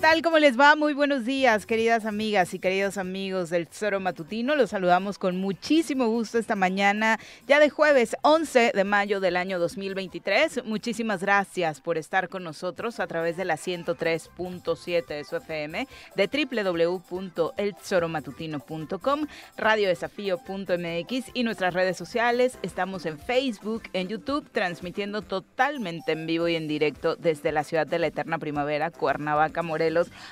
tal? ¿Cómo les va? Muy buenos días, queridas amigas y queridos amigos del Tesoro Matutino. Los saludamos con muchísimo gusto esta mañana, ya de jueves 11 de mayo del año 2023. Muchísimas gracias por estar con nosotros a través de la 103.7 de su FM, de www.eltesoromatutino.com, radiodesafío.mx y nuestras redes sociales. Estamos en Facebook, en YouTube, transmitiendo totalmente en vivo y en directo desde la ciudad de la eterna primavera, Cuernavaca, Morelos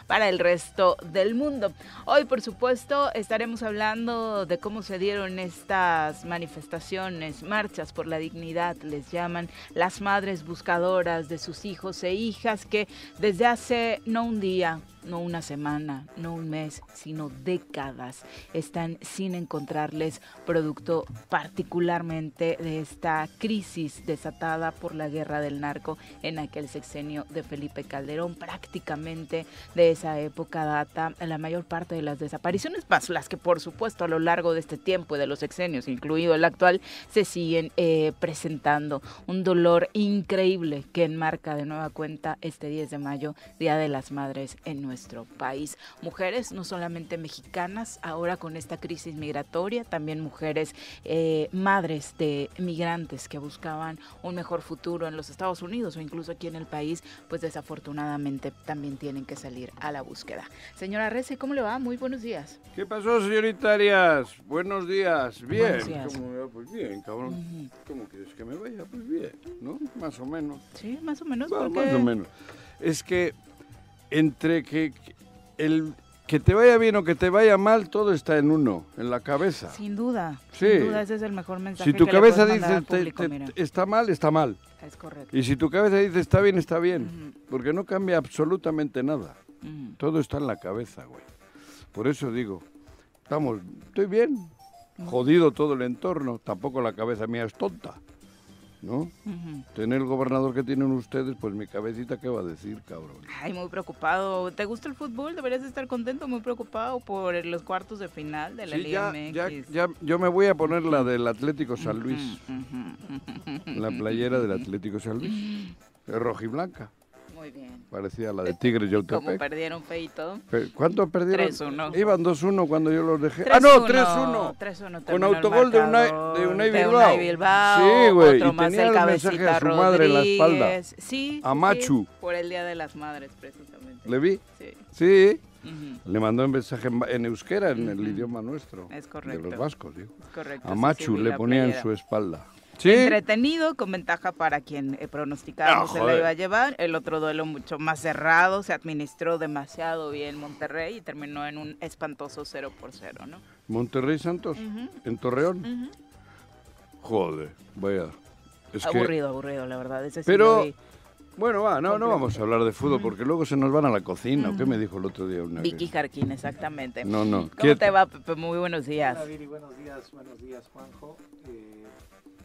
para el resto del mundo. Hoy, por supuesto, estaremos hablando de cómo se dieron estas manifestaciones, marchas por la dignidad, les llaman las madres buscadoras de sus hijos e hijas que desde hace no un día, no una semana, no un mes, sino décadas, están sin encontrarles producto particularmente de esta crisis desatada por la guerra del narco en aquel sexenio de Felipe Calderón. Prácticamente de esa época data la mayor parte de las desapariciones, más las que por supuesto a lo largo de este tiempo y de los sexenios, incluido el actual, se siguen eh, presentando. Un dolor increíble que enmarca de nueva cuenta este 10 de mayo, Día de las Madres en nuestro nuestro país. Mujeres no solamente mexicanas, ahora con esta crisis migratoria, también mujeres eh, madres de migrantes que buscaban un mejor futuro en los Estados Unidos o incluso aquí en el país, pues desafortunadamente también tienen que salir a la búsqueda. Señora Rece, ¿cómo le va? Muy buenos días. ¿Qué pasó, señorita Arias? Buenos días. Bien. Buenos días. ¿Cómo me va? Pues bien, cabrón. Ujú. ¿Cómo quieres que me vaya? Pues bien, ¿no? Más o menos. Sí, más o menos. Porque más o menos. Es que entre que el que te vaya bien o que te vaya mal, todo está en uno, en la cabeza. Sin duda, Sí. sin duda ese es el mejor mensaje Si tu que cabeza dice te- te- está mal, está mal. Es correcto. Y si tu cabeza dice está bien, está bien. Porque no cambia absolutamente nada. Todo está en la cabeza, güey. Por eso digo, estamos, estoy bien. Jodido todo el entorno. Tampoco la cabeza mía es tonta. ¿No? Tener el gobernador que tienen ustedes, pues mi cabecita, ¿qué va a decir, cabrón? Ay, muy preocupado. ¿Te gusta el fútbol? Deberías estar contento, muy preocupado por los cuartos de final de la Sí, Liga ya, MX. ya, ya, yo me voy a poner la del Atlético San Luis. La playera del Atlético San Luis. Es rojiblanca. Muy bien. Parecía la de Tigres y Como Yautepec. perdieron feito. Pe- ¿Cuánto perdieron? 3-1. Iban 2-1 cuando yo los dejé. ¡Ah, no! 3-1. 3-1 Con terminó el autogol de Unai, de Unai de Bilbao. Unai Bilbao, Sí, güey. Otro Y más tenía el el mensaje a su madre en la espalda. Rodríguez. Sí, A sí, Machu. sí, por el Día de las Madres, precisamente. ¿Le vi? Sí. Sí. Le mandó un mensaje en, en euskera, en el Ujú. idioma nuestro. Es De correcto. los vascos, digo. es correcto. A sí, sí, Machu vi le ponía en playera. su espalda. Sí. Entretenido, con ventaja para quien eh, pronosticábamos Ah, se la iba a llevar. El otro duelo mucho más cerrado, se administró demasiado bien Monterrey y terminó en un espantoso 0 por 0, ¿no? Monterrey Santos, en Torreón. ujú. Joder, vaya. Es que, aburrido, aburrido, la verdad. Ese Pero- bueno, va, no, no vamos a hablar de fútbol porque luego se nos van a la cocina. ¿o ¿Qué me dijo el otro día una Vicky? Jarquín, exactamente. No, no. ¿Cómo quieto. te va, Pepe? Muy buenos días. Hola Viri, buenos días, buenos días Juanjo. Eh,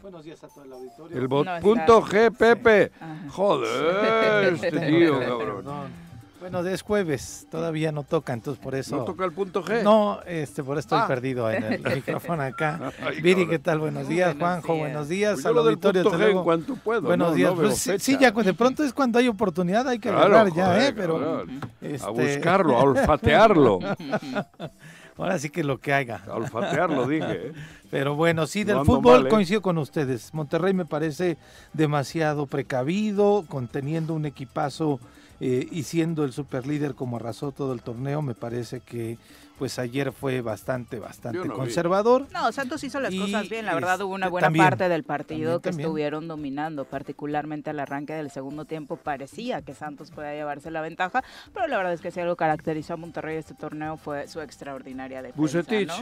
buenos días a todo el auditorio. El bot No está. punto G, Pepe. Joder, este tío, cabrón. Bueno, es jueves, todavía no toca, entonces por eso... ¿No toca el punto G? No, este, por eso estoy Ah. perdido en el micrófono acá. Ay, Viri. ¿qué tal? Buenos días, Buenos Juanjo, días. buenos días Pues yo al lo del auditorio. punto G en cuanto puedo. Buenos no, días, no pues, sí, ya de pronto es cuando hay oportunidad, hay que Claro, agarrar ya, joder, ¿eh? Pero cabrón. A este, buscarlo, a olfatearlo. ahora sí que lo que haya. A olfatearlo, dije. ¿eh? Pero bueno, sí, del No fútbol mal, ¿eh? coincido con ustedes. Monterrey me parece demasiado precavido, conteniendo un equipazo eh, y siendo el superlíder como arrasó todo el torneo, me parece que pues ayer fue bastante, bastante vi. conservador. No, Santos hizo las Y, cosas bien. La verdad, hubo una buena también, parte del partido también, que también. estuvieron dominando, particularmente al arranque del segundo tiempo. Parecía que Santos podía llevarse la ventaja, pero la verdad es que si algo caracterizó a Monterrey este torneo fue su extraordinaria defensa. Bucetich.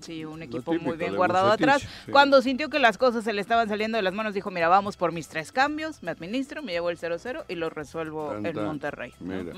Sí, un equipo muy bien guardado Bucetich, atrás. sí. Cuando sintió que las cosas se le estaban saliendo de las manos, dijo: Mira, vamos por mis tres cambios, me administro, me llevo el 0-0 y lo resuelvo Tan, en. Monterrey. ¿no? Mira.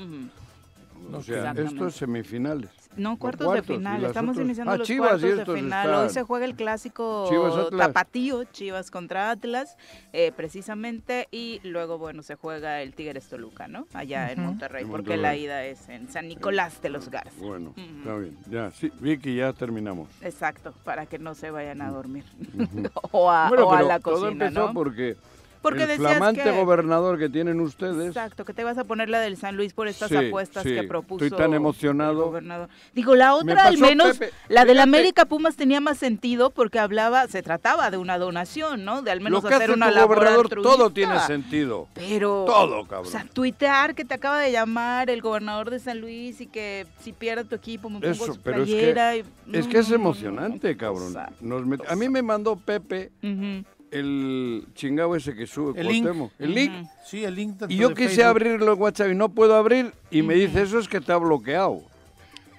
Ujú. O sea, esto es semifinales. No, cuartos, cuartos, de final. Estamos iniciando Ah, los Chivas cuartos de final. están. Hoy se juega el clásico Chivas, tapatío, Chivas contra Atlas, eh, precisamente, y luego, bueno, se juega el Tigres Toluca, ¿no? Allá en. Monterrey, En porque la ida es en San Nicolás de los Garza. Bueno, está bien. Ya, sí, Vicky, ya terminamos. Exacto, para que no se vayan a dormir. O a, Bueno, o a la todo cocina, empezó ¿no? porque Porque el flamante que... gobernador que tienen ustedes. Exacto, que te vas a poner la del San Luis por estas Sí, apuestas sí, que propuso. estoy tan emocionado. el. Digo, la otra al menos, Pepe, la del. América Pumas tenía más sentido porque hablaba, se trataba de una donación, ¿no? De al menos Lo que hacer hace una tu labor gobernador, todo tiene sentido. Pero, Todo, o cabrón. sea, tuitear que te acaba de llamar el gobernador de San Luis y que si pierde tu equipo me pongo Eso, su pero es que- y- es que es emocionante, cabrón. cosa. Nos met- A mí me mandó Pepe Ujú, el chingado ese que sube El link. Cuauhtémoc, el link. Sí, el link Y yo de quise Facebook. abrirlo en WhatsApp y no puedo abrir. Y me dice, eso es que está bloqueado.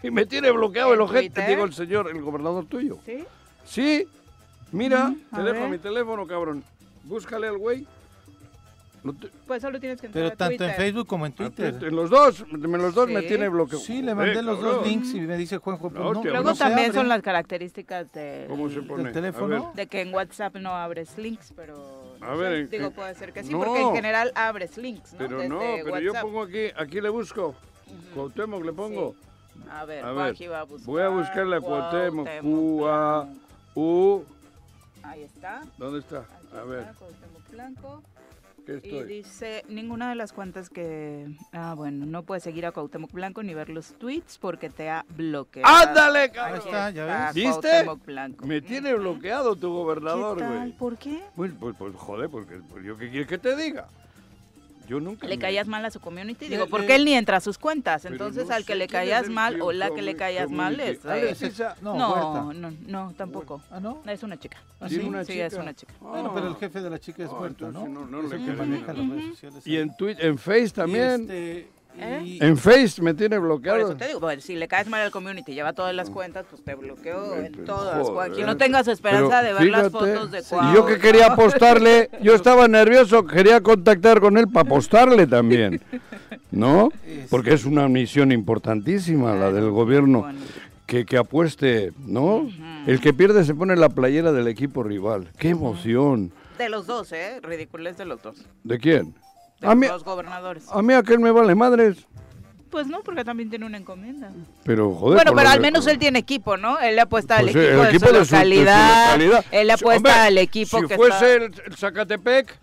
Y me tiene bloqueado el ¿En ojete, digo el señor, el gobernador tuyo. ¿Sí? Sí, mira, te dejo ver. mi teléfono, cabrón. Búscale al güey. No te- Pues solo tienes que entrar Pero a tanto en. Facebook como en a Twitter. Twitter, En los dos, en los dos me tiene bloqueado. Sí, le mandé los dos links y me dice Juanjo, pues No, no, tío, Luego no también son las características de, ¿Cómo se pone? A teléfono? de que en WhatsApp no abres links, pero A ver, en- digo puede ser que sí, no. porque en general abres links, ¿no? Pero Desde no, pero yo pongo aquí, aquí le busco. Cuauhtémoc le pongo. A ver, A ver, va a buscar. voy a buscarle a Cuauhtémoc, Q-A- Blanco. U. Ahí está. ¿Dónde está? Aquí A ver, está, Cuauhtémoc Blanco. ¿Qué Y dice, ninguna de las cuentas que... Ah, bueno, no puedes seguir a Cuauhtémoc Blanco ni ver los tweets porque te ha bloqueado. ¡Ándale, Ahí cabrón! está, ya ves. ¿Viste? Cuauhtémoc Blanco. Me tiene bloqueado tu gobernador, güey. ¿Por qué? Pues, pues, pues, joder, porque pues, yo qué quieres que te diga. Yo nunca. Le me- caías mal a su community, digo, porque él ni entra a sus cuentas, Pero entonces no al que le es caías mal o la que le caías mal es... Eh, no, no, no, no, tampoco. Ah, ¿no? Es una chica. ¿Ah, ¿Tiene sí? una Sí, es chica? una chica. Bueno, pero el jefe de la chica es Ah, Huerta, ¿no? no- no es le el que queda maneja las redes sociales. Y en Twitter, en Face también. Este, ¿Eh? y- En Face me tiene Por bloqueado. eso te digo, bueno, si le caes mal al community, lleva todas las cuentas, pues te bloqueó Ay, en pero todas. joder. Juanji. no tengas Pero esperanza de ver las fotos de Y yo que quería apostarle, yo estaba nervioso, quería contactar con él para apostarle también. ¿No? Porque es una misión importantísima la del gobierno. Bueno. Que, que apueste, ¿no? El que pierde se pone la playera del equipo rival. ¡Qué emoción! De los dos, ¿eh? Ridiculez de los dos. ¿De quién? De A mí, los gobernadores. a mí aquel me vale madres. Pues no, porque también tiene una encomienda. Pero, joder. bueno, pero al de- menos él tiene equipo, ¿no? Él le apuesta al Pues sí, equipo, el de, equipo su de su- de su localidad. localidad. Él le apuesta hombre, al equipo Si que fuese está... el, el Zacatepec,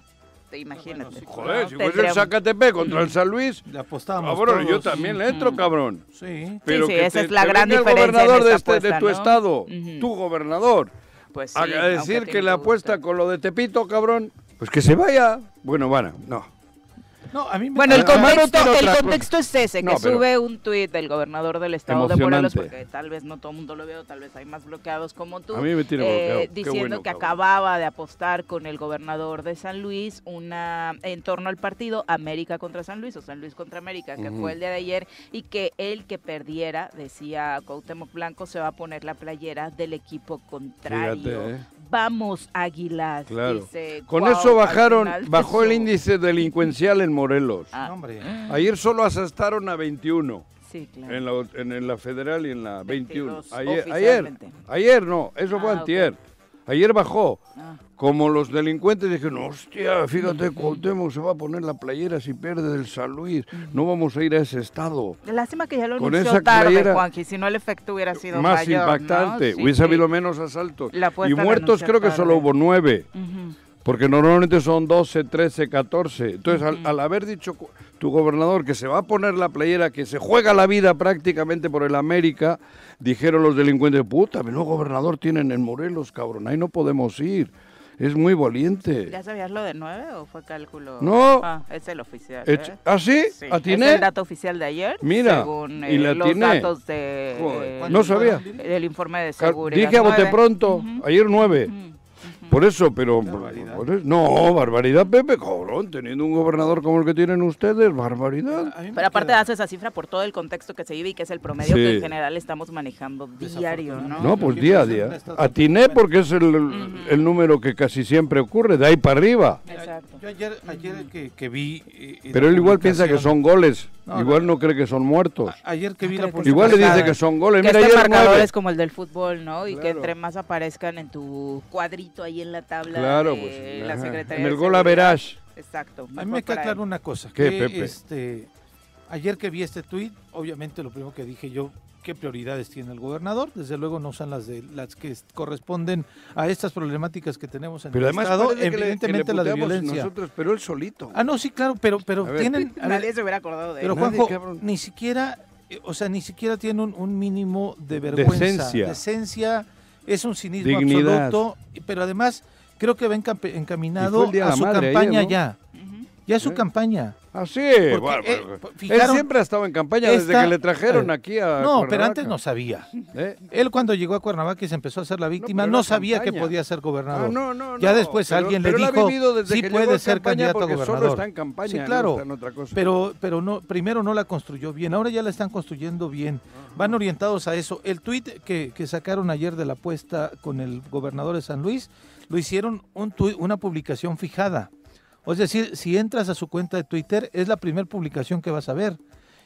Imagínate. joder, ¿no? si fuese el Zacatepec contra el San Luis, le apostamos cabrón, yo también le entro, cabrón. Sí. Pero sí, que esa te- es la te gran diferencia el gobernador en de, este, de tu estado, tu gobernador, Pues sí, a, decir que te apuesta con lo de Tepito, cabrón, pues que se vaya. Bueno, bueno, no. No, a mí me Bueno, el no contexto, tiene el contexto es ese, No, que sube un tuit del gobernador del estado de Morelos, porque tal vez no todo el mundo lo veo, tal vez hay más bloqueados como tú, A mí me tiene eh, diciendo bueno, que cabrón. acababa de apostar con el gobernador de San Luis una en torno al partido América contra San Luis o San Luis contra América, que fue el día de ayer, y que el que perdiera, decía Cuauhtémoc Blanco, se va a poner la playera del equipo contrario. Fíjate, ¿eh? Vamos, Águilas. Claro. dice Con eso bajaron, bajó el índice delincuencial en Morelos. Ah, Hombre, Ayer solo asestaron a 21. sí, claro. En la, en, en la federal y en la 21. 22 Ayer, ayer, oficialmente. ayer no, eso fue Ah, ok. antier. Ayer bajó. Ah. Como los delincuentes dijeron, hostia, fíjate, Cuauhtémoc se va a poner la playera si pierde del San Luis. No vamos a ir a ese estado. Lástima que ya lo Con anunció esa tarde, playera- Juanqui, si no el efecto hubiera sido Más mayor, ¿no? impactante. Sí, Hubiese sí. habido menos asaltos. Y muertos creo que solo hubo nueve. Porque normalmente son 12, 13, 14. Entonces, al, al haber dicho tu gobernador que se va a poner la playera, que se juega la vida prácticamente por el América, dijeron los delincuentes, puta, menudo gobernador tienen en Morelos, cabrón, ahí no podemos ir. Es muy valiente. ¿Ya sabías lo de nueve o fue cálculo? No. Ah, es el oficial. ¿eh? ¿Ah, sí? Sí, ¿Atiné? Es el dato oficial de ayer. Mira, según y eh, le los atiné. datos de, Joder, eh, no sabía. del informe de seguridad. Dije a bote pronto, ayer nueve. ujú. Por eso, pero... Barbaridad. por eso- no, barbaridad, Pepe, cabrón, teniendo un gobernador como el que tienen ustedes, barbaridad. Pero aparte das esa cifra por todo el contexto que se vive y que es el promedio Sí. que en general estamos manejando diario, ¿no? No, pues día a día. Atiné porque es el, el número que casi siempre ocurre, de ahí para arriba. Exacto. Yo ayer, ayer que, que vi... eh, eh, Pero él igual piensa que son goles. No, igual no cree que son muertos. a- Ayer que vi No la que Igual le dice que son goles. Que Mira, este marcador es como el del fútbol, ¿no? Y que entre más aparezcan en tu cuadrito ahí en la tabla Claro, de pues. la ajá. Secretaría En el gol a verás. Exacto. A mí me queda claro una cosa. ¿Qué, que, Pepe? Este, ayer que vi este tuit, obviamente lo primero que dije yo, ¿qué prioridades tiene el gobernador? Desde luego no son las de las que es- corresponden a estas problemáticas que tenemos en Pero el además Estado, parece que le- que le evidentemente la de violencia. nosotros, pero él solito. Ah, no, sí, claro, pero, pero ver. tienen... a ver, Nadie se hubiera acordado de pero él. Nadie, Juanjo, ni siquiera, eh, o sea, ni siquiera tiene un, un mínimo de vergüenza. Decencia. Decencia, es un cinismo Dignidad. absoluto, pero además creo que va encaminado a su Madre ayer, campaña ¿no? ya. Ya es su ¿Eh? campaña. Ah, sí. Porque, bueno, eh, bueno. él siempre ha estado en campaña desde que le trajeron eh, aquí a. No, pero antes no sabía. ¿Eh? Él cuando llegó a Cuernavaca y se empezó a hacer la víctima, no, sabía que podía ser gobernador. Ah, no, no, Ya después pero- alguien pero le dijo, sí puede ser candidato a porque Solo gobernador. está en campaña, Sí, claro. está en otra cosa. Pero, pero no, primero no la construyó bien, ahora ya la están construyendo bien. Van orientados a eso. El tuit que, que sacaron ayer de la apuesta con el gobernador de San Luis, lo hicieron un tuit- una publicación fijada. Es decir, si entras a su cuenta de Twitter, es la primera publicación que vas a ver.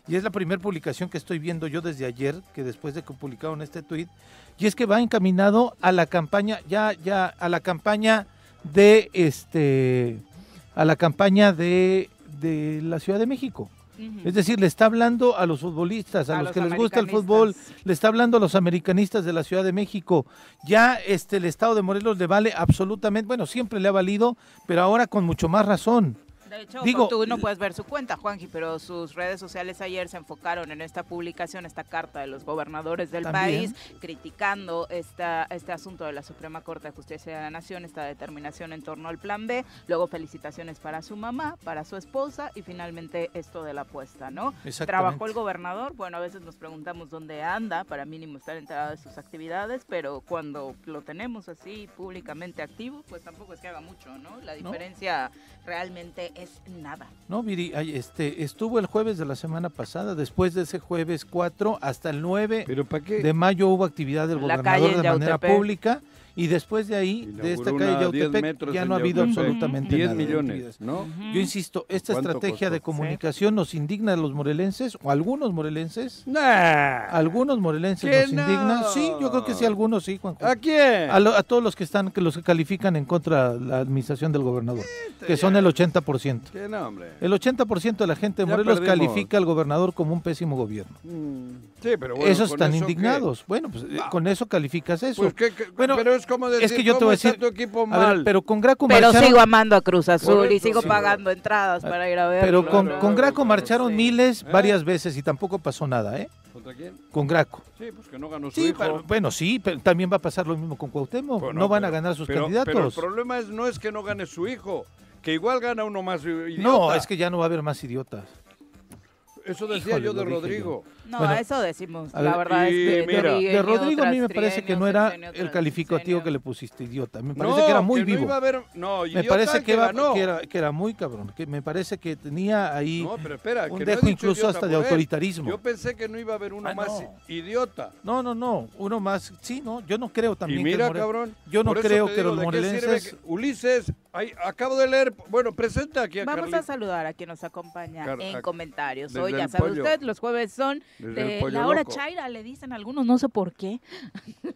Y es la primera publicación que estoy viendo yo desde ayer, que después de que publicaron este tuit, y es que va encaminado a la campaña, ya, ya, a la campaña de este, a la campaña de, de la Ciudad de México. Es decir, le está hablando a los futbolistas, a, A los, los que les gusta el fútbol, le está hablando a los americanistas de la Ciudad de México. Ya este el estado de Morelos le vale absolutamente, bueno, siempre le ha valido, pero ahora con mucho más razón. De hecho, Digo, tú no puedes ver su cuenta, Juanji, pero sus redes sociales ayer se enfocaron en esta publicación, esta carta de los gobernadores del También. país, criticando esta, este asunto de la Suprema Corte de Justicia de la Nación, esta determinación en torno al Plan B, luego felicitaciones para su mamá, para su esposa y finalmente esto de la apuesta, ¿no? Trabajó el gobernador, bueno, a veces nos preguntamos dónde anda, para mínimo estar enterado de sus actividades, pero cuando lo tenemos así públicamente activo, pues tampoco es que haga mucho, ¿no? La No. diferencia realmente es nada. No, Viri, este, estuvo el jueves de la semana pasada, después de ese jueves 4 hasta el 9 ¿Pero para qué? de mayo hubo actividad del la gobernador calle de manera pública y después de ahí, de esta calle una 10 Yautepec, ya no ha habido Yautepec. absolutamente 10 nada. de millones. ¿no? Yo insisto, esta ¿Cuánto estrategia de comunicación nos indigna a los morelenses, o a algunos morelenses. Nah. Algunos morelenses nos no. Sí, yo creo que sí, algunos sí. ¿A quién? A, lo- a todos los que están, que los que califican en contra de la administración del gobernador, Este que son el 80%. Que no, hombre. El 80% de la gente de Morelos califica al gobernador como un pésimo gobierno. Mm, Sí, pero bueno. Esos ¿con están eso qué? indignados. Bueno, pues eh, con eso calificas eso. Pues Bueno, pero es como decir, es que yo te ¿cómo voy a está decir- tu equipo A ver, mal? pero con Graco Pero marcharon, sigo amando a Cruz Azul y sigo sí. pagando entradas para ir a verlo. pero con, Claro, con Graco claro, marcharon sí. miles ¿Eh? varias veces y tampoco pasó nada, ¿eh? ¿Contra quién? Con Graco. Sí, pues que no ganó su Sí, hijo. pero- bueno, sí, pero también va a pasar lo mismo con Cuauhtémoc. Pues no, van a pero- ganar sus pero- candidatos. Pero el problema es, no es que no gane su hijo, que igual gana uno más idiota. no, es que ya no va a haber más idiotas. Eso decía Híjole, yo de Rodrigo. No, Bueno, eso decimos. La ver, verdad y es que mira, trienio De Rodrigo a mí me parece que no era el calificativo que le pusiste idiota. Me parece No, que era muy no vivo. iba a haber, no, me idiota parece el que, que era, que era muy cabrón. Que me parece que tenía ahí No, pero espera, un que no dejo incluso idiota hasta de autoritarismo. Yo pensé que no iba a haber uno Ah, más no. idiota. No, no, no. Uno más. Sí, no. Yo no creo también y que mira, More- cabrón. Yo no creo que los ¿de morelenses. que- Ulises, ahí, acabo de leer. Bueno, presenta aquí a Vamos a saludar a quien nos acompaña Car- en a- comentarios. Hoy ya sabe pollo. usted, los jueves son de la hora loco. chaira, le dicen algunos, no sé por qué.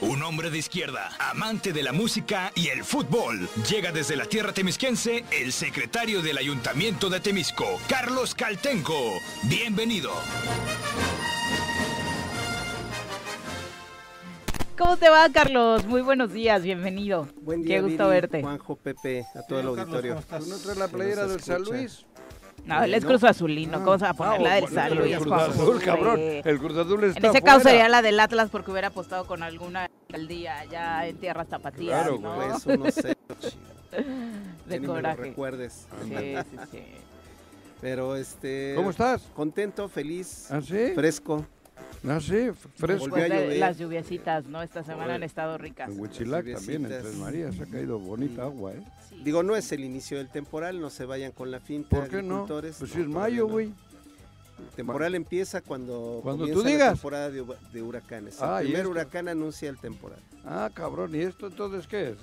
Un hombre de izquierda, amante de la música y el fútbol. Llega desde la tierra temisquense el secretario del Ayuntamiento de Temisco, Carlos Caltenco. Bienvenido. ¿Cómo te va, Carlos? Muy buenos días, bienvenido. Buen día, Qué gusto Viri, verte. Juanjo, Pepe, a todo el Carlos, auditorio. ¿cómo estás? ¿Tú no traes la playera del San. Luis? No, él es no. Cruz Azulino, ¿cómo se va a poner Ah, la del San Luis? el Cruz? Azul, cabrón. El Cruz Azul está En ese caso sería la del Atlas porque hubiera apostado con alguna alcaldía allá en tierras tapatías, Claro, ¿no? Por eso no sé, De que ni me lo coraje. recuerdes. Sí, sí, sí. Pero este. ¿Cómo estás? Contento, feliz, ¿Ah, sí? fresco. Ah, sí, fresco. Después de las lluviecitas, ¿no? Esta semana Joder. han estado ricas. En Huitzilac también, en. Tres Marías, ha caído bonita agua, ¿eh? Sí. Digo, no es el inicio del temporal, no se vayan con la finta. ¿Por qué no? Pues no, si es mayo, no. güey. El temporal empieza cuando, Cuando tú comienza digas. la temporada de, de huracanes. El Ah, ¿y primer huracán anuncia el temporal. Ah, cabrón, ¿y esto entonces qué es?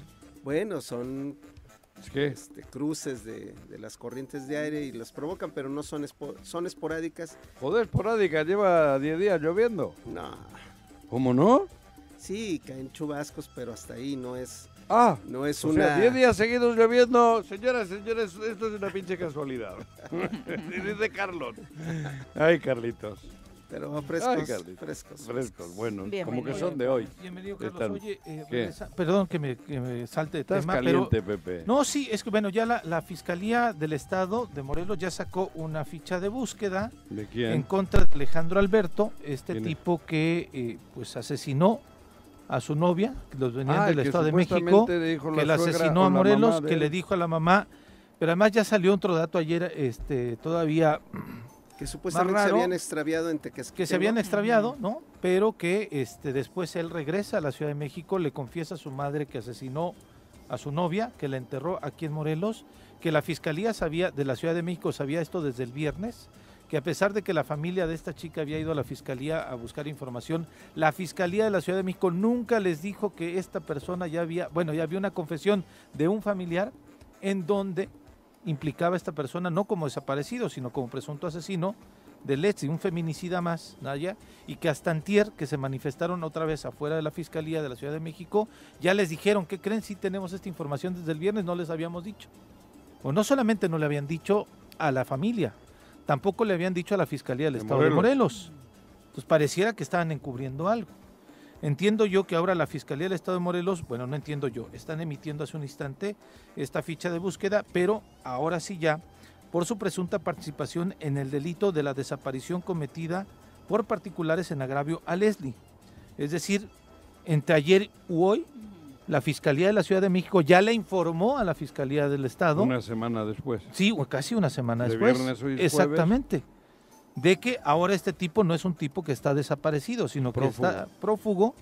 Bueno, son Que este, cruces de, de las corrientes de aire y las provocan, pero no son, espo- son esporádicas. joder, esporádica, lleva 10 días lloviendo. No, ¿Cómo no? sí, caen chubascos, pero hasta ahí no es, Ah, no es o una... sea, 10 días seguidos lloviendo. Señoras, señores, esto es una pinche casualidad. Dice Carlos. Ay, Carlitos. Pero frescos, Ay, Carlitos. frescos. Frescos, buenos. Como que son de hoy. Bienvenido, Carlos. Están- Oye, eh, perdón que me, que me salte de Estás tema, caliente, pero Pepe. no, sí, es que bueno, ya la, la Fiscalía del Estado de Morelos ya sacó una ficha de búsqueda ¿De en quién? contra de Alejandro Alberto, este tipo que eh, pues asesinó a su novia, que los venían Ah, el del Estado de México, que la asesinó a Morelos, de que le dijo a la mamá, pero además ya salió otro dato ayer, este, todavía Que supuestamente se habían extraviado en Tequesquitengo. que se habían extraviado, ¿no? Pero que este después él regresa a la Ciudad de México, le confiesa a su madre que asesinó a su novia, que la enterró aquí en Morelos, que la fiscalía sabía de la Ciudad de México sabía esto desde el viernes, que a pesar de que la familia de esta chica había ido a la fiscalía a buscar información, la fiscalía de la Ciudad de México nunca les dijo que esta persona ya había, bueno, ya había una confesión de un familiar en donde implicaba a esta persona no como desaparecido, sino como presunto asesino de Letzi, un feminicida más, Naya, y que hasta antier, que se manifestaron otra vez afuera de la Fiscalía de la Ciudad de México, ya les dijeron, ¿qué creen? Si tenemos esta información desde el viernes, no les habíamos dicho. O no solamente no le habían dicho a la familia, tampoco le habían dicho a la Fiscalía del De Estado de Morelos. Morelos. Entonces pareciera que estaban encubriendo algo. Entiendo yo que ahora la Fiscalía del Estado de Morelos, bueno, no entiendo yo, están emitiendo hace un instante esta ficha de búsqueda, pero ahora sí ya, por su presunta participación en el delito de la desaparición cometida por particulares en agravio a Leslie. Es decir, entre ayer u hoy, la Fiscalía de la Ciudad de México ya le informó a la Fiscalía del Estado, Una semana después. sí, o casi una semana De después, viernes, hoy es exactamente, de que ahora este tipo no es un tipo que está desaparecido, sino que está prófugo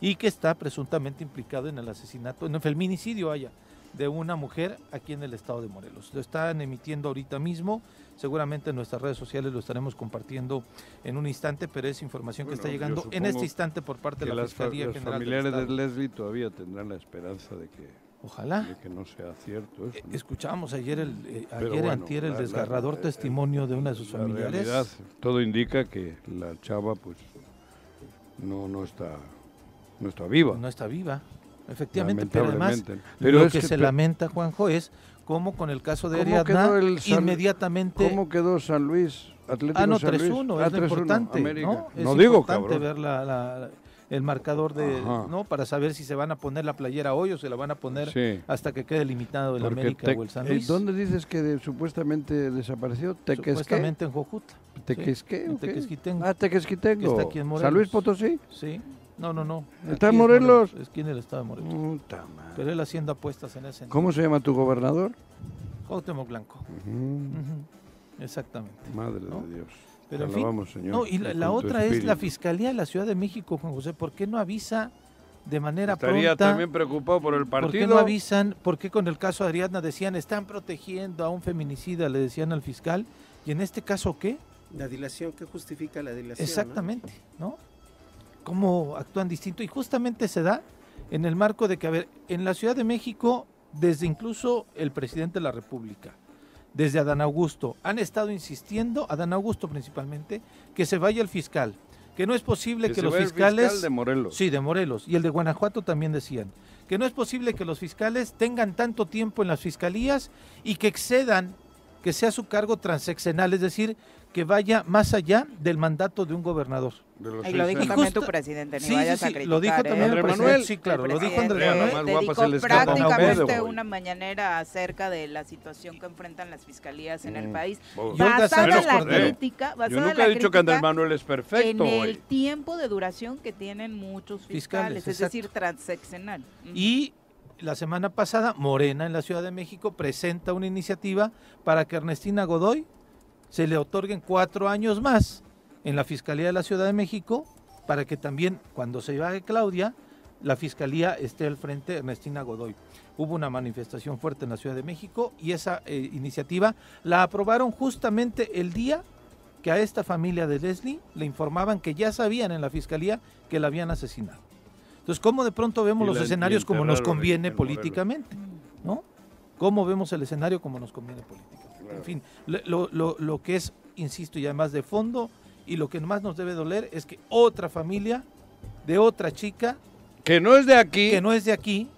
y que está presuntamente implicado en el asesinato, en el feminicidio, haya, de una mujer aquí en el estado de Morelos. Lo están emitiendo ahorita mismo, seguramente en nuestras redes sociales lo estaremos compartiendo en un instante, pero es información que está llegando en este instante por parte de la las, Fiscalía los General del familiares de Estado. Leslie todavía tendrán la esperanza de que, Ojalá. de que no sea cierto eso. Eh, ¿no? Escuchamos ayer, el, eh, ayer bueno, antier el la- desgarrador eh, testimonio de una de sus La familiares. realidad, todo indica que la chava pues no, no está no está viva. no está viva, efectivamente, pero además. Pero lo es que, se lamenta, Juanjo, es cómo con el caso de ¿Cómo Ariadna, San- inmediatamente... ¿Cómo quedó San Luis? Atlético Ah, no, San Luis? 3-1, Ah, es lo 3-1, importante. ¿no? Es No digo, importante cabrón. ver la- el marcador de, Ajá. ¿no? Para saber si se van a poner la playera hoy o se la van a poner Sí. hasta que quede limitado el Porque América o el San eh, Luis. ¿Dónde dices que de- supuestamente desapareció? ¿Tequesqué? Supuestamente en en o qué? Tequesquitengo. Ah, Tequesquitengo. Que está aquí en ¿San. Luis Potosí? Sí. No, no, no. ¿Está en Morelos? Es aquí en el estado de Morelos. Puta madre. Pero él haciendo apuestas en ese. ¿Cómo se llama tu gobernador? Cuauhtémoc Blanco. Exactamente. Madre ¿No? de Dios. Pero en fin, Señor, No, y la, otra es la. Fiscalía de la Ciudad de México, Juan José. ¿Por qué no avisa de manera Estaría pronta? también preocupado por el ¿Por partido. qué no avisan? ¿Por qué con el caso de Ariadna decían están protegiendo a un feminicida? Le decían al fiscal. ¿Y en este caso qué? La dilación, ¿qué justifica la dilación? no? Exactamente, ¿no? ¿Cómo actúan distinto? Y justamente se da en el marco de que, a ver, en la Ciudad de México, desde incluso el presidente de la República, desde Adán Augusto, han estado insistiendo, Adán Augusto principalmente, que se vaya el fiscal, que no es posible que, los vaya el fiscales... fiscal de Morelos. Sí, de Morelos. Y el de Guanajuato también decían que no es posible que los fiscales tengan tanto tiempo en las fiscalías y que excedan, que sea su cargo transeccional, es decir, que vaya más allá del mandato de un gobernador. De los Y lo dijo también justo- tu presidente, ni sí, sí, vayas sí, a criticar. lo dijo ¿eh? también el Andrés presidente. Manuel. Sí, claro, El lo dijo Andrés presidente Manuel. dedicó prácticamente una mañanera acerca de la situación que enfrentan las fiscalías en el Mm. país. Y Olga Basada Sánchez la Cordero. crítica, Yo basada nunca la he dicho que Andrés crítica Manuel es perfecto, en el güey. tiempo de duración que tienen muchos fiscales, Fiscales, es decir, transeccional. Ujú. Y la semana pasada, Morena en la Ciudad de México presenta una iniciativa para que Ernestina Godoy se le otorguen cuatro años más en la Fiscalía de la Ciudad de México para que también cuando se vaya Claudia, la Fiscalía esté al frente de Ernestina Godoy. Hubo una manifestación fuerte en la Ciudad de México y esa eh, iniciativa la aprobaron justamente el día que a esta familia de Leslie le informaban que ya sabían en la Fiscalía que la habían asesinado. Entonces, ¿cómo de pronto vemos los escenarios como nos conviene políticamente? ¿No? cómo vemos el escenario, como nos conviene políticamente. En fin, lo- lo, lo- lo que es, insisto, y además de fondo, y lo que más nos debe doler es que otra familia de otra chica Que no es de aquí, que no es de aquí,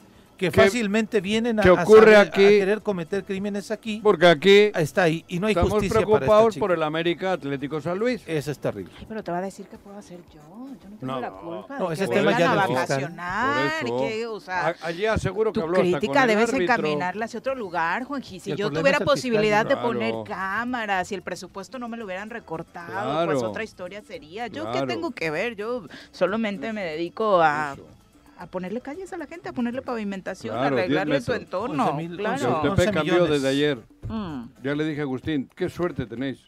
que, Que- fácilmente vienen a, que querer cometer crímenes aquí, porque aquí está ahí y no hay estamos justicia para preocupados esta chica. por el América Atlético San Luis. Eso es terrible. Ay, pero te va a decir que puedo hacer yo. Yo no tengo No, la no. culpa. No, ese tema ya vacacionar. Eso. que, o sea, A- allí aseguro que tu habló hasta crítica con debes encaminarla hacia otro lugar, Juanji. Si yo tuviera fiscal. posibilidad de Claro. poner cámaras y el presupuesto no me lo hubieran recortado, pues otra historia sería. ¿Yo Claro. qué tengo que ver? Yo solamente me dedico a, Eso. A ponerle calles a la gente, a ponerle pavimentación, Claro, a arreglarle 10 su entorno. 11.000, claro. Yautepec 11 cambió millones. desde ayer. Mm. Ya le dije a Agustín, qué suerte tenéis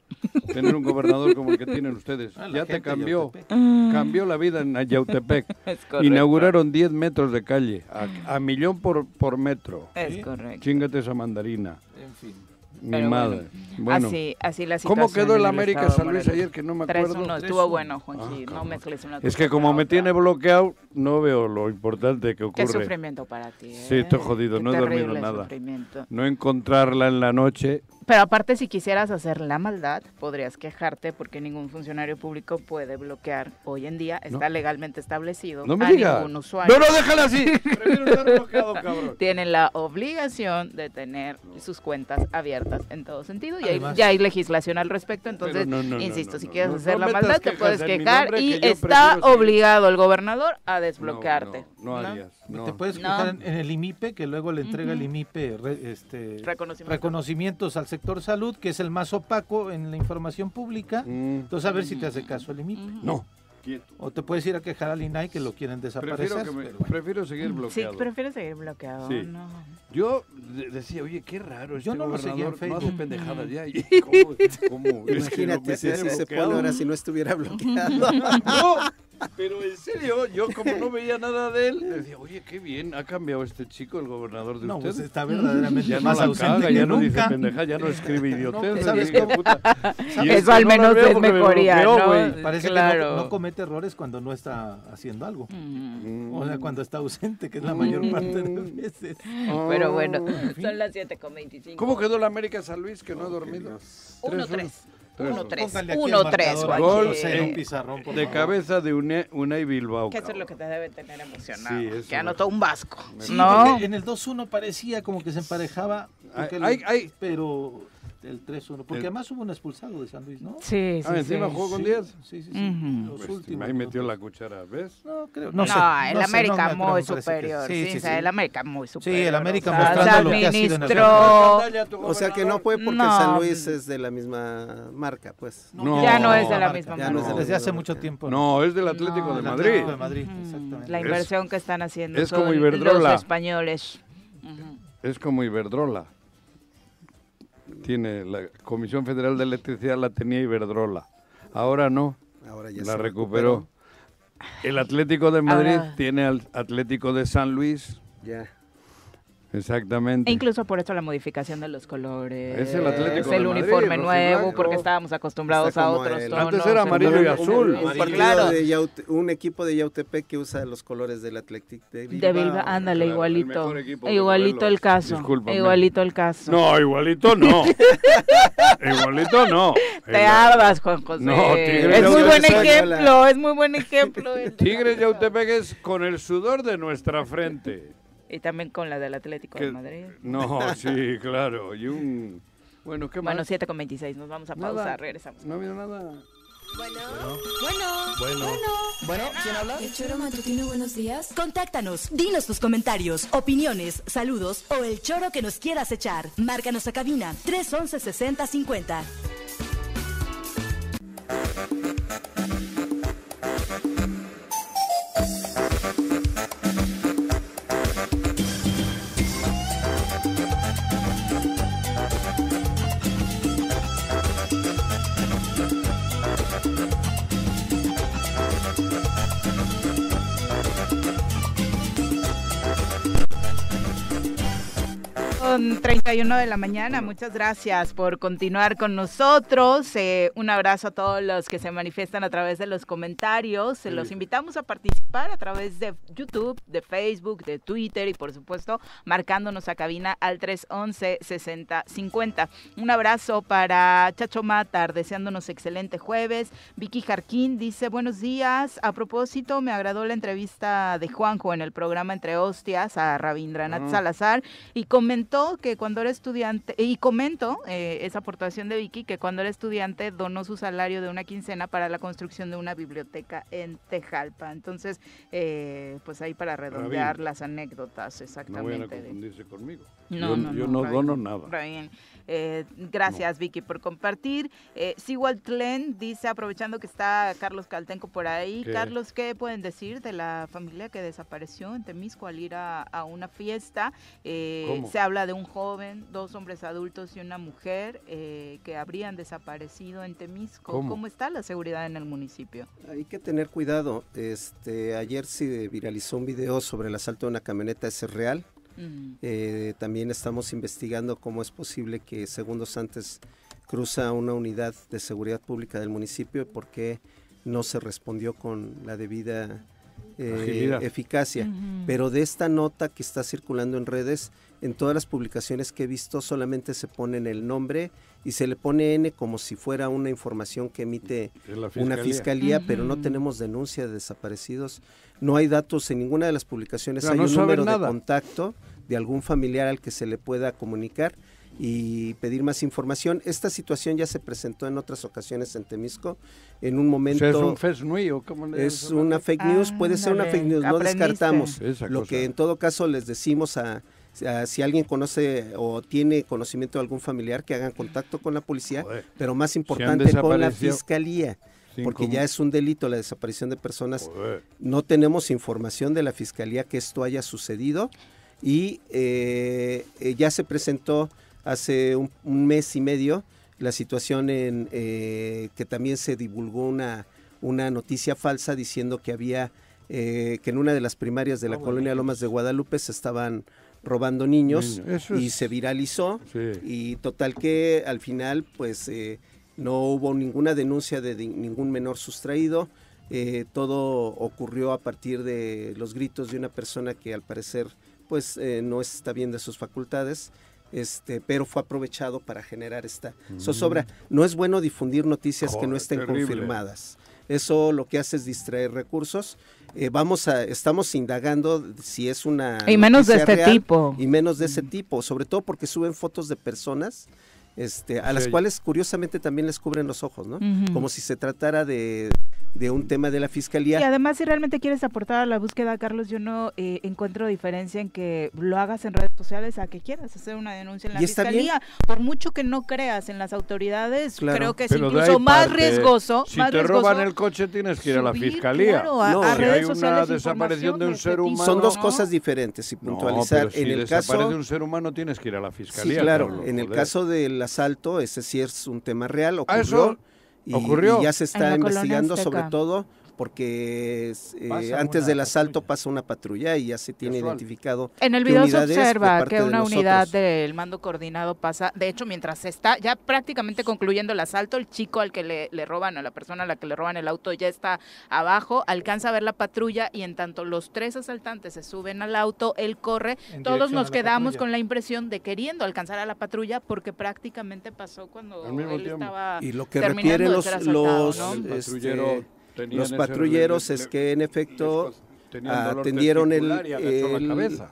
tener un gobernador como el que tienen ustedes. Ah, Ya te cambió. Cambió la vida en Yautepec. Inauguraron 10 metros de calle, a, a millón por, por metro. Es Sí. correcto. Chingate esa mandarina. En fin. Mi Pero madre. Bueno, Así, así la situación. ¿cómo quedó el América San Luis ayer que no me acuerdo? 3-1, 3-1. estuvo bueno, Juanji. Ah, no mezcles una Es que como me tiene bloqueado, no veo lo importante que Qué ocurre. sufrimiento para ti. Sí, estoy ¿eh? jodido, Qué no he dormido nada. No encontrarla en la noche. Pero aparte, si quisieras hacer la maldad, podrías quejarte porque ningún funcionario público puede bloquear. Hoy en día está legalmente establecido No me a digas. ningún usuario. No, no, déjala así. Bloqueado, cabrón. Tienen la obligación de tener sus cuentas abiertas en todo sentido y hay- ya hay legislación al respecto. Entonces, no, no, no, insisto, no, si quieres no, hacer no la maldad, te puedes quejar y que está obligado el gobernador a desbloquearte. No, no, no ¿no? harías. no. Te puedes quejar en, en el IMIPE, que luego le entrega el IMIPE re- este, Reconocimiento. reconocimientos al sector salud, que es el más opaco en la información pública. Mm, Entonces, a ver si te hace caso el IMIPE. no. Quieto. O te puedes ir a quejar al INAI que lo quieren desaparecer. Prefiero, que me- pero bueno. prefiero seguir Sí, bloqueado. prefiero seguir bloqueado. Sí. No. Yo de- decía, oye, qué raro. Yo este no lo seguía en gobernador no hace Facebook. pendejadas ya. ¿Cómo? cómo? Es que Imagínate, pone ahora si no estuviera bloqueado. No, pero en serio, yo como no veía nada de él, decía, oye, qué bien, ha cambiado este chico, el gobernador de No, pues ustedes. está verdaderamente ya no más la ausente caga, que ya no dice nunca. pendeja, ya no escribe idioteces. ¿sabes digo, cómo? puta. Y es Eso al no menos es mejoría, bloqueó, ¿no? Parece Claro. que no, no comete errores cuando no está haciendo algo. Mm. O sea, cuando está ausente, que es la mayor parte de las veces. Pero bueno, Ah, son las 7.25. ¿Cómo quedó la América San Luis que no ha dormido? 1-3. 1-3. Póngale aquí el 1-3, marcador, Joaquín. Gol en- un pizarrón, por De favor. cabeza de Une- Unai Bilbao. Que eso es lo que te debe tener emocionado. Sí, que anotó un vasco. Sí, ¿No? en el 2-1 parecía como que se emparejaba, porque Ay, el- ay, ay. pero el 3-1, porque El- además hubo un expulsado de San Luis, ¿no? Sí, sí, Ah, encima sí. jugó con Sí, 10. Sí, sí, sí. Ujú. Los Pues, últimos ahí metió la cuchara, ¿ves? No, creo, No, no, sé, el no sé, América pero muy parece que- superior. Sí, Sí, sí, sí. el América muy superior. el América o sea, mostrando se lo que ha sido en el administró. O sea que no fue porque No. San Luis es de la misma marca, pues. No. Ya no es de la marca. misma Ya no es de la Desde hace mucho marca. tiempo. No, es del Atlético de el Madrid. Atlético de Madrid, exactamente. La inversión que están haciendo es son como Iberdrola. los españoles. Es como Iberdrola. Tiene la Comisión Federal de Electricidad la tenía Iberdrola. Ahora no, Ahora ya la se recuperó. El Atlético de Madrid Ahora- tiene al Atlético de San Luis. Ya. Exactamente. E incluso por eso la modificación de los colores. Es el Atlético el de Madrid, uniforme nuevo, blanco. porque estábamos acostumbrados a otros el- tonos. Antes era amarillo y Un- azul. un- Un, sí, partido claro. de Yaute- un equipo de Yautepec que usa los colores del Atlético de Bilbao. De Bilbao, ándale, Claro, el igualito. Igualito el caso. Discúlpame. Igualito el caso. No, igualito no. igualito no. Te ardas, Juan José. No, Tigres es muy buen Yautepec. ejemplo, es muy buen ejemplo. Tigres Yautepec es con el sudor de nuestra frente. Y también con la del Atlético Que- de Madrid. No, sí, claro. Y un... Bueno, ¿qué más? Bueno, 7 con 26, nos vamos a Nada. pausar, regresamos. No ha habido nada. Bueno, bueno, Bueno, ¿quién habla? ¿El choro matutino buenos días? Contáctanos, dinos tus comentarios, opiniones, saludos o el choro que nos quieras echar. Márcanos a cabina 311 6050. Con 31 de la mañana. Muchas gracias por continuar con nosotros. Eh, un abrazo a todos los que se manifiestan a través de los comentarios. Se Los invitamos a participar a través de YouTube, de Facebook, de Twitter y por supuesto marcándonos a cabina al 311-6050. Un abrazo para Chacho Matar, deseándonos excelente jueves. Vicky Jarquín dice buenos días. A propósito, me agradó la entrevista de Juanjo en el programa Entre Hostias a Rabindranath Ah. Salazar y comentó que cuando era estudiante, y comento eh, esa aportación de Vicky, que cuando era estudiante donó su salario de una quincena para la construcción de una biblioteca en Tejalpa. Entonces, eh, pues ahí para redondear Rabín. las anécdotas No vayan a exactamente. confundirse conmigo. No, yo no, yo no, no Rabín. dono nada. Rabín. Eh, gracias, Vicky, por compartir. Eh, Sigual Tlen dice, aprovechando que está Carlos Caltenco por ahí, ¿Qué? Carlos, ¿qué pueden decir de la familia que desapareció en Temisco al ir a, a una fiesta? Eh, ¿Cómo? se habla de un joven, dos hombres adultos y una mujer eh, que habrían desaparecido en Temisco. ¿Cómo? está la seguridad en el municipio? Hay que tener cuidado. Este, ayer se viralizó un video sobre el asalto de una camioneta, es real. Eh, también estamos investigando cómo es posible que segundos antes cruza una unidad de seguridad pública del municipio y por qué no se respondió con la debida eh, eficacia. Pero de esta nota que está circulando en redes, en todas las publicaciones que he visto solamente se pone el nombre y se le pone N como si fuera una información que emite una fiscalía. pero no tenemos denuncia de desaparecidos. No hay datos en ninguna de las publicaciones. Hay no un número nada. de contacto de algún familiar al que se le pueda comunicar y pedir más información. Esta situación ya se presentó en otras ocasiones en Temisco. En un O momento sea, es un fake news, ¿o cómo le es una fake news, puede ser una fake news, no aprendiste. descartamos. Lo que en todo caso les decimos a, a si alguien conoce o tiene conocimiento de algún familiar que hagan contacto con la policía, Joder, pero más importante con la fiscalía, porque ya es un delito la desaparición de personas. Joder. No tenemos información de la fiscalía que esto haya sucedido y eh, eh, ya se presentó hace un, un mes y medio la situación en eh, que también se divulgó una, una noticia falsa diciendo que había eh, que en una de las primarias de la colonia Lomas de Guadalupe se estaban robando niños y se viralizó Sí. y total que al final pues eh, no hubo ninguna denuncia de ningún menor sustraído. Eh, todo ocurrió a partir de los gritos de una persona que al parecer pues eh, no está bien de sus facultades. Este, pero fue aprovechado para generar esta zozobra. No es bueno difundir noticias que no estén terrible. confirmadas. Eso lo que hace es distraer recursos. Eh, vamos a, estamos indagando si es una Y menos de este real tipo. y menos de ese tipo, sobre todo porque suben fotos de personas este, a las cuales curiosamente también les cubren los ojos, ¿no? Como si se tratara de, de un tema de la Y fiscalía. además, si realmente quieres aportar a la búsqueda, Carlos, yo no eh, encuentro diferencia en que lo hagas en redes sociales a que quieras hacer una denuncia en la Y bien. fiscalía. Por mucho que no creas en las autoridades, Claro. creo que es Pero de incluso más parte, riesgoso. Si más te riesgoso roban el coche tienes que ir a la fiscalía. claro, a, No, a si redes hay una sociales desaparición de un ser de humano- Son dos ¿no? cosas diferentes y No, puntualizar. pero si en el desaparece caso, un ser humano tienes que ir a la sí, fiscalía. claro, en el joder. caso del asalto, ese sí es un tema real, ocurrió. Ah, eso y, ocurrió. y ya se está investigando sobre todo porque eh, antes del asalto patrulla. pasa una patrulla y ya se tiene Casual. identificado En el video se observa que de una unidad del mando coordinado pasa, de hecho, mientras se está ya prácticamente concluyendo el asalto, el chico al que le, le roban, a la persona a la que le roban el auto ya está abajo, alcanza a ver la patrulla y en tanto los tres asaltantes se suben al auto, él corre, En todos nos quedamos patrulla. con la impresión de queriendo alcanzar a la patrulla porque prácticamente pasó cuando él tiempo. estaba Y lo que refieren los, los, ¿no? El este, los patrulleros le- es que en efecto dolor atendieron el,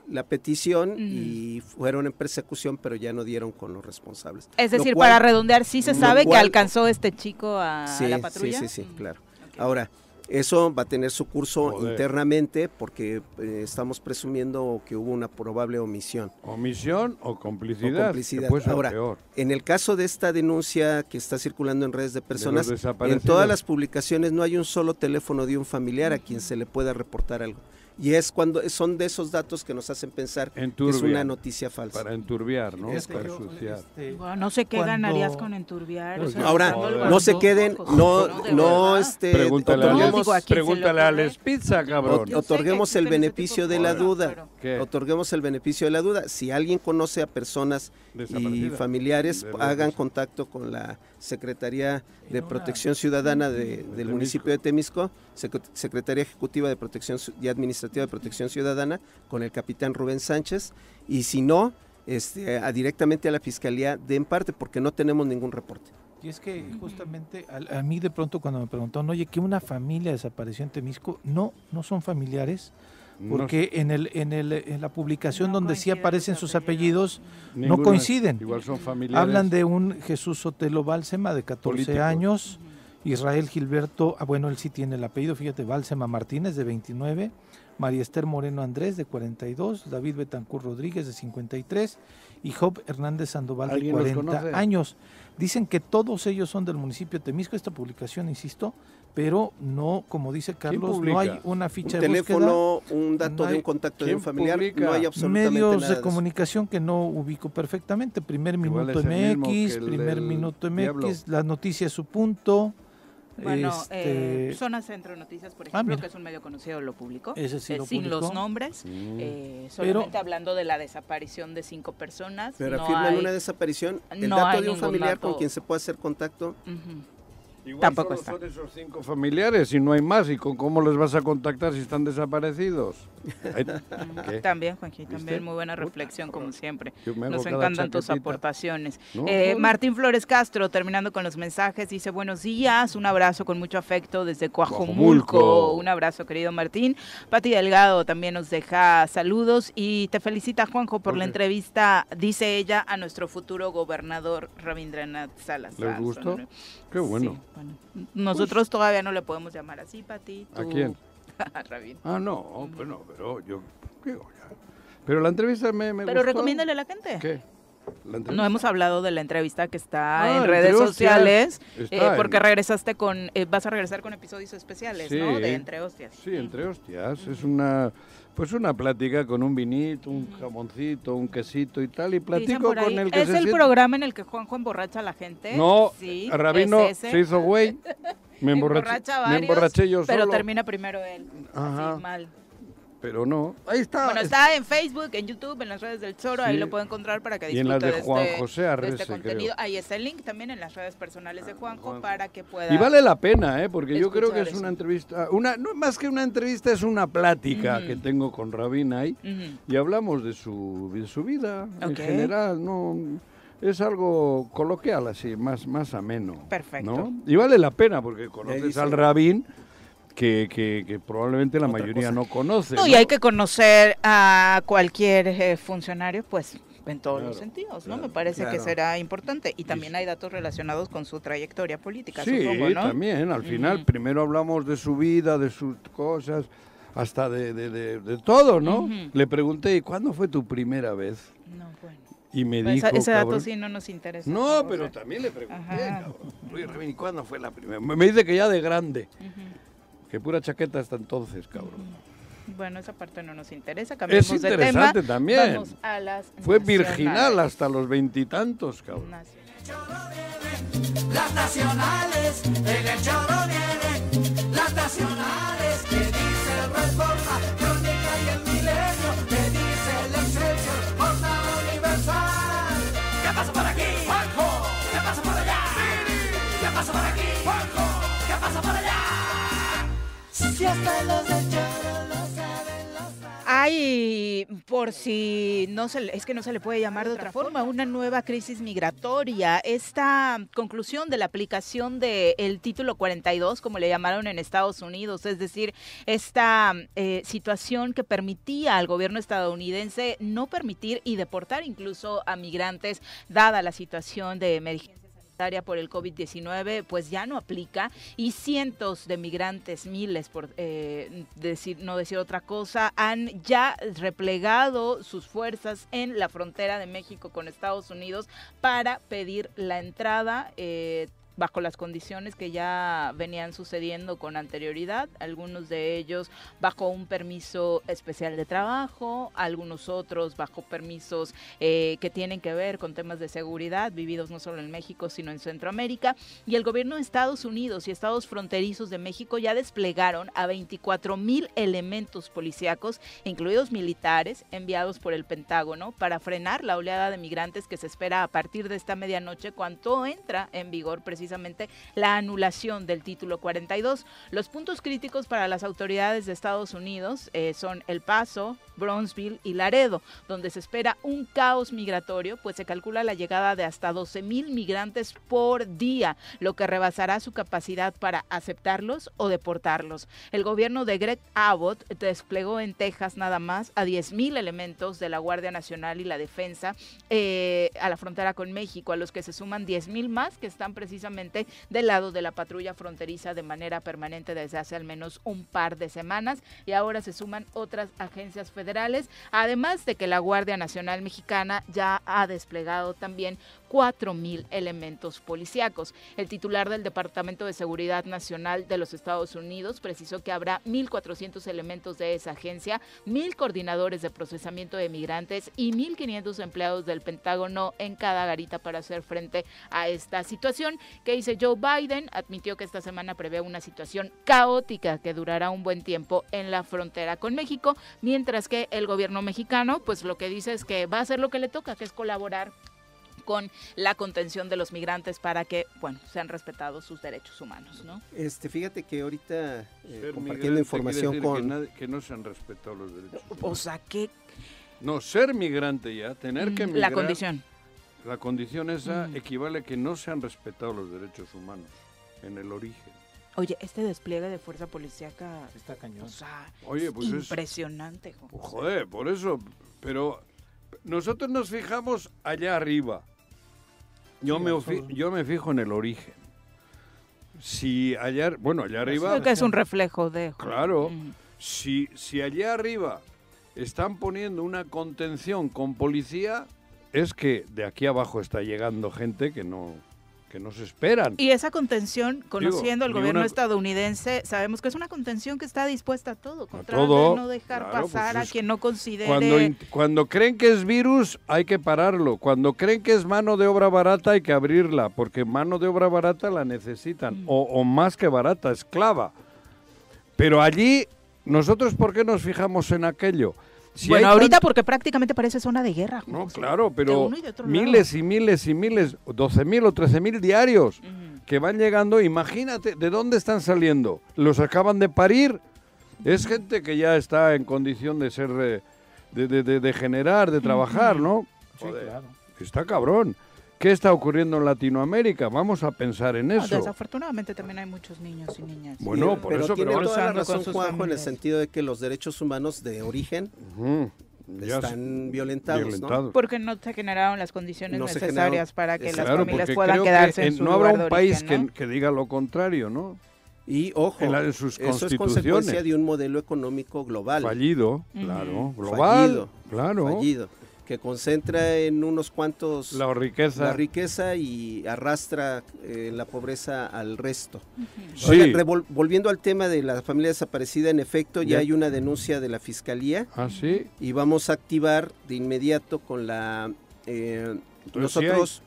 la petición y fueron en persecución, pero ya no dieron con los responsables. Es decir, cual- para redondear, sí se sabe que alcanzó este chico a, a sí, la sí, patrulla. sí, sí, Mm. claro. Ahora, eso va a tener su curso Joder. internamente porque eh, estamos presumiendo que hubo una probable omisión. Omisión o complicidad. O complicidad. Ahora, peor. En el caso de esta denuncia que está circulando en redes de personas, en todas las publicaciones no hay un solo teléfono de un familiar a quien se le pueda reportar algo. Y es cuando son de esos datos que nos hacen pensar que es una noticia falsa. Para enturbiar, ¿no? Para ensuciar. este, Bueno, no sé qué Cuando- ganarías con enturbiar. Pues o sea, Ahora, no se queden, no, no, este, Pregúntale, a. Les Pizza, cabrón. Ot- otorguemos el beneficio de la duda. Otorguemos el beneficio de la duda. Si alguien conoce a personas y familiares, hagan contacto con la Secretaría de En Protección Ciudadana de- del Temisco. municipio de Temisco, Sec- Secretaría Ejecutiva de Protección Ci- y Administrativa de Protección Ciudadana, con el capitán Rubén Sánchez. Y si no, este, a- directamente a la Fiscalía den parte, porque no tenemos ningún reporte. Y es que justamente a, a mí de pronto cuando me preguntaron, oye, que una familia desapareció en Temisco, no, no son familiares, No porque en, el, en, el, en la publicación No donde sí aparecen sus apellidos, Ninguno no es- coinciden. Igual son familiares. hablan de un Jesús Sotelo Bálsema de 14 Políticos. años, Israel Gilberto, ah, bueno, él sí tiene el apellido, fíjate, Bálsema Martínez de 29, María Esther Moreno Andrés de 42, David Betancur Rodríguez de 53 y Job Hernández Sandoval de ¿Alguien los 40 conoce? años. Dicen que todos ellos son del municipio de Temisco, esta publicación, insisto, pero no, como dice Carlos, no hay una Un ficha de búsqueda. teléfono, un dato no de hay- un contacto de ¿Quién un familiar, publica? no hay absolutamente medios nada de comunicación que no ubico perfectamente. Primer Igual Minuto es MX, Primer del Minuto MX, Diablo. las noticias su punto. Bueno, este, eh, Zona Centro Noticias, por Ah, ejemplo, mira. que es un medio conocido, lo publicó. Ese sí eh, lo sin publicó. los nombres, Mm. eh, Pero- solamente hablando de la desaparición de cinco personas. Pero no afirman hay- una desaparición, el no dato hay de un familiar dato. con quien se puede hacer contacto. Ujú. Igual Tampoco solo está. son esos cinco familiares y no hay más. ¿Y con cómo les vas a contactar si están desaparecidos? ¿Qué? También, Juanji, ¿Viste? también muy buena reflexión, como siempre. Nos encantan tus aportaciones. No, Eh, no. Martín Flores Castro, terminando con los mensajes, dice buenos días, un abrazo con mucho afecto desde Coajomulco. Coajomulco. Un abrazo, querido Martín. Pati Delgado también nos deja saludos y te felicita, Juanjo, por ¿Por la entrevista, dice ella, a nuestro futuro gobernador Rabindranath Salazar. ¿Les gustó? Son- Qué bueno. Sí, bueno. Nosotros todavía no le podemos llamar así, Pati. ¿A quién? A Rabin. Ah, no, bueno, pero yo digo ya. Pero la entrevista me, me Pero gustó. recomiéndale a la gente. ¿Qué? La entrevista. No hemos hablado de la entrevista que está Ah, en redes sociales, eh, porque en- regresaste con, eh, vas a regresar con episodios especiales, Sí. ¿no? De Entre Hostias. Sí, entre hostias. Es una pues una plática con un vinito, un jamoncito, un quesito y tal. Y platico ahí, con el que ¿Es se el siente- programa en el que Juanjo emborracha a la gente? No, sí, a Rabino es se hizo güey. Me emborraché, Emborracha a me varios, emborraché yo Pero solo. termina primero él. Ajá. Así, mal. Pero no. Ahí está. Bueno, es- está en Facebook, en YouTube, en las redes del Choro, ahí lo puede encontrar para que Y en disfrute las de Juan este, José este contenido. creo. Ah, Ahí está el link también en las redes personales de Juanjo Juanjo. para que pueda... Y vale la pena, ¿eh? porque yo creo que es una entrevista, una no más que una entrevista, es una plática que tengo con Rabin ahí y hablamos de su, de su vida en general, no es algo coloquial así, más, más ameno. Perfecto. ¿no? Y vale la pena porque conoces dice- al Rabin que, que- que probablemente la mayoría cosa. no conoce. No, y hay que conocer a cualquier eh, funcionario, pues en todos los sentidos, ¿no? claro, Me parece que será importante. Y también hay datos relacionados con su trayectoria política, Sí, supongo, ¿no? también. Al final, primero hablamos de su vida, de sus cosas, hasta de, de- de- de todo, ¿no? Le pregunté, ¿y cuándo fue tu primera vez? Y me Esa- dijo, ese dato cabrón, sí no nos interesa. No, pero también le pregunté, cabrón. Oye, Rabín, ¿y cuándo fue la primera? Me dice que ya de grande. Ujú. Que pura chaqueta hasta entonces, cabrón. Bueno, esa parte no nos interesa. Cambiemos Es de interesante tema. también. Vamos a las Fue virginal nacionales. hasta los veintitantos, cabrón. Nacionales. Las nacionales, en el choro vienen. Las nacionales, que dice Reforma, Hay, por si no se, es que no se le puede llamar de otra forma, una nueva crisis migratoria. Esta conclusión de la aplicación del título 42, como le llamaron en Estados Unidos, es decir, esta eh, situación que permitía al gobierno estadounidense no permitir y deportar incluso a migrantes, dada la situación de emergencia por el COVID-19, pues ya no aplica y cientos de migrantes, miles por eh, decir, no decir otra cosa, han ya replegado sus fuerzas en la frontera de México con Estados Unidos para pedir la entrada. eh, bajo las condiciones que ya venían sucediendo con anterioridad, algunos de ellos bajo un permiso especial de trabajo, algunos otros bajo permisos eh, que tienen que ver con temas de seguridad vividos no solo en México, sino en Centroamérica. Y el gobierno de Estados Unidos y estados fronterizos de México ya desplegaron a 24 mil elementos policíacos, incluidos militares, enviados por el Pentágono para frenar la oleada de migrantes que se espera a partir de esta medianoche cuando entra en vigor precisamente la anulación del título 42. Los puntos críticos para las autoridades de Estados Unidos eh, son El Paso, Bronzeville y Laredo, donde se espera un caos migratorio, pues se calcula la llegada de hasta 12 mil migrantes por día, lo que rebasará su capacidad para aceptarlos o deportarlos. El gobierno de Greg Abbott desplegó en Texas nada más a 10 mil elementos de la Guardia Nacional y la Defensa eh, a la frontera con México, a los que se suman 10 mil más que están precisamente del lado de la patrulla fronteriza de manera permanente desde hace al menos un par de semanas y ahora se suman otras agencias federales además de que la Guardia Nacional Mexicana ya ha desplegado también 4.000 elementos policíacos. El titular del Departamento de Seguridad Nacional de los Estados Unidos precisó que habrá 1.400 elementos de esa agencia, 1.000 coordinadores de procesamiento de migrantes y 1.500 empleados del Pentágono en cada garita para hacer frente a esta situación que dice Joe Biden. Admitió que esta semana prevé una situación caótica que durará un buen tiempo en la frontera con México, mientras que el gobierno mexicano pues lo que dice es que va a hacer lo que le toca, que es colaborar con la contención de los migrantes para que, bueno, sean respetados sus derechos humanos, ¿no? Este, fíjate que ahorita eh, compartiendo información con que, no se han respetado los derechos. Humanos. O sea, que no ser migrante ya, tener que migrar, la condición. La condición esa equivale a que no se han respetado los derechos humanos en el origen. Oye, este despliegue de fuerza policíaca está cañón. O sea, Oye, pues impresionante. joder, por eso, pero nosotros nos fijamos allá arriba. Yo, me, yo me fijo en el origen. Si allá, bueno, allá arriba... Creo que es un reflejo de... Claro, si, si allá arriba están poniendo una contención con policía, es que de aquí abajo está llegando gente que no, que no se esperan. Y esa contención, conociendo al gobierno estadounidense, sabemos que es una contención que está dispuesta a todo, contra no dejar pasar pues a quien no considere... Cuando, cuando creen que es virus, hay que pararlo. Cuando creen que es mano de obra barata, hay que abrirla, porque mano de obra barata la necesitan, mm. o, más que barata, esclava. Pero allí, ¿nosotros por qué nos fijamos en aquello? Bueno, ahorita porque prácticamente parece zona de guerra. No, claro, pero miles y miles y miles, 12 mil o 13 mil diarios que van llegando, imagínate, ¿de dónde están saliendo? ¿Los acaban de parir? Es gente que ya está en condición de ser, eh, de, generar, de trabajar, ¿no? Sí, claro. Está cabrón. ¿Qué está ocurriendo en Latinoamérica? Vamos a pensar en eso. desafortunadamente también hay muchos niños y niñas. Bueno, por pero eso tiene toda la razón Juanjo en el sentido de que los derechos humanos de origen están violentados, ¿no? Porque no se generaron las condiciones necesarias para que las familias puedan quedarse en, su No habrá un país que, diga lo contrario, ¿no? Y ojo, eso es consecuencia de un modelo económico global. Fallido, claro, global, claro. Fallido que concentra en unos cuantos la riqueza, la riqueza y arrastra eh, la pobreza al resto. volviendo al tema de la familia desaparecida, en efecto ya, hay una denuncia de la fiscalía. Ah, sí. Y vamos a activar de inmediato con la eh, nosotros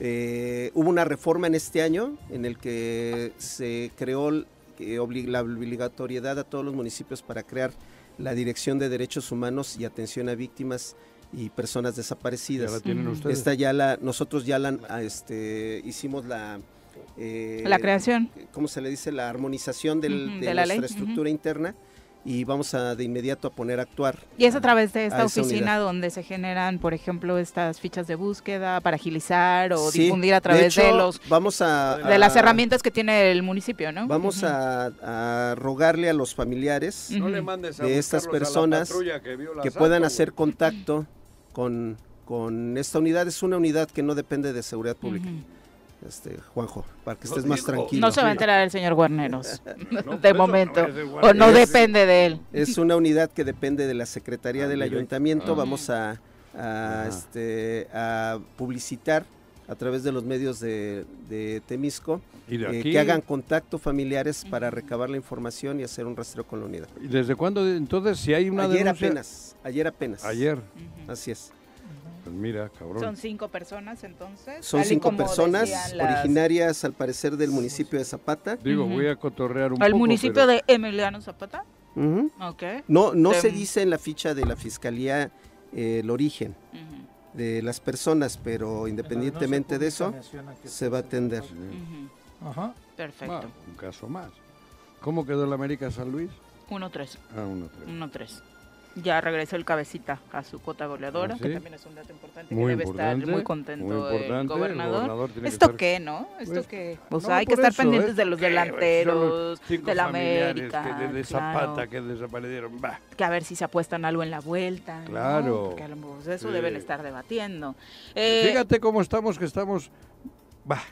eh, hubo una reforma en este año en el que se creó la obligatoriedad a todos los municipios para crear la Dirección de Derechos Humanos y Atención a Víctimas y Personas Desaparecidas. Ya la tienen ustedes. Esta ya la, nosotros ya la, ah, este, hicimos la... Eh, la creación. ¿Cómo se le dice? La armonización de, la nuestra estructura interna y vamos a de inmediato a poner a actuar. Y es a través de esta oficina donde se generan, por ejemplo, estas fichas de búsqueda para agilizar o difundir a través de, los vamos a, de las herramientas que tiene el municipio, ¿no? Vamos a, rogarle a los familiares de estas personas que, puedan hacer contacto con, con esta unidad. Es una unidad que no depende de seguridad pública este, Juanjo, para que estés más tranquilo. No se va a enterar el señor Guarneros, de momento, o no depende de él. Es una unidad que depende de la Secretaría ah, del Ayuntamiento, ah. vamos a, este, a publicitar a través de los medios de, de Temisco, Y de eh, que hagan contacto familiares para recabar la información y hacer un rastreo con la unidad. ¿Y desde cuándo? Entonces, si hay una ayer denuncia... apenas, ayer apenas. Ayer. Así es. Pues mira, cabrón. Son cinco personas entonces. Son cinco personas las- originarias al parecer del municipio de Zapata. Digo, voy a cotorrear un ¿El poco, municipio pero- de Emiliano Zapata? Ujú. Ok. No, no se Dem- dice en la ficha de la fiscalía eh, el origen de las personas, pero independientemente de eso, se va a atender. Ajá. Perfecto. Ah, un caso más. ¿Cómo quedó el América San Luis? 1-3. Ah, uno, tres. 1-3. Ya regresó el cabecita a su cuota goleadora, ¿Ah, que también es un dato importante, Muy que debe estar muy contento muy el el gobernador. ¿Esto estar- qué, no? ¿Esto Pues, qué? O no, sea, hay que estar eso, pendientes ¿eh? de los delanteros, de la América. Que de, de claro. Zapata que desaparecieron. Bah. que a ver si se apuestan algo en la vuelta. ¿no? Claro. Porque a lo mejor de eso Sí. deben estar debatiendo. Eh, Fíjate cómo estamos, que estamos... Bah.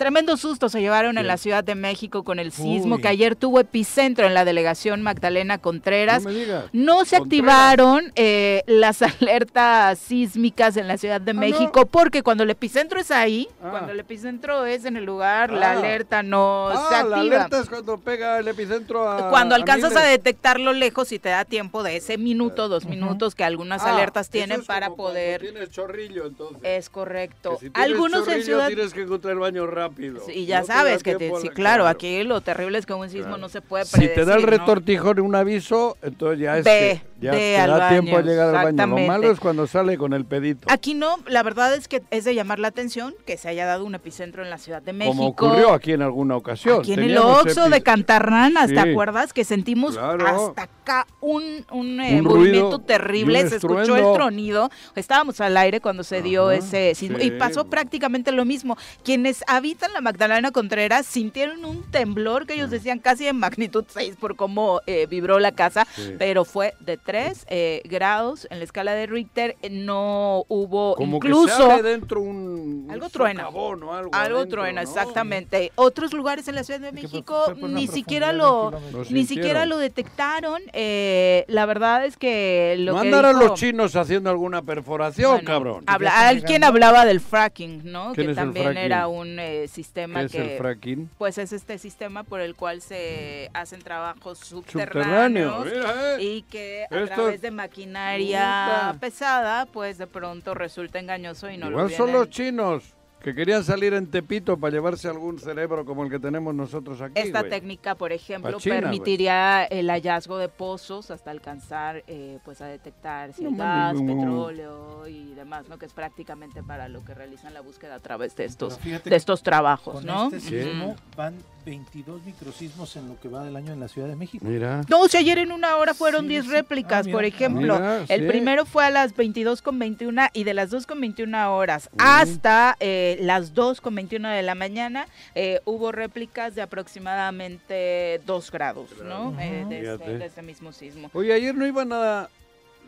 Tremendo susto se llevaron en la Ciudad de México con el sismo Uy. que ayer tuvo epicentro en la delegación Magdalena Contreras. No me digas. No se Contreras. activaron eh, las alertas sísmicas en la Ciudad de Ah, ¿no? México porque cuando el epicentro es ahí, Ah. cuando el epicentro es en el lugar, la Ah. alerta no se Ah, la activa. alerta es cuando pega el epicentro a... Cuando alcanzas a miles. detectarlo lejos y te da tiempo de ese minuto, dos minutos que algunas alertas tienen es para poder... Tienes chorrillo, entonces. Es correcto. Si Algunos en Ciudad tienes que encontrar el baño rápido. Y ya No te sabes que te- sí, la- claro, aquí lo terrible es que un sismo Claro. no se puede Si te da el predecir, ¿no? retortijón y un aviso, entonces ya es Ve, que ya ve te al da tiempo a baño, llegar al baño. Lo malo es cuando sale con el pedito. Aquí no, la verdad es que es de llamar la atención que se haya dado un epicentro en la Ciudad de México. Como ocurrió aquí en alguna ocasión. Aquí en el Teníamos Oxxo de epi- Cantarranas, ¿te Sí. acuerdas? Que sentimos Claro. hasta acá un, un, eh, Un movimiento ruido terrible, un se escuchó el tronido. Estábamos al aire cuando se dio Ajá, ese sismo y sí. pasó prácticamente lo mismo. Quienes habitan la Magdalena Contreras sintieron un temblor que ellos Mm. decían casi en magnitud 6 por cómo eh, vibró la casa, Sí. pero fue de 3 grados en la escala de Richter. eh, No hubo Como que incluso... se abre dentro un, Algo un truena. algo. Algo adentro, truena, ¿no? exactamente. Otros lugares en la Ciudad de México fue- fue ni siquiera lo ni siquiera lo detectaron. Eh, la verdad es que lo no que andarán dijo- los chinos haciendo alguna perforación, bueno, cabrón. habla- alguien hablaba del fracking, ¿no? ¿Quién Que es el también fracking? era un eh, sistema ¿Qué es el fracking? pues es este sistema por el cual se hacen trabajos Subterráneo. subterráneos. Eh. Y que a Esto- través de maquinaria pesada, pues de pronto resulta engañoso y no lo son los chinos que querían salir en Tepito para llevarse algún cerebro como el que tenemos nosotros aquí. Esta técnica, por ejemplo, permitiría el hallazgo de pozos hasta alcanzar eh, pues a detectar si No hay gas, no. petróleo y demás, ¿no? Que es prácticamente para lo que realizan la búsqueda a través de estos de estos trabajos, Con ¿no? este sismo van 22 microsismos en lo que va del año en la Ciudad de México. Mira. No, si ayer en una hora fueron Sí, 10 sí. réplicas, Ah, por ejemplo. Mira, el sí. primero fue a las 22 con 21 y de las 2 con 21 horas hasta eh, las 2 con 21 de la mañana eh, hubo réplicas de aproximadamente 2 grados, ¿no? Eh, de, este, de este mismo sismo. Oye, ayer no iban a...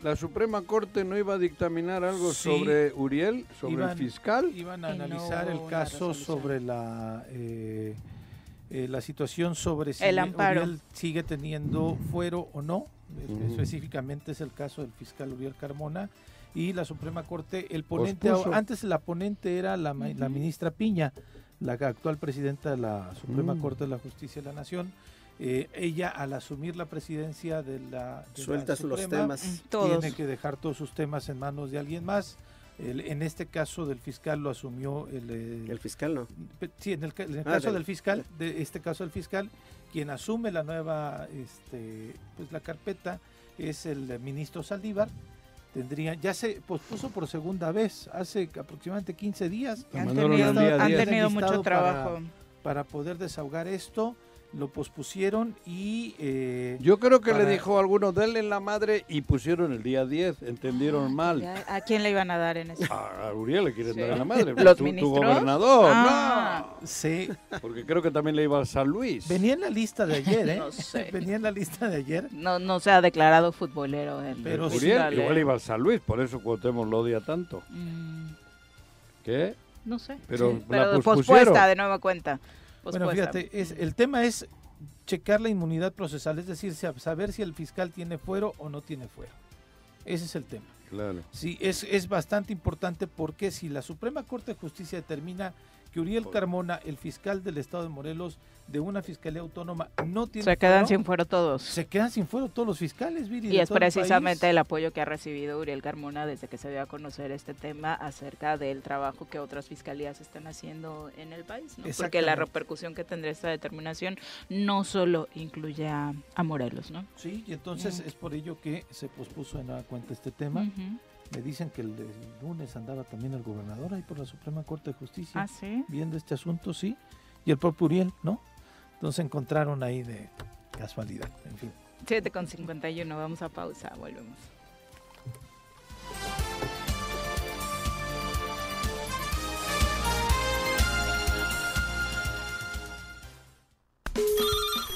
La Suprema Corte no iba a dictaminar algo Sí. sobre Uriel, sobre Iban- el fiscal. Iban a no analizar hubo el caso sobre la eh, eh, la situación sobre si El amparo. Uriel sigue teniendo fuero o no. Es- Ujú. Específicamente es el caso del fiscal Uriel Carmona y la Suprema Corte. El ponente Pospuso. antes la ponente era la, ma- la ministra Piña, la actual presidenta de la Suprema Mm. Corte de la Justicia de la Nación. Eh, ella al asumir la presidencia de la, de la Sueltas los temas. Todos. tiene que dejar todos sus temas en manos de alguien más. El- en este caso del fiscal lo asumió el, eh, El fiscal no. sí, en el, ca- en el Ah, caso del- del fiscal, de este caso del fiscal, quien asume la nueva, este, pues la carpeta es el ministro Saldívar. Tendría, ya se pospuso por segunda vez, hace aproximadamente 15 días. Han tenido, han 10. tenido mucho para- trabajo. Para poder desahogar esto, lo pospusieron y eh, Yo creo que le dijo a algunos, denle en la madre y pusieron el día 10, entendieron mal. Ya, ¿A quién le iban a dar en eso? A a Uriel le quieren Sí. dar en la madre. ¿Los tu, gobernador, Ah. no. Porque creo que también le iba a San Luis. venía en la lista de ayer, ¿eh? No sé. Venía en la lista de ayer. No, no se ha declarado futbolero. el Pero sí, igual iba a San Luis, por eso Cuauhtémoc lo odia tanto. Mm, ¿Qué? no sé. Pero Sí, la pero pospuesta, de nueva cuenta. Bueno, Pospuesta. fíjate, es, el tema es checar la inmunidad procesal, es decir, sa- saber si el fiscal tiene fuero o no tiene fuero. Ese es el tema. Claro. Sí, es, es bastante importante porque si la Suprema Corte de Justicia determina que Uriel Carmona, el fiscal del estado de Morelos, de una fiscalía autónoma, no tiene Se quedan fuero, sin fuero todos. se quedan sin fuero todos los fiscales, Viri, Y es el precisamente el apoyo que ha recibido Uriel Carmona desde que se dio a conocer este tema acerca del trabajo que otras fiscalías están haciendo en el país, ¿no? Porque la repercusión que tendrá esta determinación no solo incluye a, a Morelos, ¿no? Sí, y entonces Mm. es por ello que se pospuso en nueva cuenta este tema. Me dicen que el, el lunes andaba también el gobernador ahí por la Suprema Corte de Justicia Ah, sí. viendo este asunto, sí, y el propio Uriel, ¿no? Entonces encontraron ahí de casualidad, en fin. 7 con 51, vamos a pausa, volvemos.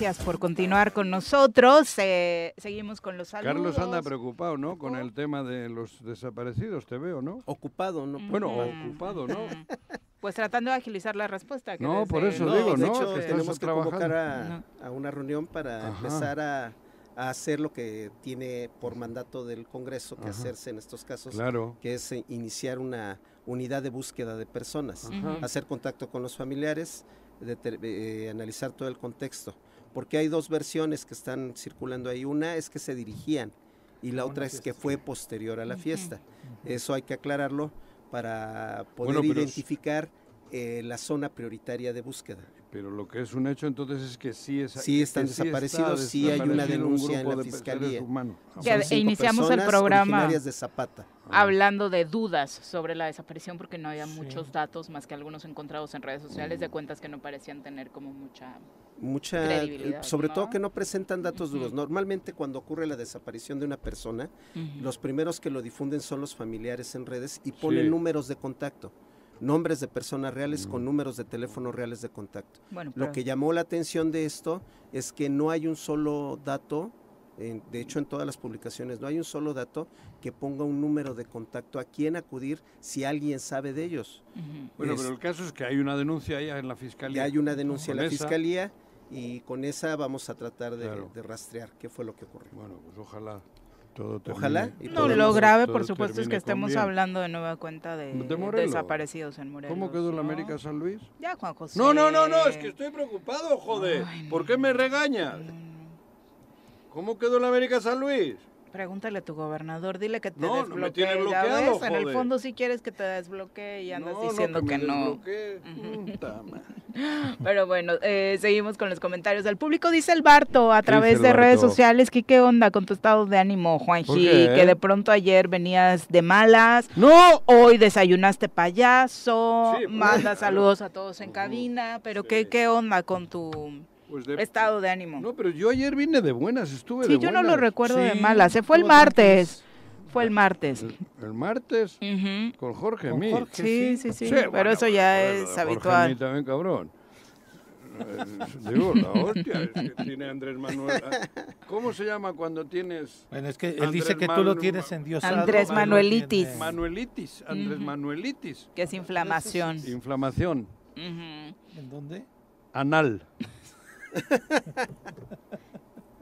Gracias por continuar con nosotros. eh, seguimos con los saludos. Carlos anda preocupado, ¿no? Con el tema de los desaparecidos, te veo, ¿no? Ocupado, ¿no? Bueno, ocupado, ¿no? Pues tratando de agilizar la respuesta. que No, por eso No, digo, de ¿no? hecho, Que estás tenemos que trabajando. convocar a, a una reunión para Ajá. empezar a, a hacer lo que tiene por mandato del Congreso que Ajá. hacerse en estos casos, Claro. que es eh, iniciar una unidad de búsqueda de personas, hacer contacto con los familiares, deter- eh, analizar todo el contexto, porque hay dos versiones que están circulando ahí. Una es que se dirigían y la otra es que fue posterior a la fiesta. Eso hay que aclararlo para poder Bueno, identificar eh, la zona prioritaria de búsqueda. Pero lo que es un hecho entonces es que sí es Sí están que está desaparecidos, sí hay una desaparecido un denuncia en la de fiscalía. de- cinco iniciamos el programa. originarias de Zapata. hablando de dudas sobre la desaparición porque no había Sí. muchos datos más que algunos encontrados en redes sociales de cuentas que no parecían tener como mucha Mucha, Credibilidad, sobre ¿no? todo que no presentan datos duros. Ujú. Normalmente cuando ocurre la desaparición de una persona, los primeros que lo difunden son los familiares en redes y ponen Sí. números de contacto, nombres de personas reales con Mm. números de teléfono reales de contacto. bueno Lo pero- que llamó la atención de esto es que no hay un solo dato, en- de hecho en todas las publicaciones no hay un solo dato que ponga un número de contacto a quién acudir si alguien sabe de ellos. Bueno, Es- pero el caso es que hay una denuncia ya en la fiscalía. Ya hay una denuncia en la esa- fiscalía y con esa vamos a tratar de, Claro. de rastrear qué fue lo que ocurrió. Bueno, pues ojalá todo termine. Ojalá y no, lo grave por supuesto es que estemos bien. hablando de nueva cuenta de, desaparecidos en Morelos. ¿Cómo quedó la ¿no? América San Luis? Ya, Juan José. No, no, no, no, es que estoy preocupado, joder. Ay, no. ¿Por qué me regañas? ¿Cómo quedó la América San Luis? Pregúntale a tu gobernador, dile que te No, no me desbloquee. tiene bloqueado, ves, en el fondo sí quieres que te desbloquee y andas no, diciendo no, que, me no. Pero bueno, eh, seguimos con los comentarios. El público dice el Barto a ¿Qué través de redes sociales que qué onda con tu estado de ánimo, Juanji, que de pronto ayer venías de malas, ¡No! hoy desayunaste payaso, Sí, manda saludos a todos en cabina, pero Sí. ¿qué, qué onda con tu Pues de- estado de ánimo? No, pero yo ayer vine de buenas, estuve de sí, yo no lo buenas. recuerdo de Sí, malas, se fue el martes, fue el martes. El, el martes Ujú. con Jorge Con Mí. Jorge. Sí, sí, sí, Sí, pero bueno, eso ya bueno, es Jorge habitual. Mí también, cabrón. Eh, Digo, la hostia, es que tiene Andrés Manuel. ¿Cómo se llama cuando tienes Bueno, es que él Andrés dice que tú lo Manu- tienes endiosado. Andrés Manuelitis. manuelitis? Andrés Ujú. Manuelitis. Que es inflamación. Inflamación Ujú. ¿En dónde? anal.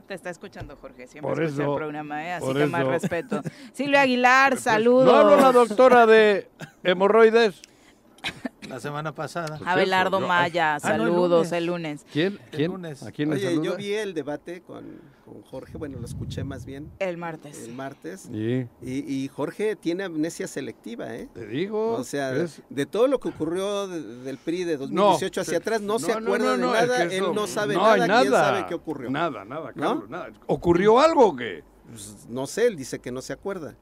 Te está escuchando Jorge, siempre Por escucha eso, el programa, ¿eh? así que más eso. respeto. Silvia Aguilar, saludos. ¿No hablo la doctora de hemorroides? La semana pasada. Pues Abelardo eso, Maya, Ah, no, el saludos lunes. el lunes. ¿Quién? El ¿Quién? lunes. ¿A quién le Oye, saluda? yo vi el debate con, con Jorge, bueno, lo escuché más bien El martes. el martes, Sí, y, y Jorge tiene amnesia selectiva, ¿eh? te digo. O sea, es- de todo lo que ocurrió de- del PRI de 2018 hacia sí. atrás, no, se No, no, acuerda no, no, de es nada, él no sabe no hay nada, quién sabe qué ocurrió. Nada, nada, ¿No? Nada. ¿Ocurrió algo o qué? Pues, no sé, él dice que no se acuerda.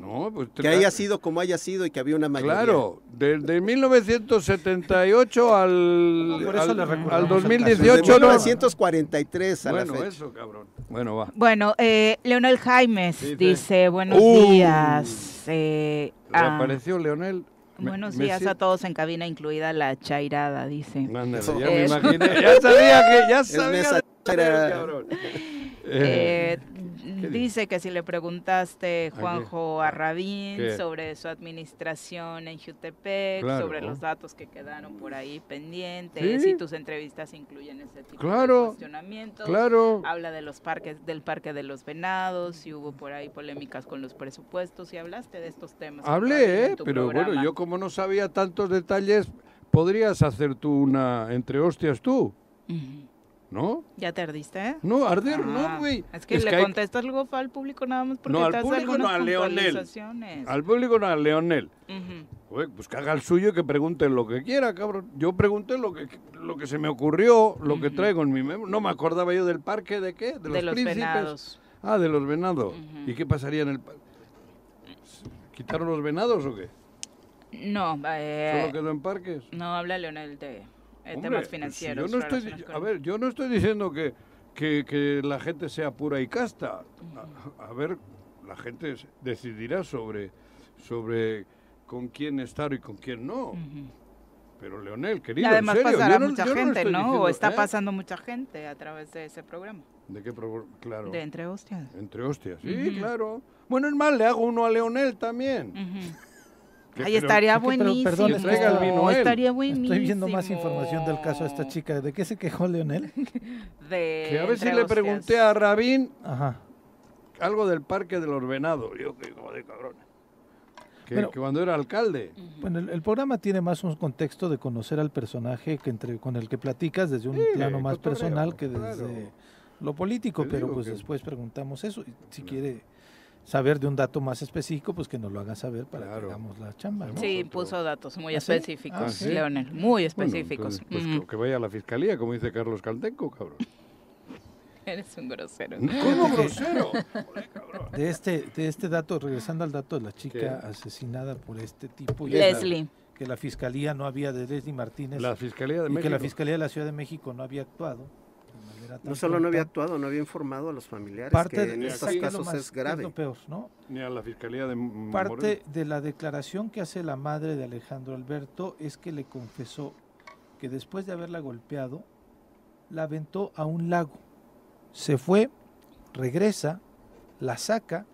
No, pues Que haya sido como haya sido y que había una mayoría. Claro, desde 1978 al, Por eso al, al caso. 2018 Desde no. 1943 a la Bueno, fecha. eso, cabrón. Bueno, va. Bueno, eh, Leonel Jaimes Dice- dice, buenos Uh. días. eh, ah, Reapareció Leonel. Me- buenos me días sien- a todos en cabina, incluida la chairada, dice. Ándale, Eso. ya me Eh, imaginé, ya sabía que, ya sabía Eh, ¿qué dice que si le preguntaste. Juanjo, a Rabín ¿Qué? sobre su administración en Jutepec, Claro. sobre los datos que quedaron por ahí pendientes, Sí. y tus entrevistas incluyen ese tipo Claro, de cuestionamientos. Claro. Habla de los parques, del parque de los venados, si hubo por ahí polémicas con los presupuestos, y hablaste de estos temas. Hablé, ¿eh? Pero bueno, yo como no sabía tantos detalles, podrías hacer tú una entre hostias tú. ¿No? ¿Ya te ardiste? No, arder, Ah, no, güey. Es que le hay- contestas algo al público nada más porque No, al te público no, a Leonel. Al público no, a Leonel. Ujú. Güey, pues que haga el suyo y que pregunte lo que quiera, cabrón. Yo pregunté lo que, lo que se me ocurrió, lo que traigo en mi memoria. No me acordaba yo del parque, ¿de qué? De los, de los príncipes. venados. Ah, de los venados. ¿Y qué pasaría en el parque? ¿Quitaron los venados o qué? No, eh, ¿Solo quedó en parques? no habla Leonel de eh, Hombre, temas financieros. yo no estoy, con- a ver, yo no estoy diciendo que, que, que la gente sea pura y casta. A, a ver, la gente decidirá sobre, sobre con quién estar y con quién no. Ujú. Pero Leonel, Y querido, además en serio, pasará yo no- mucha yo no gente, estoy ¿no? diciendo- O está ¿eh? pasando mucha gente a través de ese programa. ¿De qué pro- Claro. De Entre Hostias. Entre hostias, sí, Ujú. claro. Bueno, es más, le hago uno a Leonel también. Ujú. Que- Ahí pero- estaría pero, buenísimo. perdón, Que traiga el vino él. Estaría buenísimo. Estoy viendo más información del caso de esta chica. ¿De qué se quejó Leonel? De Que a ver si le Hostias. pregunté a Rabín Ajá. algo del Parque de los Venados. Yo que joder, cabrón. Que, Bueno. que cuando era alcalde. Bueno, el, el programa tiene más un contexto de conocer al personaje que entre, con el que platicas desde un Sí, plano más personal que claro. desde lo político, Te pero pues que- después preguntamos eso. Y si quiere saber de un dato más específico, pues que nos lo haga saber para Claro. que hagamos la chamba. ¿no? Sí, puso datos muy ¿Ah, sí? específicos, Ah, sí. Leonel, muy Bueno, específicos. entonces, pues, Ujú. que- que vaya a la fiscalía, como dice Carlos Caltenco, cabrón. Eres un grosero. ¿Cómo grosero? Joder, cabrón. De este, de este dato, regresando al dato de la chica ¿Qué? asesinada por este tipo, y que la- Leslie. que la fiscalía no había de Leslie Martínez La Fiscalía de y México. que la fiscalía de la Ciudad de México no había actuado. No solo no había actuado, no había informado a los familiares, parte que de- en sí, estos es casos más- es grave. lo peor, ¿no? Ni a la Fiscalía de M- Parte Morelos. de la declaración que hace la madre de Alejandro Alberto es que le confesó que después de haberla golpeado, la aventó a un lago. Se fue, regresa, la saca,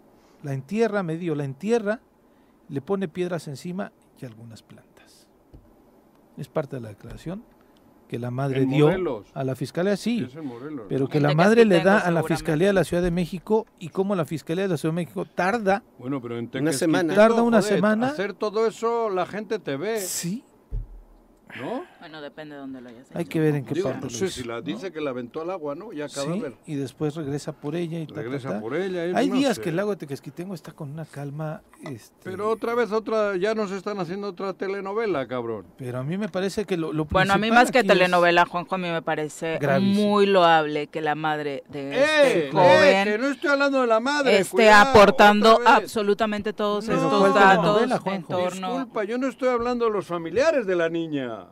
la entierra, medio la entierra, le pone piedras encima y algunas plantas. Es parte de la declaración que la madre En dio Morelos. a la fiscalía, sí, pero que la madre le da a la. Fiscalía de la Ciudad de México y cómo la Fiscalía de la Ciudad de México tarda Bueno, pero en Una semana. Tarda una joder, semana. Hacer todo eso, la gente te ve, Sí, ¿no? Bueno, depende de dónde lo hayas hay hecho, que ver en qué Digo, parte lo hizo, si la ¿no? dice que la aventó al agua, ¿no? Ya Sí, cadáver. y después regresa por ella y ta, ta, Regresa ta. por ella. y Hay no días sé. que el lago de Tequesquitengo está con una calma, este, Pero otra vez, otra, ya nos están haciendo otra telenovela, cabrón. pero a mí me parece que lo, lo Bueno, a mí más que telenovela, Juanjo, a mí me parece Gravísimo. muy loable que la madre de ¡Eh! este ¡Eh! joven Que no estoy hablando de la madre. esté cuidado, aportando absolutamente todos No, estos ¿cuál datos en torno... Disculpa, yo no estoy hablando de los familiares de la niña.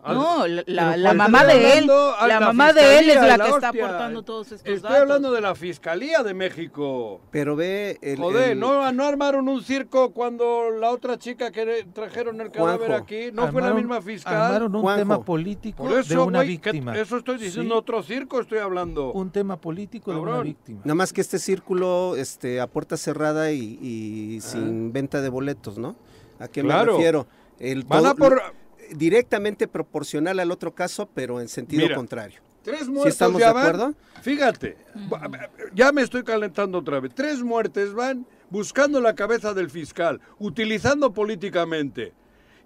No, la, la- Pero la ¿cuál mamá estoy de él, la la mamá de él es la la que está aportando todos estos Estoy datos. hablando de la Fiscalía de México. Pero ve el, Joder, el- ¿no, no armaron un circo cuando la otra chica que trajeron el cadáver Juanjo, aquí? ¿No fue la misma fiscal? Armaron un Juanjo, tema político Por eso, de una víctima. eso estoy diciendo, Sí, otro circo estoy hablando. un tema político de una víctima. Nada más que este círculo este, a puerta cerrada y, y Ah. sin venta de boletos, ¿no? ¿A qué Claro. me refiero? El Van a por directamente proporcional al otro caso, pero en sentido Mira, contrario. tres ¿Sí muertos estamos ya de van. acuerdo? Fíjate, ya me estoy calentando otra vez. Tres muertes van buscando la cabeza del fiscal, utilizando políticamente.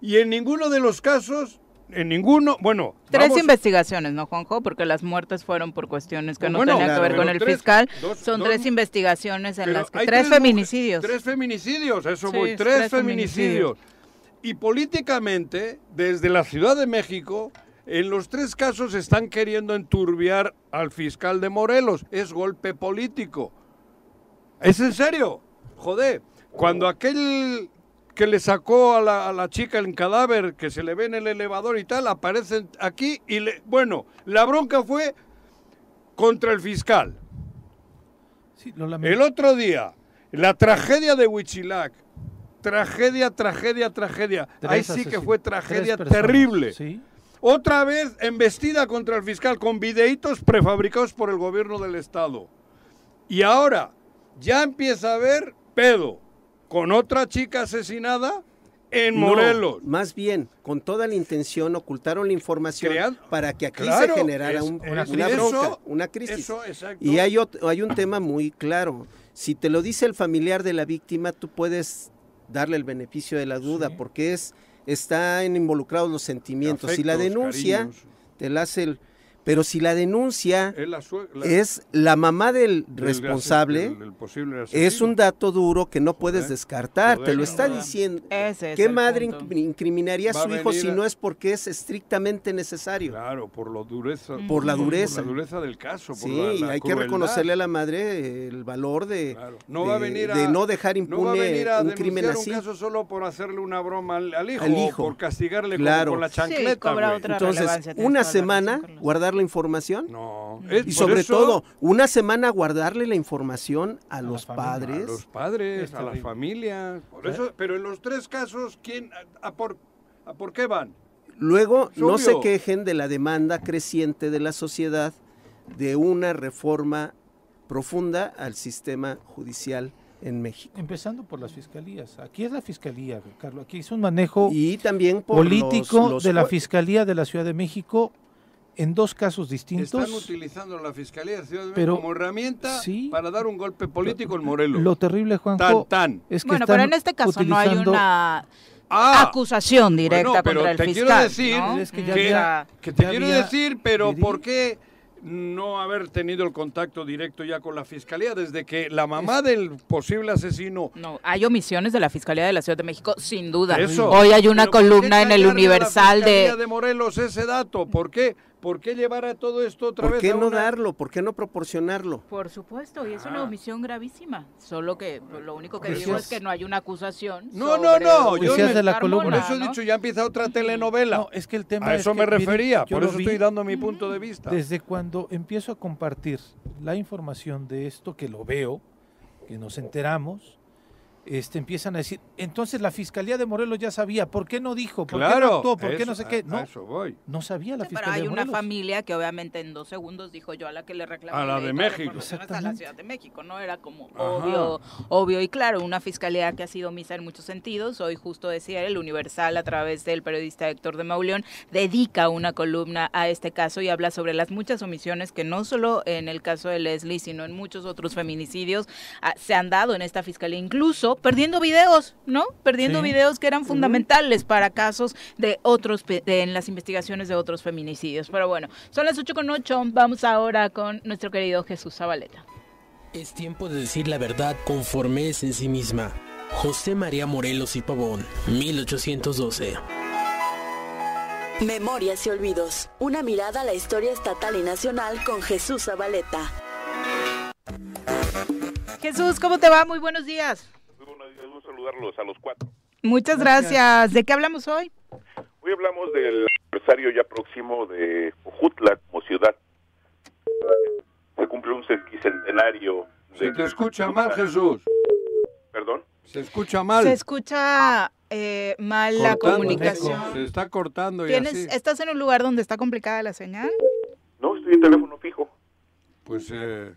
Y en ninguno de los casos, en ninguno, bueno, Tres vamos- investigaciones, ¿no, Juanjo? Porque las muertes fueron por cuestiones que no Bueno, tenían claro, que ver con el tres- fiscal. dos- Son dos- tres investigaciones en las que tres, feminicidios. Tres feminicidios, eso Sí, voy, es tres, tres feminicidios. Y políticamente, desde la Ciudad de México, en los tres casos están queriendo enturbiar al fiscal de Morelos. Es golpe político. ¿Es en serio? Joder, Cuando aquel que le sacó a la, a la chica el cadáver, que se le ve en el elevador y tal, aparecen aquí y le... Bueno, la bronca fue contra el fiscal. Sí, lo lamento. El otro día, la tragedia de Huichilac. Tragedia, tragedia, tragedia. Tres Ahí sí que fue tragedia terrible. Sí. Otra vez embestida contra el fiscal con videitos prefabricados por el gobierno del Estado. Y ahora ya empieza a haber pedo con otra chica asesinada en No, Morelos. más bien, con toda la intención ocultaron la información Crean- para que aquí Claro, se generara es- un- es- una, eso- bronca, una crisis. eso, y hay, ot- hay un tema muy claro. Si te lo dice el familiar de la víctima, tú puedes darle el beneficio de la duda, Sí. porque es están involucrados los sentimientos. si la denuncia, cariños. te la hace el... Pero si la denuncia Es la la- es la mamá del del responsable, del- del es un dato duro que no puedes descartar. joder, te lo está diciendo. Ese ¿Qué madre punto. incriminaría a su hijo si no es porque es estrictamente necesario? Claro, por la dureza. Por la dureza. Por la dureza del caso. por Sí, la- la hay que reconocerle a la madre el valor de, Claro. No de, va a venir a, de no dejar no va a impune venir a un crimen así. un caso solo por hacerle una broma al, al hijo, Al o hijo. por castigarle con- Claro. con, la Sí, chancleta, cobra güey. otra Entonces, una la semana Carlos. Guardar la información No. y es sobre eso todo una semana guardarle la información a, los familia. a padres. los padres, Es a las familias. Por eso, pero en los tres casos, ¿quién, a, a por, ¿a por qué van? Luego, no se quejen de la demanda creciente de la sociedad de una reforma profunda al sistema judicial en México. Empezando por las fiscalías. Aquí es la fiscalía, Carlos. Aquí es un manejo Y también por político los- los de la Fiscalía de la Ciudad de México en dos casos Están distintos. utilizando la Fiscalía de Ciudad de México Pero- como herramienta sí. para dar un golpe político en Morelos. Lo terrible, Juanjo, tan, tan. es que Bueno, están pero en este caso no hay una Ah, acusación directa bueno, pero contra el te quiero fiscal. decir ¿no? Es que ya que, había- que te ya quiero había- decir, pero ¿por qué no haber tenido el contacto directo ya con la fiscalía desde que la mamá del posible asesino No, hay omisiones de la Fiscalía de la Ciudad de México, sin duda. Eso. Hoy hay una Pero ¿por qué columna en el Universal de... de Morelos ese dato? ¿Por qué? ¿Por qué llevar a todo esto otra ¿Por vez qué a no una- darlo? ¿Por qué no proporcionarlo? Por supuesto, y es Ah. una omisión gravísima. Solo que pues, lo único que Decías- digo es que no hay una acusación. No, no, sobre no, yo me- de la columna. Por eso he ¿no? dicho, ya empieza otra telenovela. No, es que el tema a es eso que, me refería, por eso vi estoy dando mi punto de vista. Desde cuando empiezo a compartir la información de esto, que lo veo, que nos enteramos, este, empiezan a decir, entonces la Fiscalía de Morelos ya sabía, ¿por qué no dijo? ¿Por qué no claro, actuó? ¿Por qué no eso- sé qué? a- No, a eso voy. no sabía la Sí, pero Fiscalía hay de una Morelos. familia que obviamente en dos segundos dijo yo a la que le reclamé A la de México. a la. Ciudad de México, ¿no? Era como Ajá. obvio, obvio y claro, una fiscalía que ha sido omisa en muchos sentidos. Hoy justo decía el Universal a través del periodista Héctor de Mauleón dedica una columna a este caso y habla sobre las muchas omisiones que no solo en el caso de Leslie, sino en muchos otros feminicidios ah, se han dado en esta fiscalía, incluso perdiendo videos, ¿no? Perdiendo Sí. videos que eran fundamentales para casos de otros, de- en las investigaciones de otros feminicidios. Pero bueno, son las 8 con 8, vamos ahora con nuestro querido Jesús Zabaleta. Es tiempo de decir la verdad conforme es en sí misma. José María Morelos y Pavón, 1812. Memorias y olvidos. Una mirada a la historia estatal y nacional con Jesús Zabaleta. Jesús, ¿cómo te va? Muy buenos días. Muy buenos días, gusto saludarlos a los cuatro. Muchas gracias. ¿De qué hablamos hoy? Hoy hablamos del aniversario ya próximo de Ojutla como ciudad. Se cumple un sesquicentenario. Se de- te escucha mal, Jesús. Perdón. Se escucha mal. Se escucha eh, mal la comunicación. Se está cortando y ¿Tienes, así. ¿Estás en un lugar donde está complicada la señal? No, estoy en teléfono fijo. Pues, eh,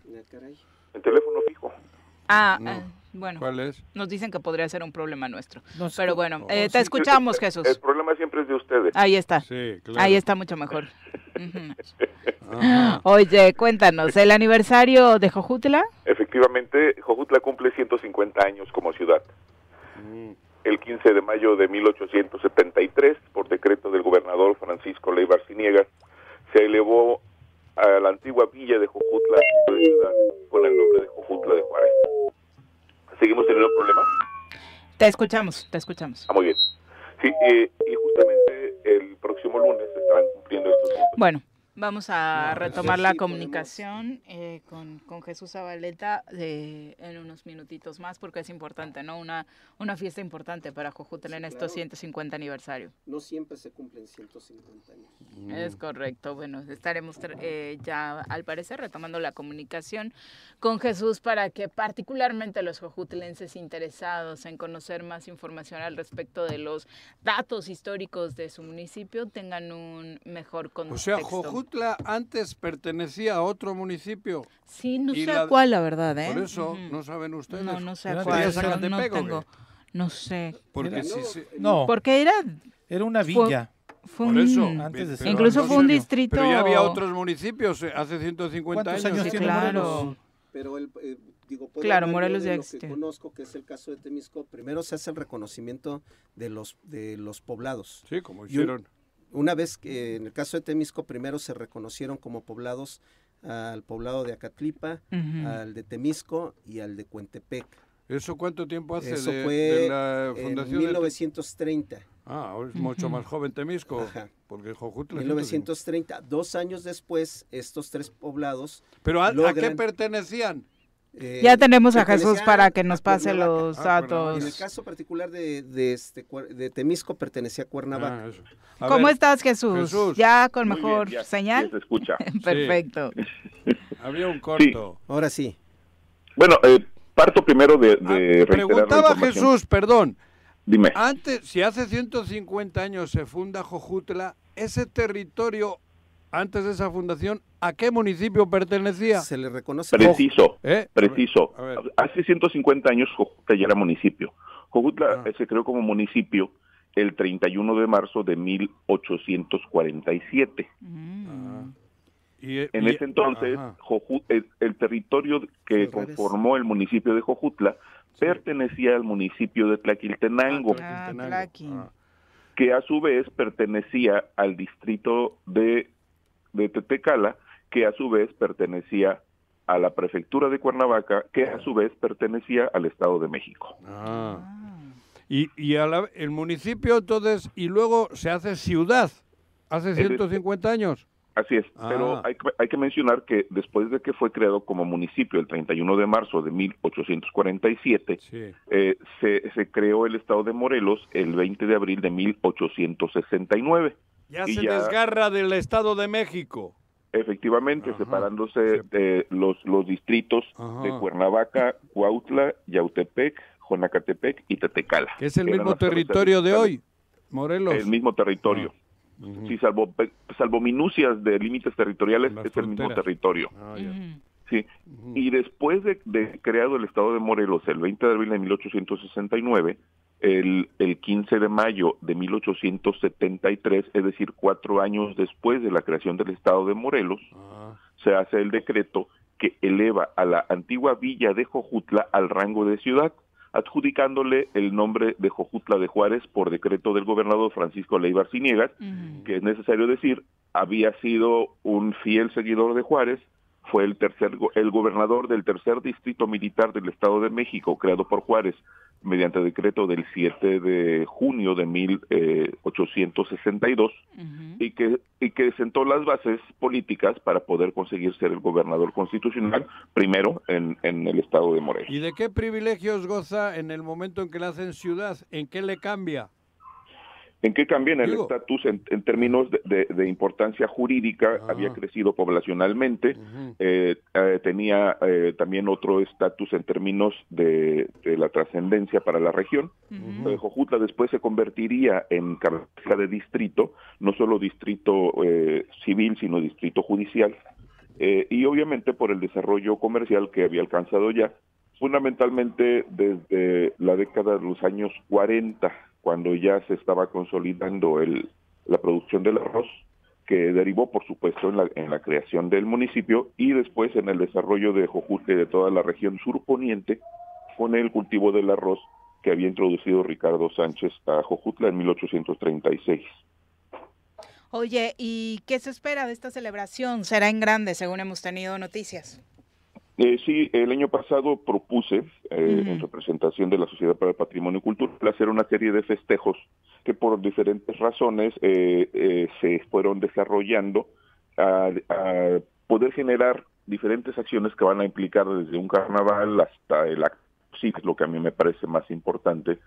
En teléfono fijo. Ah, No. ah, bueno. ¿cuál es? Nos dicen que podría ser un problema nuestro. No sé. Pero bueno, No, eh, sí, te escuchamos, Jesús. El problema siempre es de ustedes. Ahí está. Sí, claro. Ahí está mucho mejor. Oye, cuéntanos, ¿el aniversario de Jojutla? Efectivamente, Jojutla cumple 150 años como ciudad. Mm. El 15 de mayo de 1873, por decreto del gobernador Francisco Leiva Arciniegas, se elevó a la antigua villa de Jojutla con el nombre de Jojutla de Juárez. ¿Seguimos teniendo problemas? Te escuchamos, te escuchamos. Ah, muy bien. Sí, eh, y justamente el próximo lunes estarán cumpliendo estos 150 Bueno, Vamos a No, retomar sí la comunicación eh, con, con Jesús Zabaleta de- en unos minutitos más porque es importante, ¿no? Una, una fiesta importante para Jojutla en Sí, estos claro. 150 aniversario. No siempre se cumplen 150 años. Es correcto. Bueno, estaremos eh, ya, al parecer, retomando la comunicación con Jesús para que particularmente los jojutlenses interesados en conocer más información al respecto de los datos históricos de su municipio tengan un mejor contexto. O sea, Jojutla antes pertenecía a otro municipio. Sí, no y sé la- cuál, la verdad, ¿eh? Por eso, no saben ustedes. No, no sé a cuál. ¿Sería pero no Zacatepec o qué? tengo, no sé. Porque Era- si no, se- No, Porque era, era una villa. fue Por eso. un- Antes de Incluso no fue un distrito- Pero ya había otros municipios eh, hace 150 ¿Cuántos años. años Sí, tiene claro. Morelos? Pero el, eh, digo, Claro, Morelos de ya lo que existía. conozco, que es el caso de Temisco. Primero se hace el reconocimiento de los, de los poblados. Sí, como Y un- hicieron. Una vez que en el caso de Temisco, primero se reconocieron como poblados al poblado de Acatlipa, al de Temisco y al de Cuentepec. ¿Eso cuánto tiempo hace Eso de, fue de la en fundación? de- 1930. Ah, ahora es mucho más joven Temisco. Ajá. Porque Jojutla. es 1930. Dos años después, estos tres poblados. Pero ¿a, a qué pertenecían? Eh, Ya tenemos a Jesús para que nos pase Cuernavaca. los Ah, datos. En el caso particular de, de, este, de Temisco pertenecía a Cuernavaca. Ah. A ¿Cómo ver, estás, Jesús? Jesús. ¿Ya con Muy bien, mejor ya, señal? ya se escucha. Perfecto. Había un corto. Ahora sí. Bueno, eh, parto primero de, Ah, de reiterar la preguntaba información. Jesús, perdón. Dime. Antes, si hace 150 años se funda Jojutla, ese territorio, antes de esa fundación, ¿a qué municipio pertenecía? Se le reconoce. Preciso, ¿Eh? preciso. A ver, a ver. Hace 150 años Jojutla ya era municipio. Jojutla Ah. se creó como municipio el 31 de marzo de 1847. Mm. Y- En y- ese entonces. Joju- el, el territorio que conformó el municipio de Jojutla pertenecía al municipio de Tlaquiltenango, Ah, Tenango. Tlaqui. Ah. que a su vez pertenecía al distrito de, de Tetecala, que a su vez pertenecía a la prefectura de Cuernavaca, que a su vez pertenecía al Estado de México. Ah. Ah. Y, y a la- el municipio entonces, y luego se hace ciudad, hace Es- 150 años. Así es, Ah. pero hay, que- hay que mencionar que después de que fue creado como municipio el 31 de marzo de 1847, Sí. eh, se, se creó el Estado de Morelos el 20 de abril de 1869. Ya Y se ya- desgarra del Estado de México. Efectivamente, Ajá. separándose de los, los distritos Ajá. de Cuernavaca, Cuautla, Yautepec, Jonacatepec y Tetecala. Que es el Eran mismo territorio de hoy, Morelos. El mismo territorio. Ujú. Sí, salvo, pe- salvo minucias de límites territoriales, Las es el mismo territorio. Ah. Sí. Y después de, de creado el Estado de Morelos el 20 de abril de 1869, el, el 15 de mayo de 1873, es decir, cuatro años después de la creación del Estado de Morelos, Ah, se hace el decreto que eleva a la antigua villa de Jojutla al rango de ciudad, adjudicándole el nombre de Jojutla de Juárez por decreto del gobernador Francisco Leibar Ciniegas, que es necesario decir, había sido un fiel seguidor de Juárez, fue el tercer go- el gobernador del tercer distrito militar del Estado de México, creado por Juárez mediante decreto del 7 de junio de 1862 Ujú. y que y que sentó las bases políticas para poder conseguir ser el gobernador constitucional primero en, en el estado de Morelos. ¿Y de qué privilegios goza en el momento en que le hacen ciudad? ¿En qué le cambia? ¿En qué cambia en el estatus en, en términos de, de- de importancia jurídica? Ah. Había crecido poblacionalmente, eh, eh, tenía eh, también otro estatus en términos de, de la trascendencia para la región. Eh, Jojutla después se convertiría en cabeza de distrito, no solo distrito eh, civil, sino distrito judicial, y obviamente por el desarrollo comercial que había alcanzado ya, fundamentalmente desde la década de los años 40, cuando ya se estaba consolidando el, la producción del arroz, que derivó, por supuesto, en la, en la creación del municipio y después en el desarrollo de Jojutla y de toda la región surponiente con el cultivo del arroz que había introducido Ricardo Sánchez a Jojutla en 1836. Oye, ¿y qué se espera de esta celebración? Será en grande, según hemos tenido noticias. Eh, sí, el año pasado propuse, eh, Ujú. en representación de la Sociedad para el Patrimonio Cultural, hacer una serie de festejos que por diferentes razones eh, eh, se fueron desarrollando a, a poder generar diferentes acciones que van a implicar desde un carnaval hasta el acto, sí, es lo que a mí me parece más importante,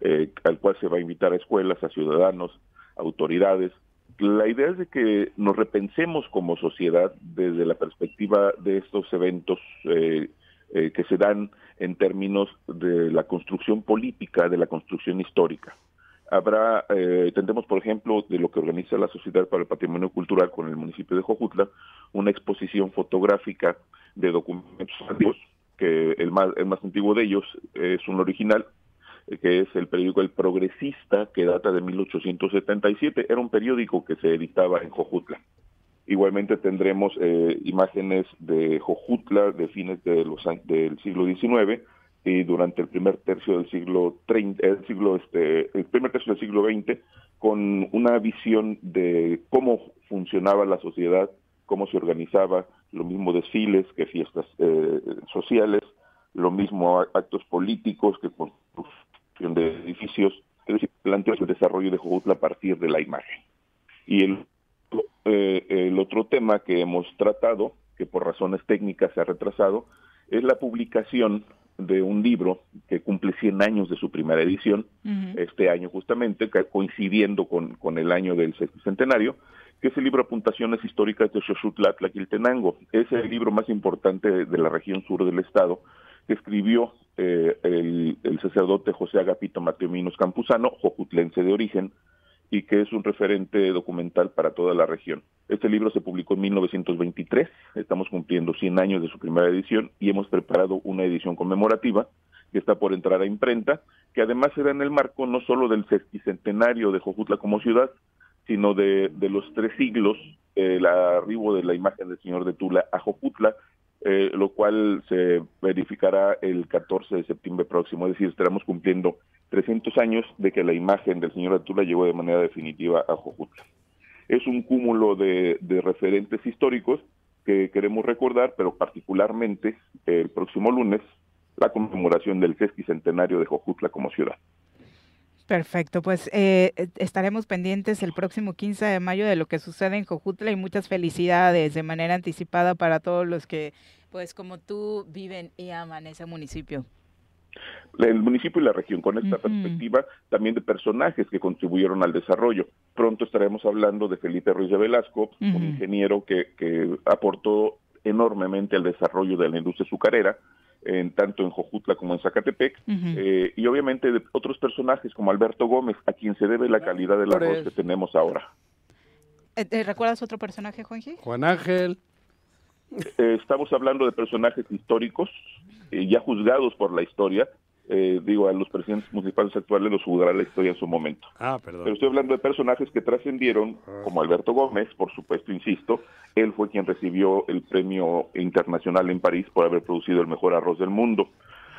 eh, al cual se va a invitar a escuelas, a ciudadanos, autoridades. La idea es de que nos repensemos como sociedad desde la perspectiva de estos eventos eh, eh, que se dan en términos de la construcción política, de la construcción histórica. Habrá, eh, tendremos, por ejemplo, de lo que organiza la Sociedad para el Patrimonio Cultural con el municipio de Jojutla, una exposición fotográfica de documentos antiguos, que el más, el más antiguo de ellos es un original, que es el periódico El Progresista, que data de 1877. Era un periódico que se editaba en Jojutla. Igualmente tendremos eh, imágenes de Jojutla de fines de los, del siglo XIX y durante el primer tercio del siglo 30, el siglo este, el primer tercio del siglo XX con una visión de cómo funcionaba la sociedad, cómo se organizaba, lo mismo desfiles que fiestas eh, sociales, lo mismo actos políticos que construcción de edificios, es decir, planteos el desarrollo de Jojutla a partir de la imagen. Y el, eh, el otro tema que hemos tratado, que por razones técnicas se ha retrasado, es la publicación de un libro que cumple 100 años de su primera edición, este año justamente, coincidiendo con, con el año del sexcentenario, que es el libro Apuntaciones Históricas de Xochutla Tlaquiltenango. Es el libro más importante de, de la región sur del estado, que escribió eh, el, sacerdote José Agapito Mateo Minos Campuzano, jojutlense de origen, y que es un referente documental para toda la región. Este libro se publicó en 1923, estamos cumpliendo 100 años de su primera edición y hemos preparado una edición conmemorativa que está por entrar a imprenta, que además será en el marco no solo del sesquicentenario de Jojutla como ciudad, sino de, de los tres siglos, el arribo de la imagen del Señor de Tula a Jojutla, eh, lo cual se verificará el 14 de septiembre próximo, es decir, estaremos cumpliendo 300 años de que la imagen del Señor de Tula llegó de manera definitiva a Jojutla. Es un cúmulo de, de referentes históricos que queremos recordar, pero particularmente el próximo lunes, la conmemoración del sesquicentenario de Jojutla como ciudad. Perfecto, pues eh, eh, estaremos pendientes el próximo 15 de mayo de lo que sucede en Jojutla y muchas felicidades de manera anticipada para todos los que, pues como tú, viven y aman ese municipio. el municipio y la región, con esta perspectiva también de personajes que contribuyeron al desarrollo. Pronto estaremos hablando de Felipe Ruiz de Velasco, un ingeniero que, que aportó enormemente al desarrollo de la industria azucarera, en, tanto en Jojutla como en Zacatepec, eh, y obviamente de otros personajes como Alberto Gómez, a quien se debe la calidad del arroz que tenemos ahora. Eh, eh, ¿Recuerdas otro personaje, Juanji? Juan Ángel. Eh, estamos hablando de personajes históricos, eh, ya juzgados por la historia. Eh, digo, a los presidentes municipales actuales los juzgará la historia en su momento. Ah, perdón. Pero estoy hablando de personajes que trascendieron, como Alberto Gómez, por supuesto, insisto, él fue quien recibió el premio internacional en París por haber producido el mejor arroz del mundo.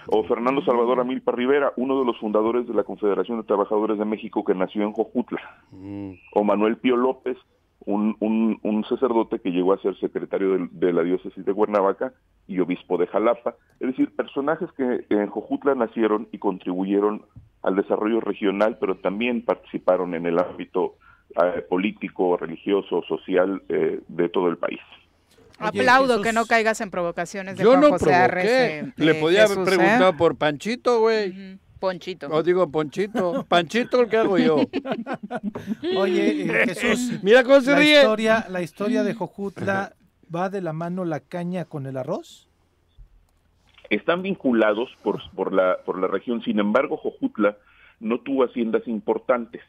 O Fernando Salvador Amilpa Rivera, uno de los fundadores de la Confederación de Trabajadores de México que nació en Jojutla. Mm. O Manuel Pío López, un, un, un sacerdote que llegó a ser secretario del- de, la diócesis de Cuernavaca y obispo de Jalapa. Es decir, personajes que en Jojutla nacieron y contribuyeron al desarrollo regional, pero también participaron en el ámbito eh, político, religioso, social eh, de todo el país. Oye, Aplaudo que no caigas en provocaciones de Yo Juan no José Arres, provoqué. eh, Le eh, podía haber Jesús, ¿eh? preguntado por Panchito, güey. Ujú. Ponchito. O digo Ponchito. Panchito, ¿qué hago yo? Oye, eh, Jesús, Mira cómo se la ríe. historia, la historia de Jojutla va de la mano la caña con el arroz. están vinculados por, por, la, por la región. Sin embargo, Jojutla no tuvo haciendas importantes.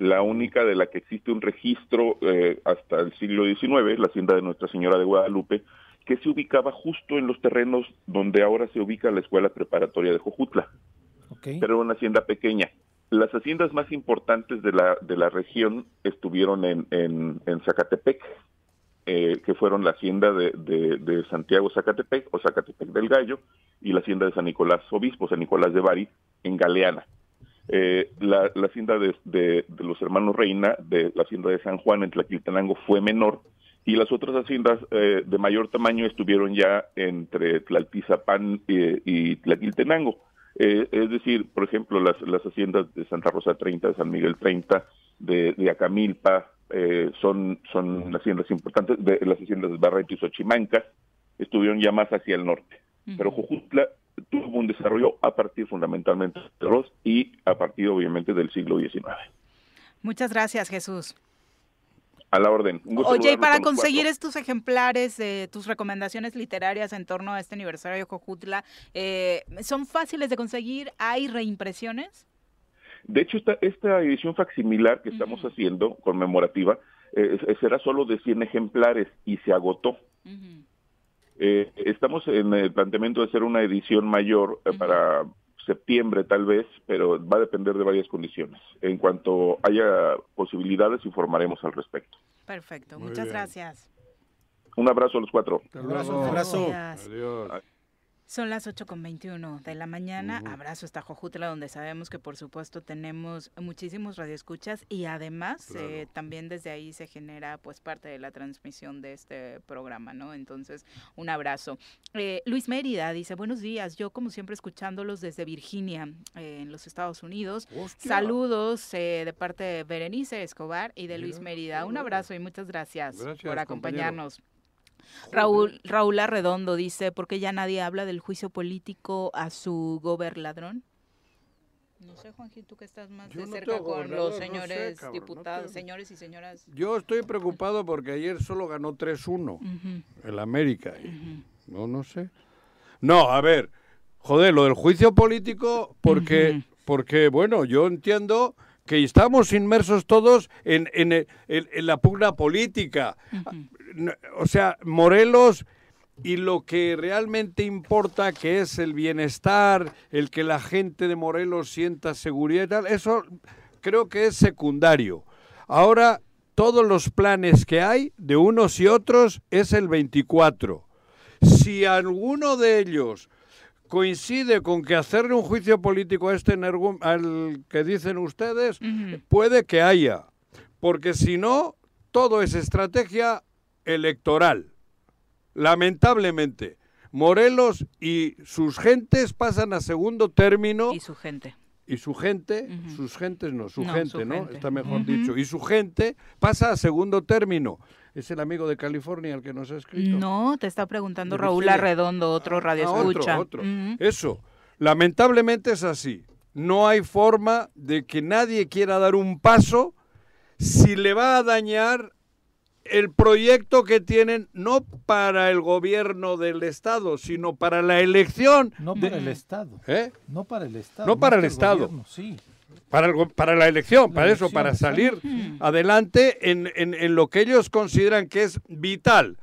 La única de la que existe un registro eh, hasta el siglo XIX, la hacienda de Nuestra Señora de Guadalupe, que se ubicaba justo en los terrenos donde ahora se ubica la escuela preparatoria de Jojutla. Ok. Pero una hacienda pequeña. Las haciendas más importantes de la, de la región estuvieron en, en, Zacatepec, eh, que fueron la hacienda de, de, de Santiago Zacatepec o Zacatepec del Gallo y la hacienda de San Nicolás Obispo, San Nicolás de Bari, en Galeana. Eh, la, la hacienda de, de- de los hermanos Reina, de la hacienda de San Juan en Tlaquiltenango fue menor y las otras haciendas eh, de mayor tamaño estuvieron ya entre Tlaltizapán eh, y Tlaquiltenango. Eh, es decir, por ejemplo, las, las haciendas de Santa Rosa 30, de San Miguel 30, de, de Acamilpa, eh, son, son haciendas importantes, de, las haciendas de Barreto y Xochimanca, estuvieron ya más hacia el norte. Pero Jujutla tuvo un desarrollo a partir fundamentalmente de los y a partir obviamente del siglo XIX. Muchas gracias, Jesús. A la orden. Oye, y para conseguir estos ejemplares, de tus recomendaciones literarias en torno a este aniversario de Jojutla, eh, ¿son fáciles de conseguir? ¿Hay reimpresiones? De hecho, esta, esta edición facsimilar que estamos haciendo, conmemorativa, eh, será solo de 100 ejemplares y se agotó. Eh, estamos en el planteamiento de hacer una edición mayor para septiembre tal vez, pero va a depender de varias condiciones. En cuanto haya posibilidades, informaremos al respecto. Perfecto, muchas gracias. Un abrazo a los cuatro. Un abrazo. Adiós. Son las 8 con 21 de la mañana. Abrazo esta Jojutla, donde sabemos que por supuesto tenemos muchísimos radioescuchas y además eh, también desde ahí se genera pues parte de la transmisión de este programa, ¿no? Entonces, un abrazo. Eh, Luis Mérida dice, buenos días, yo como siempre escuchándolos desde Virginia, eh, en los Estados Unidos. Saludos de parte de Berenice Escobar y de Luis Mérida. Un abrazo y muchas gracias, por acompañarnos. Raúl, Raúl Arredondo dice, ¿por qué ya nadie habla del juicio político a su gobernadrón? No sé, Juanjito, tú que estás más de cerca con los señores diputados, señores y señoras. Yo estoy preocupado porque ayer solo ganó 3-1 el América. No, no sé. No, a ver, joder, lo del juicio político, porque, porque bueno, yo entiendo que estamos inmersos todos en, en, en, la pugna política o sea, Morelos y lo que realmente importa, que es el bienestar, el que la gente de Morelos sienta seguridad y tal, eso creo que es secundario. Ahora, todos los planes que hay de unos y otros es el 24. Si alguno de ellos coincide con que hacerle un juicio político a este al que dicen ustedes, puede que haya, porque si no, todo es estrategia electoral. Lamentablemente, Morelos y sus gentes pasan a segundo término. Y su gente. Y su gente, sus gentes no, su gente, ¿no? Está mejor dicho. Y su gente pasa a segundo término. Es el amigo de California el que nos ha escrito. No, te está preguntando Raúl Arredondo, otro radio ah, escucha. Otro, Eso, lamentablemente es así. No hay forma de que nadie quiera dar un paso si le va a dañar el proyecto que tienen no para el gobierno del Estado, sino para la elección. No para el Estado. ¿Eh? No para el Estado. No para el Estado. sí. Para, para la elección, para eso, para salir adelante en, en, en lo que ellos consideran que es vital.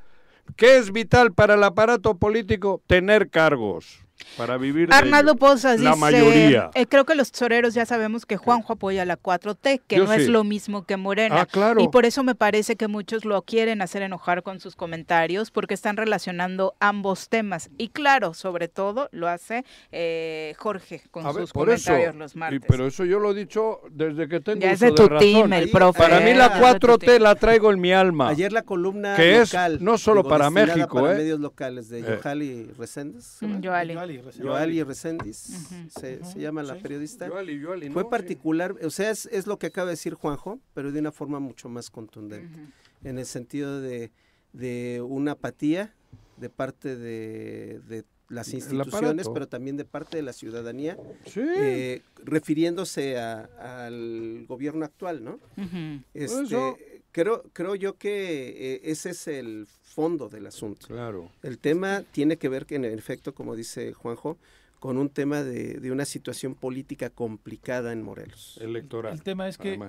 ¿Qué es vital para el aparato político? Tener cargos para vivir Arnaldo Pozas la dice, mayoría. Eh, creo que los toreros ya sabemos que Juanjo apoya la 4T, que no es lo mismo que Morena. Ah, claro. Y por eso me parece que muchos lo quieren hacer enojar con sus comentarios, porque están relacionando ambos temas. Y claro, sobre todo lo hace eh, Jorge con sus comentarios los martes. pero eso yo lo he dicho desde que tengo ya es de tu team, el profe. Para mí la 4T la traigo en mi alma. Ayer la columna que local, es no solo para México, para ¿eh? medios locales de Yohali Reséndez. Yohali. Yoali Reséndiz, se, llama la periodista. Fue particular, o sea, es, es, lo que acaba de decir Juanjo, pero de una forma mucho más contundente, en el sentido de, de una apatía de parte de, las instituciones, pero también de parte de la ciudadanía, eh, refiriéndose al gobierno actual, ¿no? Este, creo, creo yo que eh, ese es el fondo del asunto. Claro. El tema tiene que ver que, en efecto, como dice Juanjo, con un tema de, una situación política complicada en Morelos. Electoral. El tema es que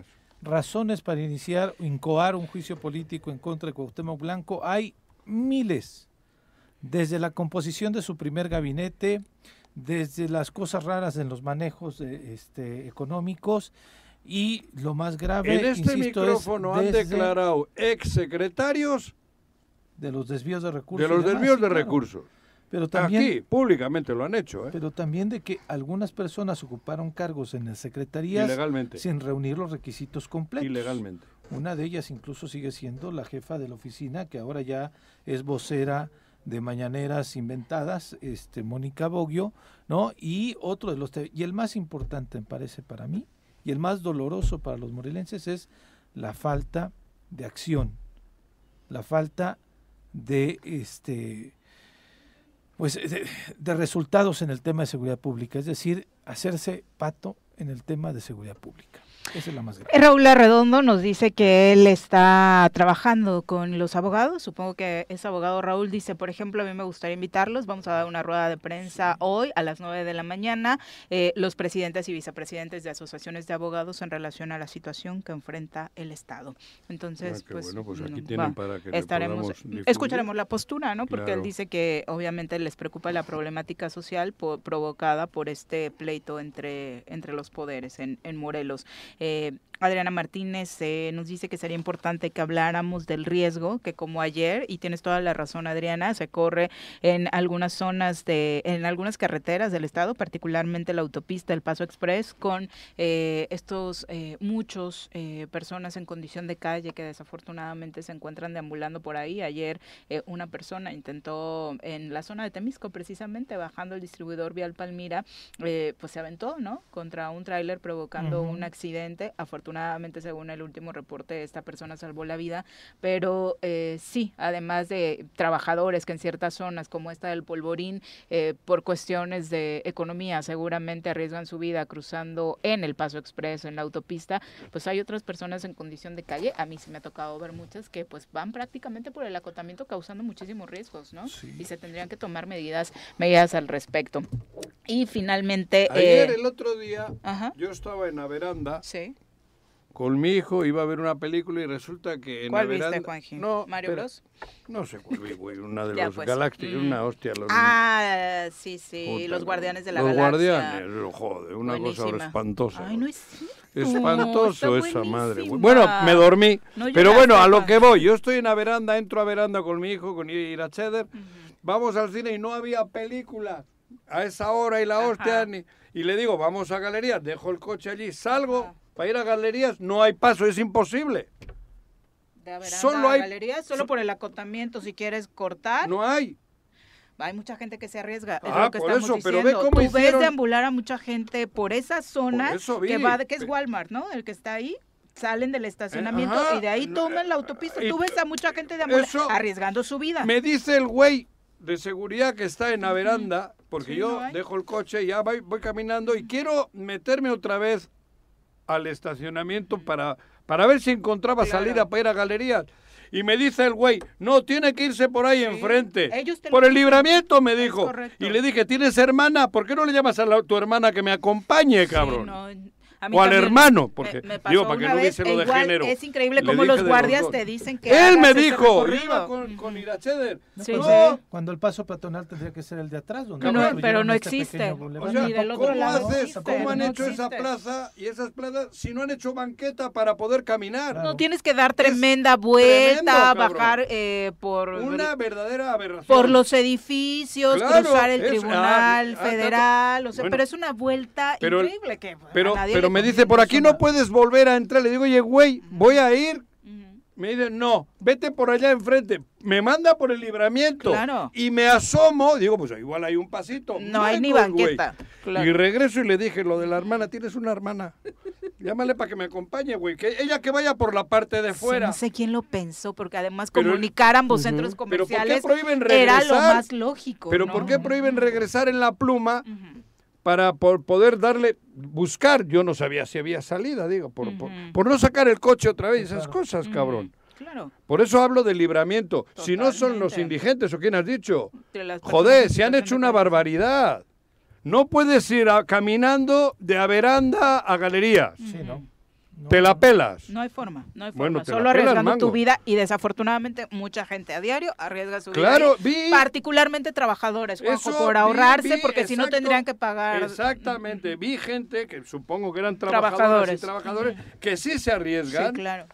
razones para iniciar o incoar un juicio político en contra de Cuauhtémoc Blanco hay miles. Desde la composición de su primer gabinete, desde las cosas raras en los manejos este, económicos y lo más grave. En este micrófono han declarado exsecretarios de los desvíos de recursos. De los desvíos de recursos. Pero también, Aquí, públicamente lo han hecho. ¿eh? Pero también de que algunas personas ocuparon cargos en las secretarías sin reunir los requisitos completos. Ilegalmente. Una de ellas incluso sigue siendo la jefa de la oficina, que ahora ya es vocera de mañaneras inventadas, este Mónica Boggio, ¿no? Y otro de los y el más importante me parece para mí y el más doloroso para los morelenses es la falta de acción, la falta de este pues de, de resultados en el tema de seguridad pública, es decir, hacerse pato en el tema de seguridad pública. Esa es la más grave. Raúl Arredondo nos dice que él está trabajando con los abogados. Supongo que ese abogado Raúl dice, por ejemplo, a mí me gustaría invitarlos. Vamos a dar una rueda de prensa hoy a las 9 de la mañana. Eh, los presidentes y vicepresidentes de asociaciones de abogados en relación a la situación que enfrenta el Estado. Entonces, Ah, pues, bueno, pues aquí mm, tienen va, para que estaremos, escucharemos la postura, ¿no? Porque él dice que obviamente les preocupa la problemática social po- provocada por este pleito entre, entre los poderes en, en Morelos. Eh, Adriana Martínez eh, nos dice que sería importante que habláramos del riesgo que como ayer, y tienes toda la razón Adriana, se corre en algunas zonas de, en algunas carreteras del estado, particularmente la autopista El Paso Express, con eh, estos eh, muchos eh, personas en condición de calle que desafortunadamente se encuentran deambulando por ahí. Ayer una persona intentó en la zona de Temisco precisamente bajando el distribuidor vial Palmira, eh, pues se aventó, ¿no? Contra un tráiler provocando un accidente. Afortunadamente, según el último reporte, esta persona salvó la vida, pero eh, sí, además de trabajadores que en ciertas zonas como esta del Polvorín, eh, por cuestiones de economía, seguramente arriesgan su vida cruzando en el Paso Expreso, en la autopista, pues hay otras personas en condición de calle, a mí sí me ha tocado ver muchas que pues van prácticamente por el acotamiento causando muchísimos riesgos, ¿no? Y se tendrían que tomar medidas, medidas al respecto. Y finalmente... Ayer, eh, el otro día, Ajá. yo estaba en la veranda Sí. Con mi hijo, iba a ver una película y resulta que en ¿Cuál la viste, veranda... Juanji? No, ¿Mario Bros? No sé cuál vi, güey, una de los pues. Galácticos, Mm. una hostia. Los, Ah, sí, sí, Puta, los guardianes de la los galaxia. guardianes, joder, una cosa Buenísima. espantosa. Ay, no es cierto. Espantoso esa madre. güey. Bueno, me dormí. No pero bueno, a lo que voy. Yo estoy en la veranda, entro a veranda con mi hijo, con Iracheder. Vamos al cine y no había película a esa hora y la hostia. ni- y le digo, vamos a galerías. Dejo el coche allí, salgo. Para ir a galerías no hay paso, es imposible. De veranda Solo a hay- galería, solo por el acotamiento, si quieres cortar. No hay. Hay mucha gente que se arriesga, es Ah, lo que por estamos eso, pero ve cómo Tú hicieron- ves deambular a mucha gente por esa zona Por que va, que es Walmart, ¿no? El que está ahí. Salen del estacionamiento ajá. y de ahí toman la autopista. y- Tú ves a mucha gente deambular Eso- arriesgando su vida. Me dice el güey de seguridad que está en la veranda, porque Sí, yo no dejo el coche y ya voy, voy caminando y quiero meterme otra vez al estacionamiento para, para ver si encontraba Claro. salida para ir a galerías. Y me dice el güey, no, tiene que irse por ahí enfrente. Ellos Por el libramiento, me dijo. Y le dije, ¿tienes hermana? ¿Por qué no le llamas a la- tu hermana que me acompañe, cabrón? no, a mí o al hermano, porque me pasó digo, para que una no vez, hubiese e lo de igual género. Es increíble Le cómo los guardias te dicen que Él me dijo, iba con, con Iracheder. No, Sí, cuando, sí. cuando el paso peatonal tendría que ser el de atrás. Donde No, pero no este existe. O sea, Ni del otro ¿cómo, lado haces, existe, ¿cómo han no hecho esa plaza y esas plazas si no han hecho banqueta para poder caminar? No tienes que dar tremenda vuelta, tremendo, bajar eh, por Una verdadera aberración. por los edificios, Claro, cruzar el es- tribunal ah, ah, federal, o sea, bueno, pero es una vuelta pero- increíble que a nadie pero me dice, por aquí no puedes volver a entrar. Le digo, oye, güey, voy a ir. Me dice, no, vete por allá enfrente. Me manda por el libramiento. Claro. Y me asomo. Digo, pues igual hay un pasito. No hay ni banqueta. Claro. Y regreso y le dije, lo de la hermana, tienes una hermana. Llámale para que me acompañe, güey. Que ella que vaya por la parte de Sí, fuera. no sé quién lo pensó, porque además Pero- comunicar ambos centros Pero ¿por qué comerciales prohíben era lo regresar? más lógico. Pero ¿no? ¿por qué prohíben regresar en la pluma para por poder darle, buscar? Yo no sabía si había salida, digo, por, por, por no sacar el coche otra vez, esas cosas, cabrón. Claro. Por eso hablo del libramiento. Si no son los indigentes, ¿o quién has dicho? De Joder, se han hecho una barbaridad. No puedes ir a- caminando de a veranda a galerías. Sí, ¿no? Te la pelas. No hay forma, no hay forma. Bueno, Solo arriesgando tu vida y desafortunadamente mucha gente a diario arriesga su Claro, vida. vi- particularmente trabajadores, Juanjo, Eso por ahorrarse, vi, porque si no tendrían que pagar. Exactamente. Vi gente que supongo que eran trabajadoras Trabajadores. y trabajadores que sí se arriesgan. Sí, claro.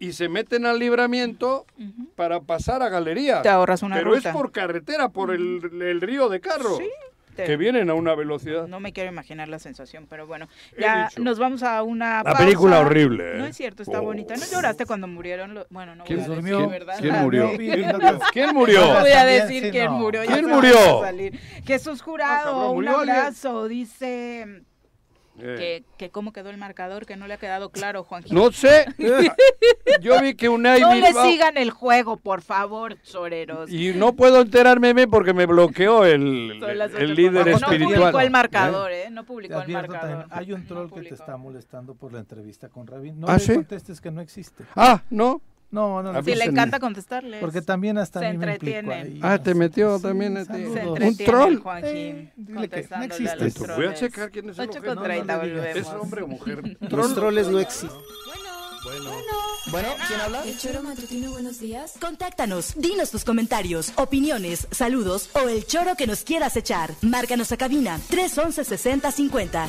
y se meten al libramiento para pasar a galerías. Te ahorras una Pero ruta. es por carretera, por el, el río de carro. Sí, te- Que vienen a una velocidad. No me quiero imaginar la sensación, pero bueno, ya nos vamos a una La película horrible, ¿eh? No es cierto, está Oh. bonita. ¿No lloraste cuando murieron? los- Bueno, no ¿Quién voy a durmió? decir, ¿verdad? ¿Quién Ah, murió? no. ¿Quién murió? ¿Quién murió? No voy a decir quién murió. ya ¿Quién murió? a salir. Jesús Jurado, cabrón, un abrazo. Dice. Que, que cómo quedó el marcador, que no le ha quedado claro, Juanjito. No sé. yo vi que Unai No le Bilbao- sigan el juego, por favor, choreros. Y no puedo enterarme porque me bloqueó el, el líder No espiritual. publicó el ¿Eh? marcador, ¿eh? No Te publicó el marcador. también, hay un troll que te está molestando por la entrevista con Rabin. No ¿Ah, le sí? contestes que no existe. Ah, ¿no? No, no, no. Sí, le encanta contestarles. Porque también hasta Se a mí me implico entretiene. ahí. Ah, te metió también a ti. saludos. Se Un entretiene troll. Juanjín, Eh, no contestándole existe. a los Voy a checar quién es el Ocho objeto. con treinta, No, volvemos. ¿Es hombre o mujer? Los troles no existen. Bueno, ¿quién habla? El choro matutino, buenos días. Contáctanos, dinos tus comentarios, opiniones, saludos o el choro que nos quieras echar. Márcanos a cabina 311 6050.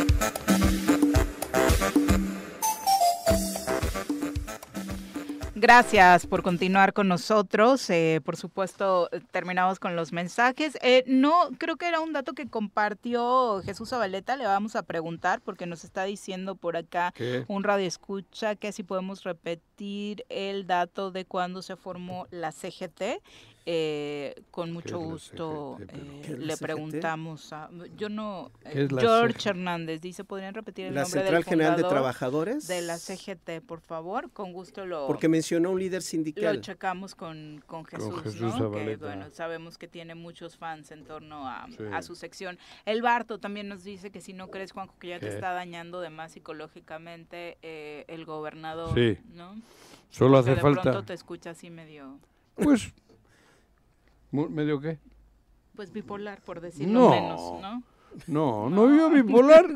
Gracias por continuar con nosotros. Eh, por supuesto, terminamos con los mensajes. Eh, no, creo que era un dato que compartió Jesús Zabaleta. Le vamos a preguntar porque nos está diciendo por acá ¿Qué? un radio escucha que si podemos repetir el dato de cuándo se formó la CGT. Eh, con mucho gusto eh, ¿Qué es la le preguntamos a yo no eh, ¿Qué es la George CGT? Hernández dice podrían repetir el La nombre Central del General de Trabajadores. de la CGT por favor con gusto lo Porque mencionó un líder lo sindical. checamos con, con Jesús, Jesús ¿no? Que bueno, sabemos que tiene muchos fans en torno a, Sí. a su sección. El Barto también nos dice que si no crees, Juanjo, que ya te está dañando de más psicológicamente eh, el gobernador, Sí. ¿no? Solo Que hace de falta. pronto te escucha así medio, Pues. ¿Medio qué? pues bipolar, por decirlo No. menos, ¿no? No, no, yo bipolar.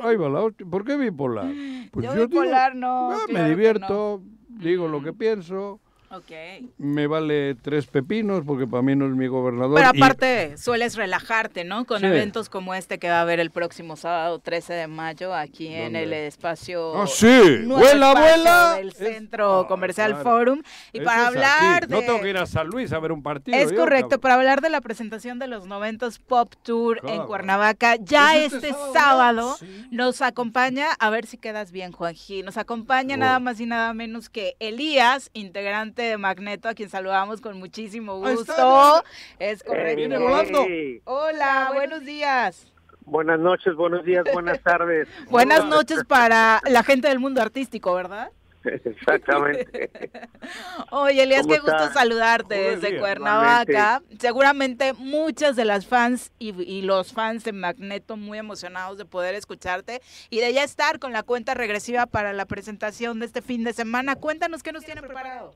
Ahí va la hostia. ¿Por qué bipolar? Pues yo, bipolar no. ah, claro me divierto, digo lo que pienso. Ok. Me vale tres pepinos porque para mí no es mi gobernador. Pero y- aparte, sueles relajarte, ¿no? Con Sí. eventos como este que va a haber el próximo sábado 13 de mayo aquí en ¿Dónde? el espacio. ¡Ah, sí! ¡Vuela, vuela! Del Es- Centro Ah, Comercial claro. Forum. Y Eso para es hablar de. No tengo que ir a San Luis a ver un partido. Es yo, correcto, cabrón. para hablar de la presentación de los 90 Pop Tour en Cabrón. Cuernavaca, ya ¿Es este, este sábado, sábado ya? nos acompaña, a ver si quedas bien, Juanji, nos acompaña Oh. nada más y nada menos que Elías, integrante de Magneto, a quien saludamos con muchísimo gusto. Es correcto. Volando. Hola, buenos días. Buenas noches, buenos días, buenas tardes. Buenas noches para la gente del mundo artístico, ¿verdad? Exactamente. Oye, Elías, ¿Cómo qué gusto saludarte desde. Cuernavaca. Seguramente muchas de las fans y, y los fans de Magneto muy emocionados de poder escucharte y de ya estar con la cuenta regresiva para la presentación de este fin de semana. Cuéntanos qué nos tiene preparado.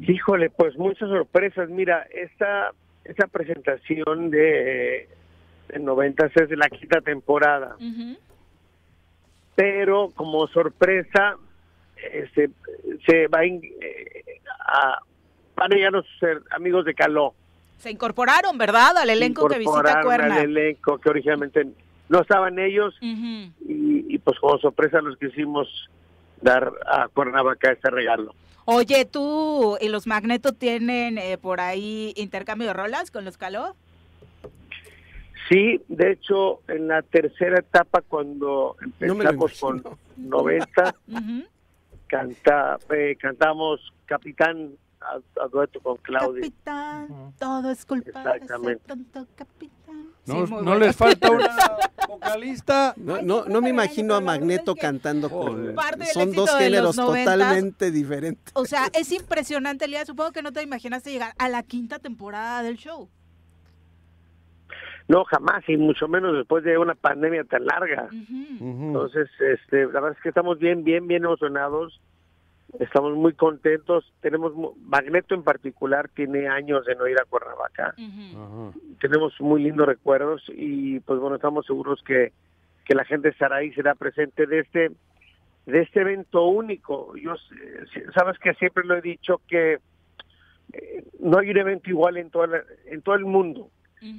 Híjole, pues muchas sorpresas. Mira, esta, esta presentación de, de 90 es de la quinta temporada, pero como sorpresa, este, se va a, in- eh, a van a llegar ser amigos de Caló. Se incorporaron, ¿verdad? Al elenco que visita Cuerna. al elenco que originalmente no estaban ellos y, y pues como sorpresa los quisimos dar a Cuernavaca este regalo. Oye, ¿tú y los Magneto tienen eh, por ahí intercambio de rolas con los Caló? Sí, de hecho, en la tercera etapa, cuando No empezamos con imagino. 90, Ujú. canta, eh, cantamos Capitán a, a dueto con Claudia. Capitán, todo es culpa de tonto capitán. No, Sí, no bueno. les falta una vocalista. No, no, no me imagino a Magneto cantando con... Son dos géneros los 90s. totalmente diferentes. O sea, es impresionante, Elías. Supongo que no te imaginaste llegar a la quinta temporada del show. No, jamás, y mucho menos después de una pandemia tan larga. Entonces, este, la verdad es que estamos bien, bien, bien emocionados. Estamos muy contentos. Tenemos mu- Magneto en particular tiene años de no ir a Cuernavaca. Tenemos muy lindos recuerdos y pues bueno estamos seguros que, que la gente estará ahí será presente de este de este evento único yo sabes que siempre lo he dicho que eh, no hay un evento igual en toda la- en todo el mundo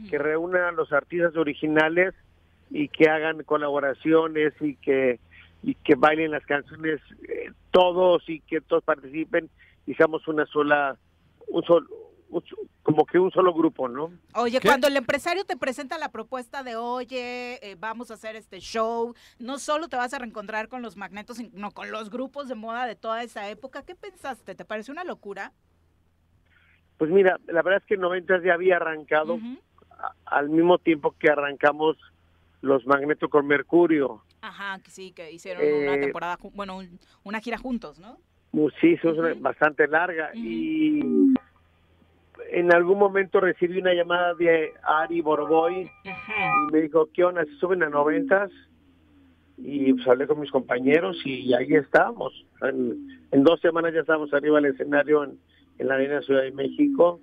que reúna a los artistas originales y que hagan colaboraciones y que y que bailen las canciones eh, todos y que todos participen y seamos una sola un sol, como que un solo grupo, ¿no? Oye, cuando el empresario te presenta la propuesta de, oye, eh, vamos a hacer este show, no solo te vas a reencontrar con los magnetos, sino con los grupos de moda de toda esa época, ¿qué pensaste? ¿Te pareció una locura? Pues mira, la verdad es que en 90 ya había arrancado al mismo tiempo que arrancamos los Magnetos con Mercurio. Ajá, que sí, que hicieron una Eh, temporada, bueno, un- una gira juntos, ¿no? Sí, eso es bastante larga. Y en algún momento recibí una llamada de Ari Boroboy y me dijo, ¿qué onda? ¿Se suben a noventas? Y pues hablé con mis compañeros y ahí estábamos. En, en dos semanas ya estábamos arriba del escenario en, en la Arena Ciudad de México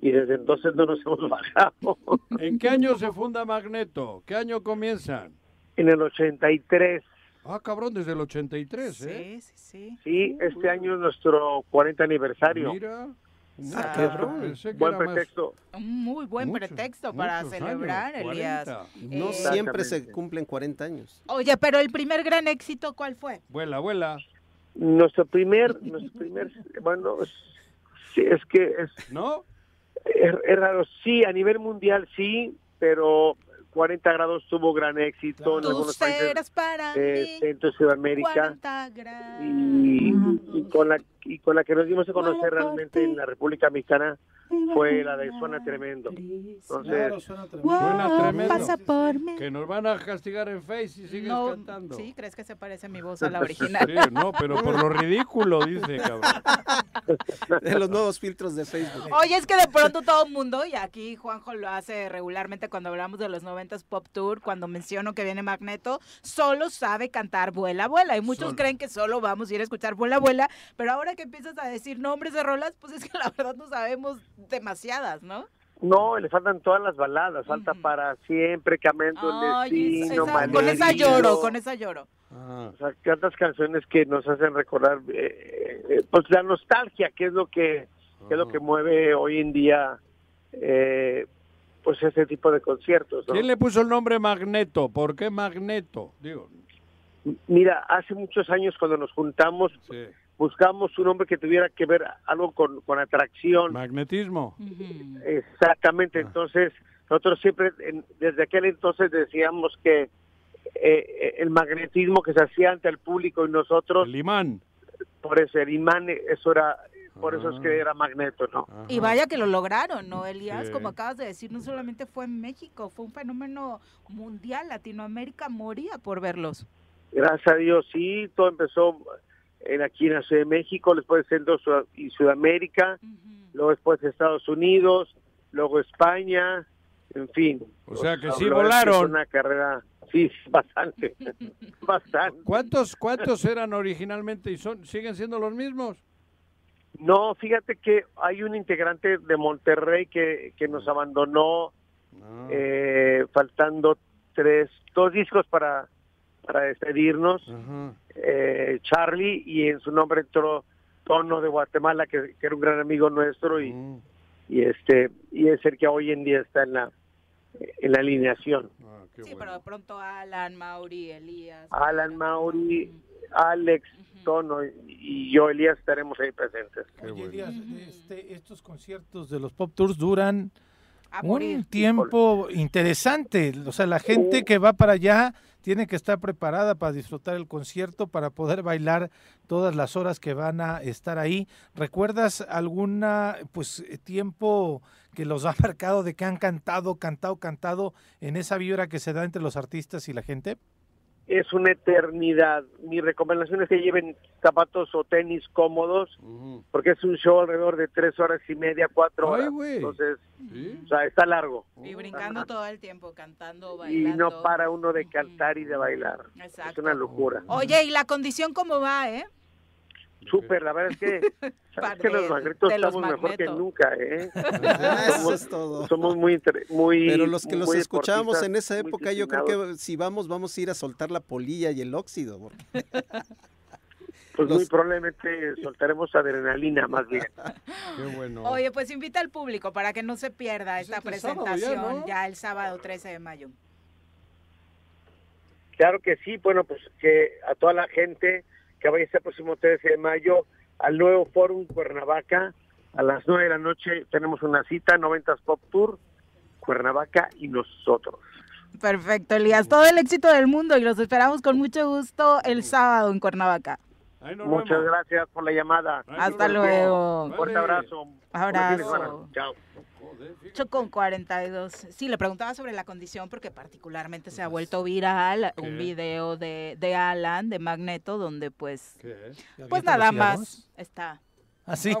y desde entonces no nos hemos bajado. ¿En qué año se funda Magneto? ¿Qué año comienzan? En el 83. Ah, cabrón, desde el 83, ¿eh? Sí, sí, sí. Sí, este año es nuestro 40 aniversario. Mira. Ah, cabrón, pensé que Buen era más- pretexto. Un muy buen Muchos, pretexto para celebrar, años, Elías. 40. No Eh, siempre se cumplen 40 años. Oye, pero el primer gran éxito, ¿cuál fue? Vuela, vuela. Nuestro primer, nuestro primer, bueno, es- sí, es que es, ¿No? es, es raro, sí, a nivel mundial sí, pero 40 grados tuvo gran éxito en algunos países para Centro Sudamérica. 40 grados. y, y con la y con la que nos dimos a conocer realmente en la República Mexicana fue la de Suena Tremendo. Entonces, Suena tremendo. pasa por mí. Que nos van a castigar en Face si sigues No, cantando. ¿Sí? ¿Crees que se parece mi voz a la original? Sí, no, pero por lo ridículo, dice, cabrón. De los nuevos filtros de Facebook. Oye, es que de pronto todo el mundo, y aquí Juanjo lo hace regularmente cuando hablamos de los 90s Pop Tour, cuando menciono que viene Magneto, solo sabe cantar Vuela, Vuela. Y muchos Solo. creen que solo vamos a ir a escuchar Vuela, Vuela, pero ahora que empiezas a decir nombres de rolas, pues es que la verdad no sabemos demasiadas, ¿no? no, le faltan todas las baladas, falta para siempre, Camendo Ay, Destino, esa- con esa lloro, con esa lloro. Ah. O sea, tantas canciones que nos hacen recordar eh, eh, pues la nostalgia, que es lo que, que es lo que mueve hoy en día eh, pues ese tipo de conciertos. ¿no? ¿Quién le puso el nombre Magneto? ¿Por qué Magneto? Digo, Mira, hace muchos años cuando nos juntamos sí. Buscamos un hombre que tuviera que ver algo con, con atracción. magnetismo. Exactamente, entonces nosotros siempre en- desde aquel entonces decíamos que eh, el magnetismo que se hacía ante el público y nosotros El imán. por eso el imán eso era por eso es que era magneto no Y vaya que lo lograron, ¿no, Elías? Sí. Como acabas de decir, no solamente fue en México, fue un fenómeno mundial. Latinoamérica moría por verlos. gracias a Dios sí todo empezó en aquí en la Ciudad de México después Centro Sud- y Sudamérica luego después Estados Unidos luego España en fin O sea que sí es volaron. una carrera sí bastante bastante ¿Cuántos, ¿Cuántos eran originalmente y son siguen siendo los mismos? No, fíjate que hay un integrante de Monterrey que, que nos abandonó Ah. eh, faltando tres, dos discos para, para despedirnos. Eh, Charlie y en su nombre entró Tono de Guatemala, que, que era un gran amigo nuestro y, Mm. y este y es el que hoy en día está en la en la alineación. sí, pero de pronto Alan, Mauri, Elías. Alan Mauri, Alex, Tono y- yo, Elías, estaremos ahí presentes. Oye, Elías, este, estos conciertos de los Pop Tours duran A un morir. tiempo interesante. O sea, la gente que va para allá tiene que estar preparada para disfrutar el concierto, para poder bailar todas las horas que van a estar ahí. ¿Recuerdas alguna pues eh, tiempo que los ha marcado de que han cantado, cantado, cantado en esa vibra que se da entre los artistas y la gente? Es una eternidad. Mi recomendación es que lleven zapatos o tenis cómodos, porque es un show alrededor de tres horas y media, cuatro Ay, horas. güey. Entonces, o sea, está largo. Y brincando todo el tiempo, cantando, Y bailando. no para uno de cantar y de bailar. Es Exacto. una locura. Oye, ¿y la condición cómo va, eh? Súper, la verdad es que, sabes que los magnetos estamos mejor que nunca, ¿eh? Eso somos, es todo. somos muy, muy Pero los que los muy escuchábamos en esa época, yo creo que si vamos, vamos a ir a soltar la polilla y el óxido. porque- Pues muy probablemente soltaremos adrenalina más bien. Qué bueno. Oye, pues invita al público para que no se pierda esta sábado ya, presentación ¿no? ya el sábado 13 de mayo. Claro que sí, bueno, pues que a toda la gente que vaya este próximo 13 de mayo al nuevo Fórum Cuernavaca, a las 9 de la noche tenemos una cita, 90 Pop Tour, Cuernavaca y nosotros. Perfecto, Elías. Todo el éxito del mundo y los esperamos con mucho gusto el sábado en Cuernavaca. Muchas gracias por la llamada. Hasta luego. Un fuerte abrazo. Abrazo. Chao. 8 con 42. Sí, le preguntaba sobre la condición porque particularmente se ha vuelto viral un video de, de Alan, de Magneto, donde pues, pues nada más está Así.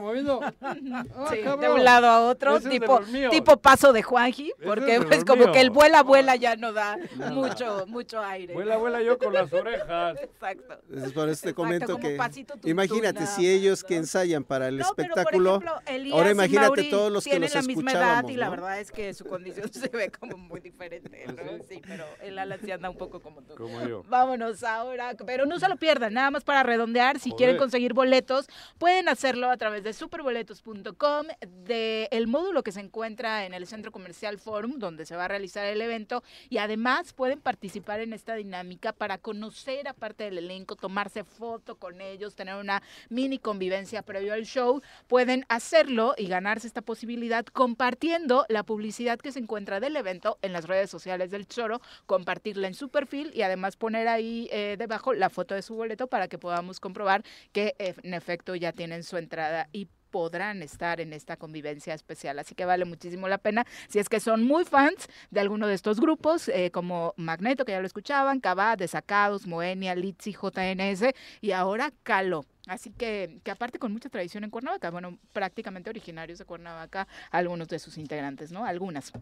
Sí, de un lado a otro, Ese tipo, tipo paso de Juanji, Ese porque es pues como que el vuela, vuela ya no da mucho, mucho aire. Vuela, vuela yo con las orejas. Exacto. Es por eso te Exacto, comento que imagínate si ellos que ensayan para el No, pero, por espectáculo, ejemplo, Elías ahora y imagínate Mauri todos los que tienen los la misma edad y la verdad es que su condición se ve como muy diferente, ¿no? Sí, pero el Alan sí anda un poco como tú. Como yo. Vámonos ahora, pero no se lo pierdan, nada más para redondear, si quieren conseguir boletos, pueden hacerlo a través de superboletos.com, de el módulo que se encuentra en el Centro Comercial Forum, donde se va a realizar el evento, y además pueden participar en esta dinámica para conocer aparte del elenco, tomarse foto con ellos, tener una mini convivencia previo al show, pueden hacerlo y ganarse esta posibilidad compartiendo la publicidad que se encuentra del evento en las redes sociales del Choro, compartirla en su perfil y además poner ahí eh, debajo la foto de su boleto para que podamos comprobar que en efecto ya tienen su entrada y podrán estar en esta convivencia especial. Así que vale muchísimo la pena si es que son muy fans de alguno de estos grupos, eh, como Magneto, que ya lo escuchaban, Cabá, Desacados, Moenia, Litzy, JNS y ahora Calo. Así que, que aparte con mucha tradición en Cuernavaca, bueno, prácticamente originarios de Cuernavaca, algunos de sus integrantes, ¿no? Algunas.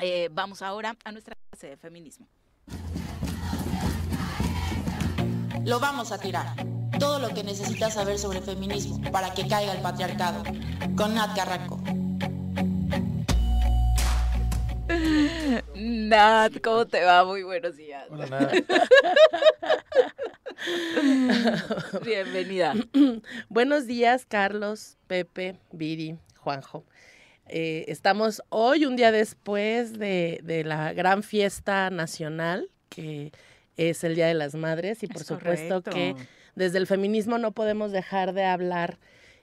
Eh, vamos ahora a nuestra clase de feminismo. Lo vamos a tirar. Todo lo que necesitas saber sobre feminismo para que caiga el patriarcado. Con Nat Carranco. Nat, ¿cómo te va? Muy buenos días. Hola, Nat. Bienvenida. Buenos días, Carlos, Pepe, Viri, Juanjo. Eh, estamos hoy, un día después de, de la gran fiesta nacional, que es el Día de las Madres, y por Es supuesto que. Desde el feminismo no podemos dejar de hablar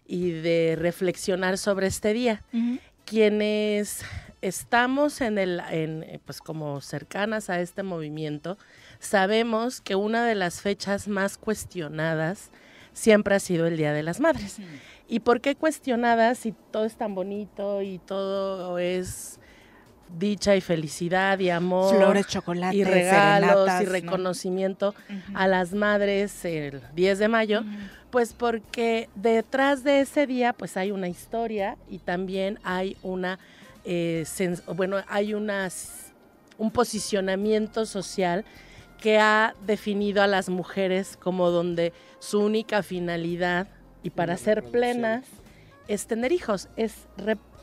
y de reflexionar sobre este día. Quienes estamos en el, en, eh, pues como cercanas a este movimiento, sabemos que una de las fechas más cuestionadas siempre ha sido el Día de las Madres. ¿Y por qué cuestionadas si todo es tan bonito y todo es dicha y felicidad y amor? Flores, chocolates, y regalos serenatas, y ¿no? reconocimiento a las madres el 10 de mayo, pues porque detrás de ese día pues hay una historia y también hay una eh, bueno, hay unas un posicionamiento social que ha definido a las mujeres como donde su única finalidad y para Una ser plenas es tener hijos, es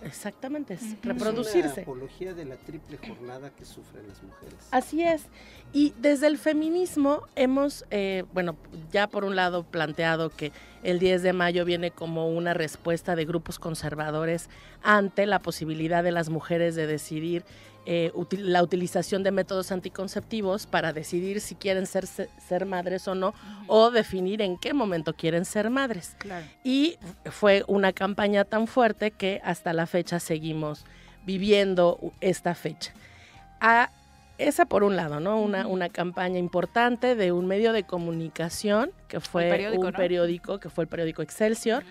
exactamente, es Es reproducirse. una apología de la triple jornada que sufren las mujeres. Así es. Y desde el feminismo hemos, eh, bueno, ya por un lado planteado que el 10 de mayo viene como una respuesta de grupos conservadores ante la posibilidad de las mujeres de decidir eh, util- la utilización de métodos anticonceptivos para decidir si quieren ser, se- ser madres o no, o definir en qué momento quieren ser madres. Claro. Y fue una campaña tan fuerte que hasta la fecha seguimos viviendo esta fecha. A- esa por un lado, ¿no? Una, una campaña importante de un medio de comunicación que fue periódico, un ¿no? periódico, que fue el periódico Excelsior,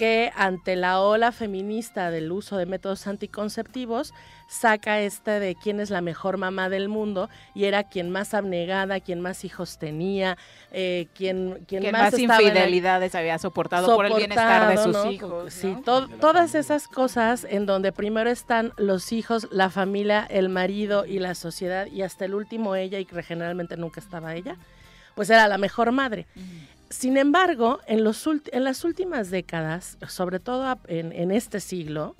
que ante la ola feminista del uso de métodos anticonceptivos saca este de quién es la mejor mamá del mundo y era quien más abnegada, quien más hijos tenía, eh, quien, quien más, infidelidades había soportado, por el bienestar de sus hijos. Sí, ¿no? to- todas esas cosas en donde primero están los hijos, la familia, el marido y la sociedad y hasta el último ella y que generalmente nunca estaba ella, pues era la mejor madre. Sin embargo, en, los en las últimas décadas, sobre todo en, en este siglo,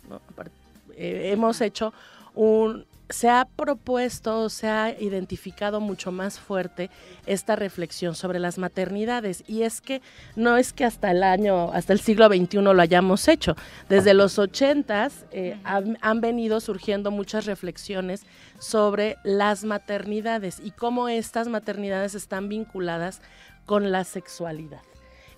eh, hemos hecho un... Se ha propuesto, se ha identificado mucho más fuerte esta reflexión sobre las maternidades. Y es que no es que hasta el año, hasta el siglo XXI lo hayamos hecho. Desde los 80 han, han venido surgiendo muchas reflexiones sobre las maternidades y cómo estas maternidades están vinculadas con la sexualidad.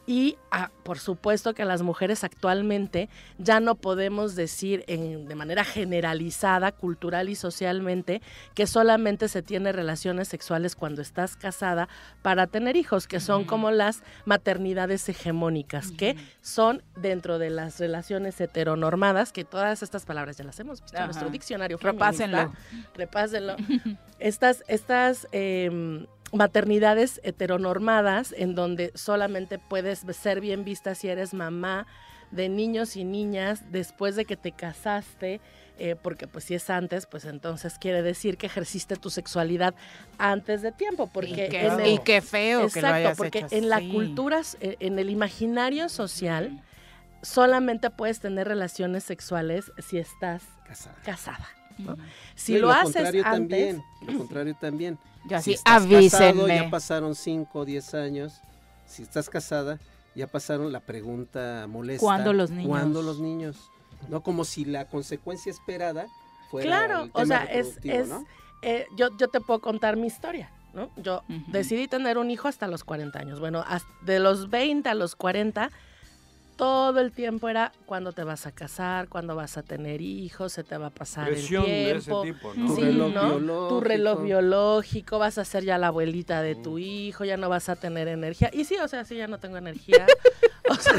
Y ah, por supuesto que las mujeres actualmente ya no podemos decir en, de manera generalizada, cultural y socialmente, que solamente se tiene relaciones sexuales cuando estás casada para tener hijos, que son como las maternidades hegemónicas, que son dentro de las relaciones heteronormadas, que todas estas palabras ya las hemos visto en nuestro diccionario. Repásenlo. Repásenlo. estas, estas em, maternidades heteronormadas en donde solamente puedes ser bien vista si eres mamá de niños y niñas después de que te casaste, eh, porque pues si es antes, pues entonces quiere decir que ejerciste tu sexualidad antes de tiempo, porque Y qué- en y qué feo que lo Exacto, hayas porque hecho en la cultura, eh, en el imaginario social, solamente puedes tener relaciones sexuales si estás casada. ¿No? Si lo, haces antes, también, lo contrario también. Ya si sí, estás casado, ya pasaron 5 o 10 años. Si estás casada, ya pasaron la pregunta molesta. ¿Cuándo los niños? ¿Cuándo los niños? No como si la consecuencia esperada fuera Claro, el o tema sea, es, es ¿no? eh, yo, yo te puedo contar mi historia, ¿no? Yo decidí tener un hijo hasta los 40 años. Bueno, de los 20 a los 40, todo el tiempo era cuándo te vas a casar, cuándo vas a tener hijos, se te va a pasar Presión el de ese tiempo. tipo, ¿no? Tu Sí, reloj ¿no? Tu reloj biológico. vas a ser ya la abuelita de tu hijo, ya no vas a tener energía. Y sí, o sea, sí, ya no tengo energía. O sea,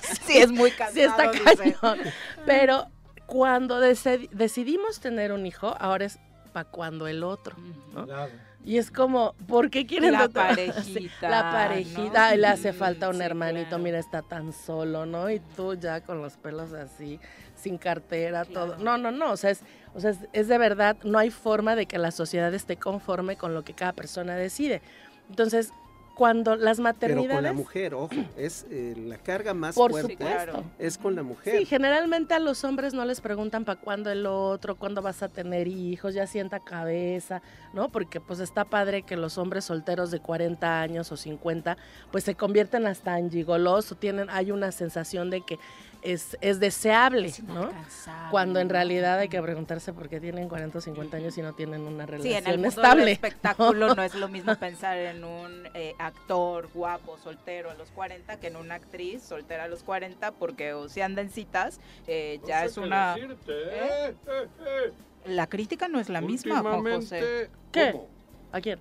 sí, Sí, es muy Sí, está cansado, dice. cañón. Pero cuando deci- decidimos tener un hijo, ahora es para cuando el otro, ¿no? Y es como, ¿por qué quieren La parejita, La parejita, ¿no? le hace falta un sí, hermanito, claro. mira, está tan solo, ¿no? Y tú ya con los pelos así, sin cartera, todo. No, no, no, o sea, es, o sea, es, es de verdad, no hay forma de que la sociedad esté conforme con lo que cada persona decide. Entonces, cuando las Pero maternidades... con la mujer, ojo, es eh, la carga más Por fuerte supuesto. es con la mujer. Sí, generalmente a los hombres no les preguntan para cuándo el otro, cuándo vas a tener hijos, ya sienta cabeza, ¿no? Porque pues está padre que los hombres solteros de 40 años o 50 pues se convierten hasta en gigolos o tienen, hay una sensación de que es, es deseable, ¿no? Cuando en realidad hay que preguntarse por qué tienen 40 o 50 años y no tienen una Sí, relación en el mundo estable. del espectáculo no es lo mismo pensar en un eh, actor guapo, soltero a los 40 que en una actriz soltera a los 40 porque o si anda en citas, eh, ya es una... ¿Eh? La crítica no es la misma, Juan José. ¿Qué? ¿cómo? ¿A quién?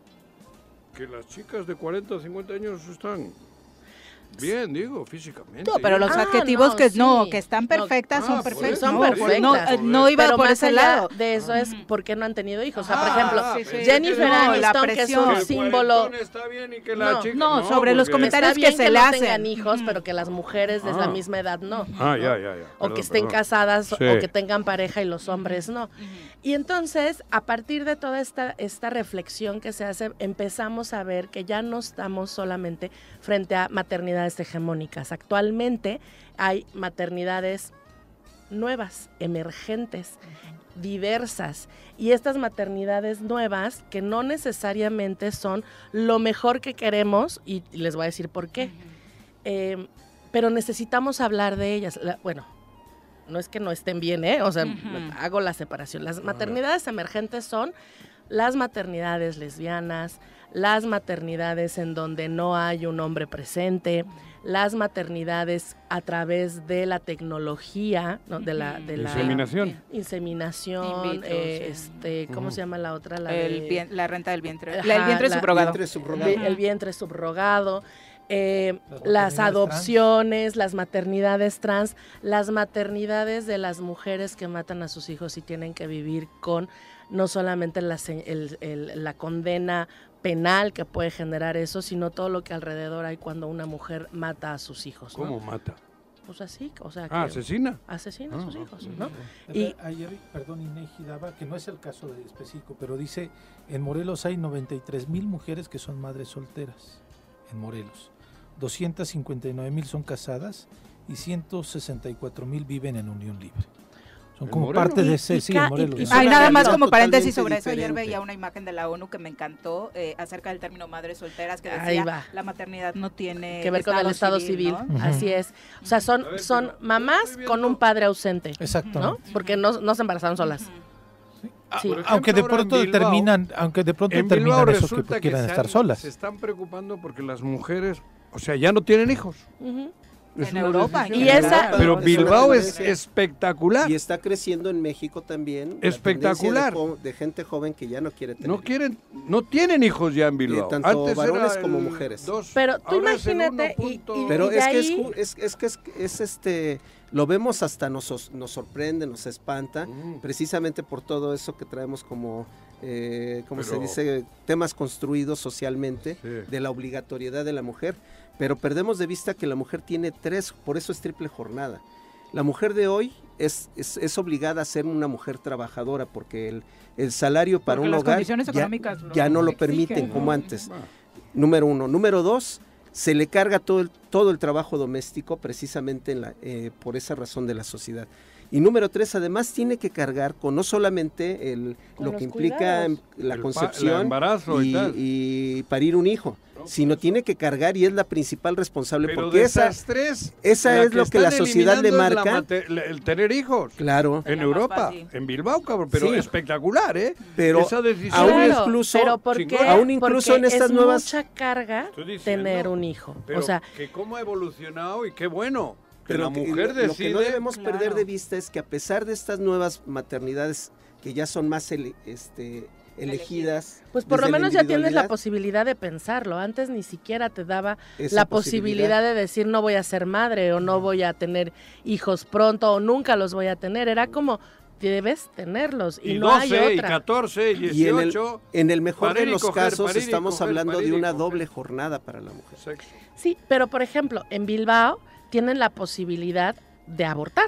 Que las chicas de 40 o 50 años están bien, digo, físicamente. No, pero los Ah, adjetivos no, que no, sí. que están No, perfectas ah, son por perfectas. eso, Son no, perfectas. No, no iba Pero por ese lado. De eso es por qué no han tenido hijos. O sea, por Ah, ejemplo, sí, sí, Jennifer no, Aniston, que es un símbolo. está bien y que la No, chica- no, sobre los porque- comentarios Está bien que se que le no hacen. tengan hijos, pero que las mujeres de la Ah. misma edad no. Ah, ¿no? ya, ya, ya. o que estén perdón. casadas Sí. o que tengan pareja y los hombres no. Y entonces, a partir de toda esta, esta reflexión que se hace, empezamos a ver que ya no estamos solamente frente a maternidades hegemónicas. Actualmente hay maternidades nuevas, emergentes, diversas. Y estas maternidades nuevas, que no necesariamente son lo mejor que queremos, y les voy a decir por qué, eh, pero necesitamos hablar de ellas. La- bueno, no es que no estén bien, ¿eh? O sea, hago la separación. Las maternidades emergentes son las maternidades lesbianas, las maternidades en donde no hay un hombre presente, las maternidades a través de la tecnología, ¿no? de la, de la Inseminación. inseminación, vitro, eh, sí. este, ¿cómo Ujú. se llama la otra? La El de- bien- la renta del vientre. Ajá, La- el vientre subrogado. Vientre subrogado. el, el vientre subrogado, eh, Las adopciones, las maternidades trans, las maternidades de las mujeres que matan a sus hijos y tienen que vivir con no solamente la, el- el- la condena penal que puede generar eso, sino todo lo que alrededor hay cuando una mujer mata a sus hijos. ¿no? ¿Cómo mata? Pues así, o sea, Ah, asesina. asesina a sus Ah, hijos, ok. ¿no? Y Y- ayer, perdón, Inegi daba, que no es el caso de específico, pero dice, en Morelos hay 93 mil mujeres que son madres solteras, en Morelos. 259 mil son casadas y 164 mil viven en unión libre. Son ¿En como Morelos? parte Y- de ese, y sí, y- y ¿no? son Ay, una nada más como paréntesis sobre eso. Ayer veía una imagen de la ONU que me encantó eh, acerca del término madres solteras que decía la maternidad no tiene que ver con el estado civil, ¿no? así es. O sea, son, ver, son mamás con un padre ausente, Exacto. ¿no? Porque no, no se embarazaron solas. Ah, Sí. por ejemplo, Aunque de pronto Bilbao- determinan, aunque de pronto determinan eso que quieran estar han- solas. Se están preocupando porque las mujeres O sea, ya no tienen hijos. Es En Europa, y esa- Pero Bilbao es espectacular. Y está creciendo en México también. la Espectacular. De, gente joven que ya no quiere tener. No quieren, no tienen hijos ya en Bilbao. tanto Antes varones era como mujeres. dos, Pero tú ahora es el imagínate y, 1.2. y- Pero y es que es, ahí- ju- es, es que es, es este, lo vemos hasta nos, os- nos sorprende, nos espanta, Mm. precisamente por todo eso que traemos como, eh, como se dice, temas construidos socialmente Sí. de la obligatoriedad de la mujer, pero perdemos de vista que la mujer tiene tres, por eso es triple jornada. La mujer de hoy es, es, es obligada a ser una mujer trabajadora porque el, el salario para Porque un las hogar condiciones ya, económicas lo ya no lo exigen, permiten ¿no? como antes. Número uno. Número dos, se le carga todo el, todo el trabajo doméstico precisamente en la, eh, por esa razón de la sociedad. Y número tres, además tiene que cargar con no solamente el, Con lo que implica cuidados. la El pa- concepción y y, tal. y parir un hijo, sino tiene que cargar y es la principal responsable Pero porque de esa, esas tres, esa es lo que la sociedad le marca. la- el tener hijos. Claro. En Europa, en Bilbao, cabrón, pero Sí. espectacular, ¿eh? Pero Esa decisión aún Claro, incluso- pero ¿por qué? chingón. Aún incluso Porque en estas es nuevas- mucha carga diciendo, tener un hijo. Pero o sea, que cómo ha evolucionado y qué bueno. Que Pero la mujer lo, decide. lo que no debemos perder de vista es que a pesar de estas nuevas maternidades que ya son más ele- este, elegidas, pues por lo menos ya tienes la posibilidad de pensarlo. Antes ni siquiera te daba la posibilidad de decir no voy a ser madre o no voy a tener hijos pronto o nunca los voy a tener. Era como debes tenerlos y, y no 12, hay y otra. 14, y Y en el, 18. en el mejor de y los coger, casos y estamos coger, hablando de y una coger. doble jornada para la mujer. Sexo. Sí, pero por ejemplo, en Bilbao tienen la posibilidad de abortar.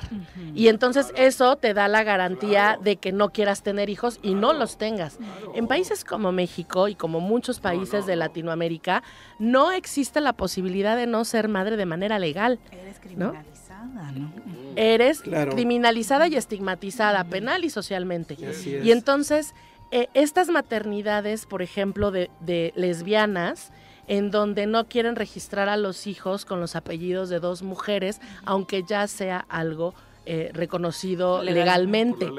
Y entonces eso te da la garantía de que no quieras tener hijos y no los tengas. En países como México y como muchos países de Latinoamérica, no existe la posibilidad de no ser madre de manera legal. Eres ¿no? criminalizada, ¿no? Eres Claro. criminalizada y estigmatizada, penal y socialmente. Así es. Y entonces, eh, estas maternidades, por ejemplo, de, de lesbianas, en donde no quieren registrar a los hijos con los apellidos de dos mujeres, aunque ya sea algo eh, reconocido Legal. legalmente.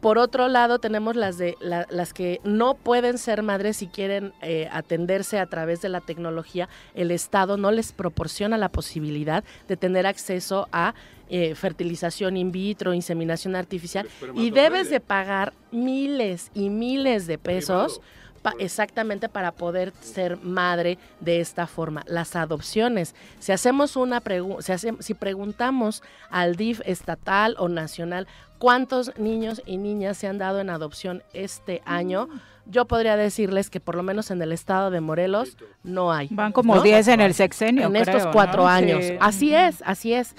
Por otro lado, tenemos las de la- las que no pueden ser madres y quieren eh, atenderse a través de la tecnología. El Estado no les proporciona la posibilidad de tener acceso a eh, fertilización in vitro, inseminación artificial y debes de pagar miles y miles de pesos. Pa- exactamente para poder ser madre de esta forma. Las adopciones. Si hacemos una pregunta, si, hace- si preguntamos al DIF estatal o nacional cuántos niños y niñas se han dado en adopción este año, yo podría decirles que por lo menos en el estado de Morelos no hay. Van como ¿no? 10 en el sexenio, En creo, estos ¿no? cuatro años. Sí. Así es, así es.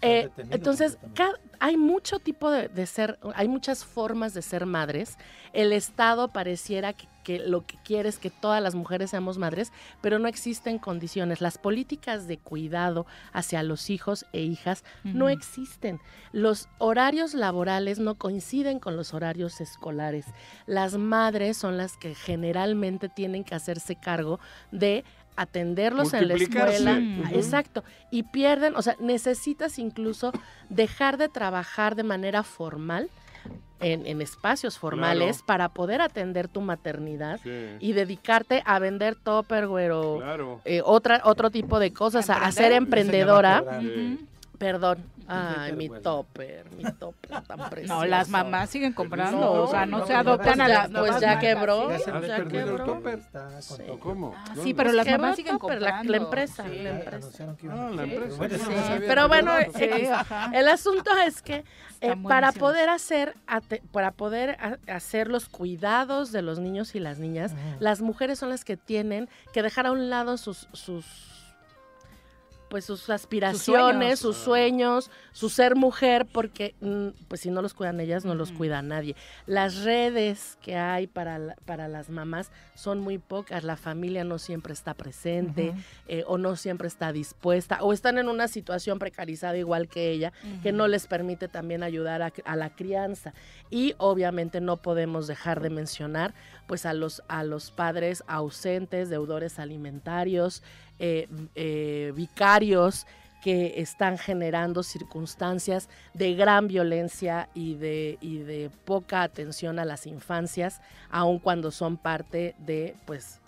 Eh, entonces, hay mucho tipo de, de ser, hay muchas formas de ser madres. El Estado pareciera que, que lo que quiere es que todas las mujeres seamos madres, pero no existen condiciones. Las políticas de cuidado hacia los hijos e hijas no existen. Los horarios laborales no coinciden con los horarios escolares. Las madres son las que generalmente tienen que hacerse cargo de atenderlos en la escuela. Ujú. Exacto. Y pierden, o sea, necesitas incluso dejar de trabajar de manera formal. En, en espacios formales Claro. para poder atender tu maternidad Sí. y dedicarte a vender topperware o Claro. eh, otra, otro tipo de cosas, a, a ser emprendedora. Perdón. Ay, mi topper, mi topper tan precioso. No, las mamás siguen comprando, No, o sea, no, no, se no, adoptan pues a ya- las pues ya quebró, sí. ya ¿Has perdido el quebró. topper? Está con Sí. ¿Cómo? Ah, sí, pero las Quebró mamás siguen Topper, la- comprando. la empresa, sí. la empresa. Ah, la empresa. No Sí, sabía pero bueno, ajá. el asunto es que eh, para poder hacer para poder ha- hacer los cuidados de los niños y las niñas, las mujeres son las que tienen que dejar a un lado sus sus pues sus aspiraciones, sus sueños, su ser mujer, porque mm, pues si no los cuidan ellas, no los cuida nadie. Las redes que hay para, la- para las mamás son muy pocas, la familia no siempre está presente eh, o no siempre está dispuesta o están en una situación precarizada igual que ella, que no les permite también ayudar a, a la crianza. Y obviamente no podemos dejar de mencionar pues a los, a los padres ausentes, deudores alimentarios, eh, eh, vicarios que están generando circunstancias de gran violencia y de, y de poca atención a las infancias, aun cuando son parte de, pues,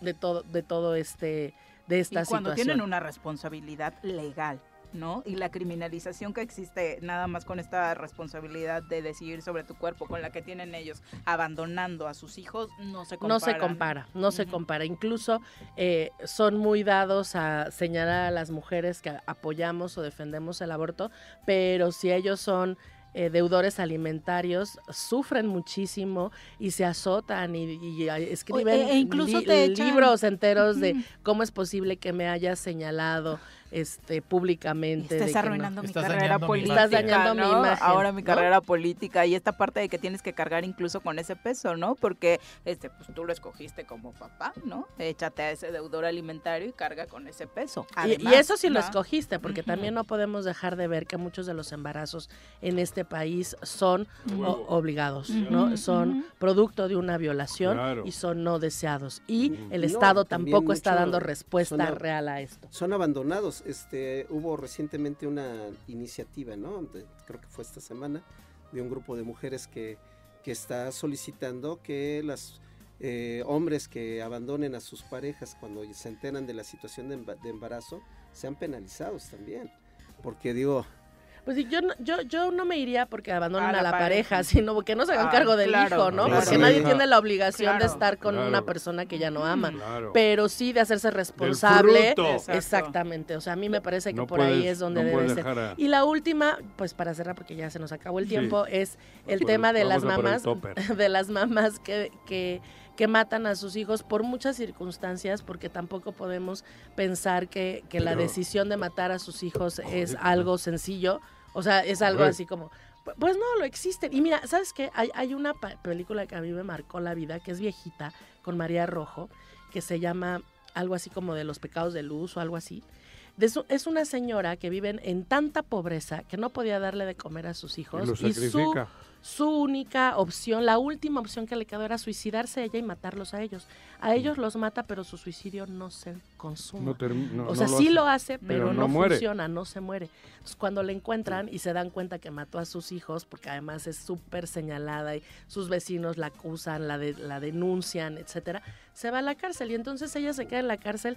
de todo, de todo este de esta y cuando situación. tienen una responsabilidad legal. ¿No? Y la criminalización que existe nada más con esta responsabilidad de decidir sobre tu cuerpo con la que tienen ellos abandonando a sus hijos no se compara. No se compara, no se compara. Incluso eh, son muy dados a señalar a las mujeres que apoyamos o defendemos el aborto, pero si ellos son eh, deudores alimentarios sufren muchísimo y se azotan y, y escriben e, e incluso li te echan... libros enteros de cómo es posible que me hayas señalado este públicamente. Estás de que arruinando no. mi Estás carrera política. Estás dañando mi imagen. Ahora mi ¿no? carrera política y esta parte de que tienes que cargar incluso con ese peso, ¿no? Porque este, pues tú lo escogiste como papá, ¿no? Échate a ese deudor alimentario y carga con ese peso. Y- eso sí lo escogiste, porque también no podemos dejar de ver que muchos de los embarazos en este país son obligados, ¿no? Son producto de una violación Claro. y son no deseados. Y el Estado tampoco está dando respuesta son real a esto. Son abandonados. Este, hubo recientemente una iniciativa, ¿no? Creo que fue esta semana, de un grupo de mujeres que, que está solicitando que los hombres que abandonen a sus parejas cuando se enteran de la situación de embarazo sean penalizados también. Porque digo, Pues sí, yo no, yo, yo no me iría porque abandonen A a la pareja. pareja, sino que no se hagan Ah, cargo del claro, hijo, ¿no? claro. Porque Sí. nadie tiene la obligación de estar con Claro. una persona que ya no ama. Claro. Pero sí de hacerse responsable. fruto. Exacto. Exactamente. O sea, a mí me parece que No por ahí es donde no debe ser. a- Y la última, pues para cerrar, porque ya se nos acabó el Sí. tiempo, es el tema de las mamás, de las mamás que, que, que matan a sus hijos por muchas circunstancias, porque tampoco podemos pensar que, que la decisión de matar a sus hijos es Joder, algo sencillo. O sea, es algo así como, pu- pues no, lo existen. Y mira, ¿sabes qué? Hay, hay una película que a mí me marcó la vida, que es viejita, con María Rojo, que se llama algo así como de los pecados de luz o algo así. De su- es una señora que vive en, en tanta pobreza que no podía darle de comer a sus hijos. Y lo su. Su única opción, la última opción que le quedó era suicidarse ella y matarlos a ellos. A ellos los mata, pero su suicidio no se consuma. No no- o no sea, lo sí hace, lo hace, pero, pero no, funciona, no se muere. Entonces, cuando le encuentran y se dan cuenta que mató a sus hijos, porque además es súper señalada y sus vecinos la acusan, la, de, la denuncian, etcétera, se va a la cárcel y entonces ella se queda en la cárcel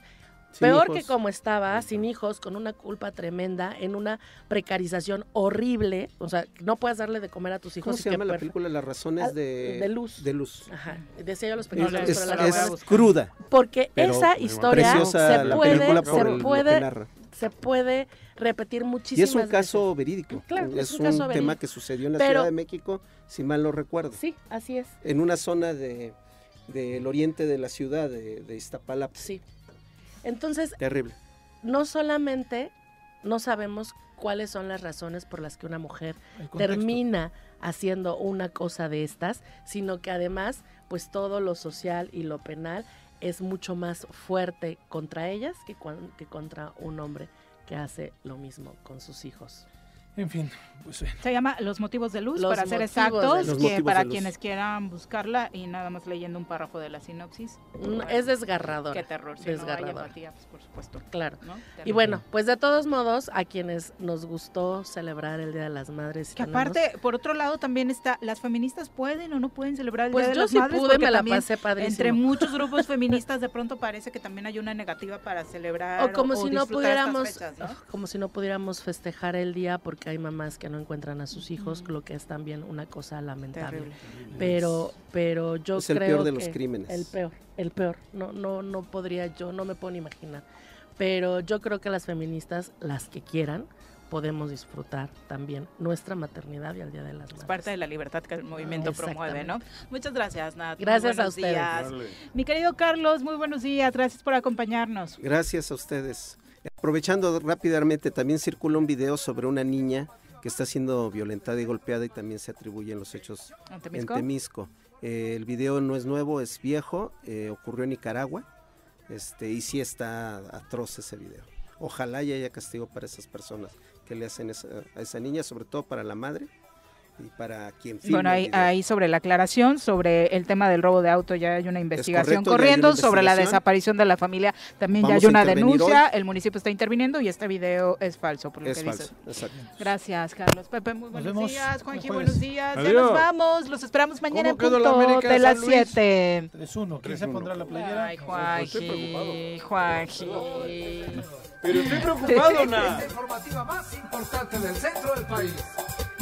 Sin peor hijos. que como estaba, sin hijos, con una culpa tremenda, en una precarización horrible, o sea, no puedes darle de comer a tus hijos. ¿cómo y se llama la película? Las razones Ah, de, de luz. De luz. Ajá, decía yo los pecados luz, es- la es cruda. Porque pero esa historia se puede, se el- puede, se puede repetir Y muchísimas es un veces. caso verídico. Claro, es, es un un, caso tema que sucedió en la Pero- Ciudad de México, si mal no recuerdo. Sí, así es. En una zona de del oriente de la ciudad de, de Iztapalapa. Sí. Entonces, Terrible. no solamente no sabemos cuáles son las razones por las que una mujer termina haciendo una cosa de estas, sino que además, pues todo lo social y lo penal es mucho más fuerte contra ellas que, que contra un hombre que hace lo mismo con sus hijos. En fin, pues bueno. Se llama Los motivos de luz, Los para ser exactos, luz. Que para quienes quieran buscarla y nada más leyendo un párrafo de la sinopsis. Mm, Es desgarrador. Qué terror, si no hay desgarrador. empatía, pues por supuesto. Claro. ¿no? Y bueno, pues de todos modos, a quienes nos gustó celebrar el Día de las Madres. Que tenemos- aparte, por otro lado, también está, las feministas pueden o no pueden celebrar el Pues Día de yo las sí Madres, pude, porque me la pasé padrísimo. Entre muchos grupos feministas de pronto parece que también hay una negativa para celebrar O como si no pudiéramos, fechas, ¿no? como si no pudiéramos festejar el día porque hay mamás que no encuentran a sus hijos, lo que es también una cosa lamentable. Terrible. Pero, pero yo Es el creo peor de los que crímenes. El peor, el peor. No, no, no podría yo, no me puedo ni imaginar. Pero yo creo que las feministas, las que quieran, podemos disfrutar también nuestra maternidad y el Día de las Es Madres. parte de la libertad que el movimiento promueve, ¿no? Muchas gracias, Nat. Muy Gracias a ustedes. días. Mi querido Carlos, muy buenos días. Gracias por acompañarnos. Gracias a ustedes. Aprovechando rápidamente, también circula un video sobre una niña que está siendo violentada y golpeada y también se atribuyen los hechos ¿En Temisco? en Temisco. Eh, el video no es nuevo, es viejo, eh, ocurrió en Nicaragua este, y sí está atroz ese video. Ojalá y haya castigo para esas personas que le hacen esa- a esa niña, sobre todo para la madre, Y para quien Bueno, ahí, ahí sobre la aclaración, sobre el tema del robo de auto ya hay una investigación correcto, ya corriendo, una sobre la desaparición de la familia también Vamos ya hay una denuncia, hoy. el municipio está interviniendo y este video es falso, por lo Es que falso, dices. exacto. Gracias, Carlos. Pepe, muy buenos vemos días. Juanji, buenos días. Ya Adiós. nos vamos. Los esperamos mañana en ¿Cómo quedó la punto América de las San Luis? 7. 3-1. ¿Quién se pondrá la playera? Ay, Juanji, Juanji. Pero estoy preocupado, Na. La informativa más importante del centro del país.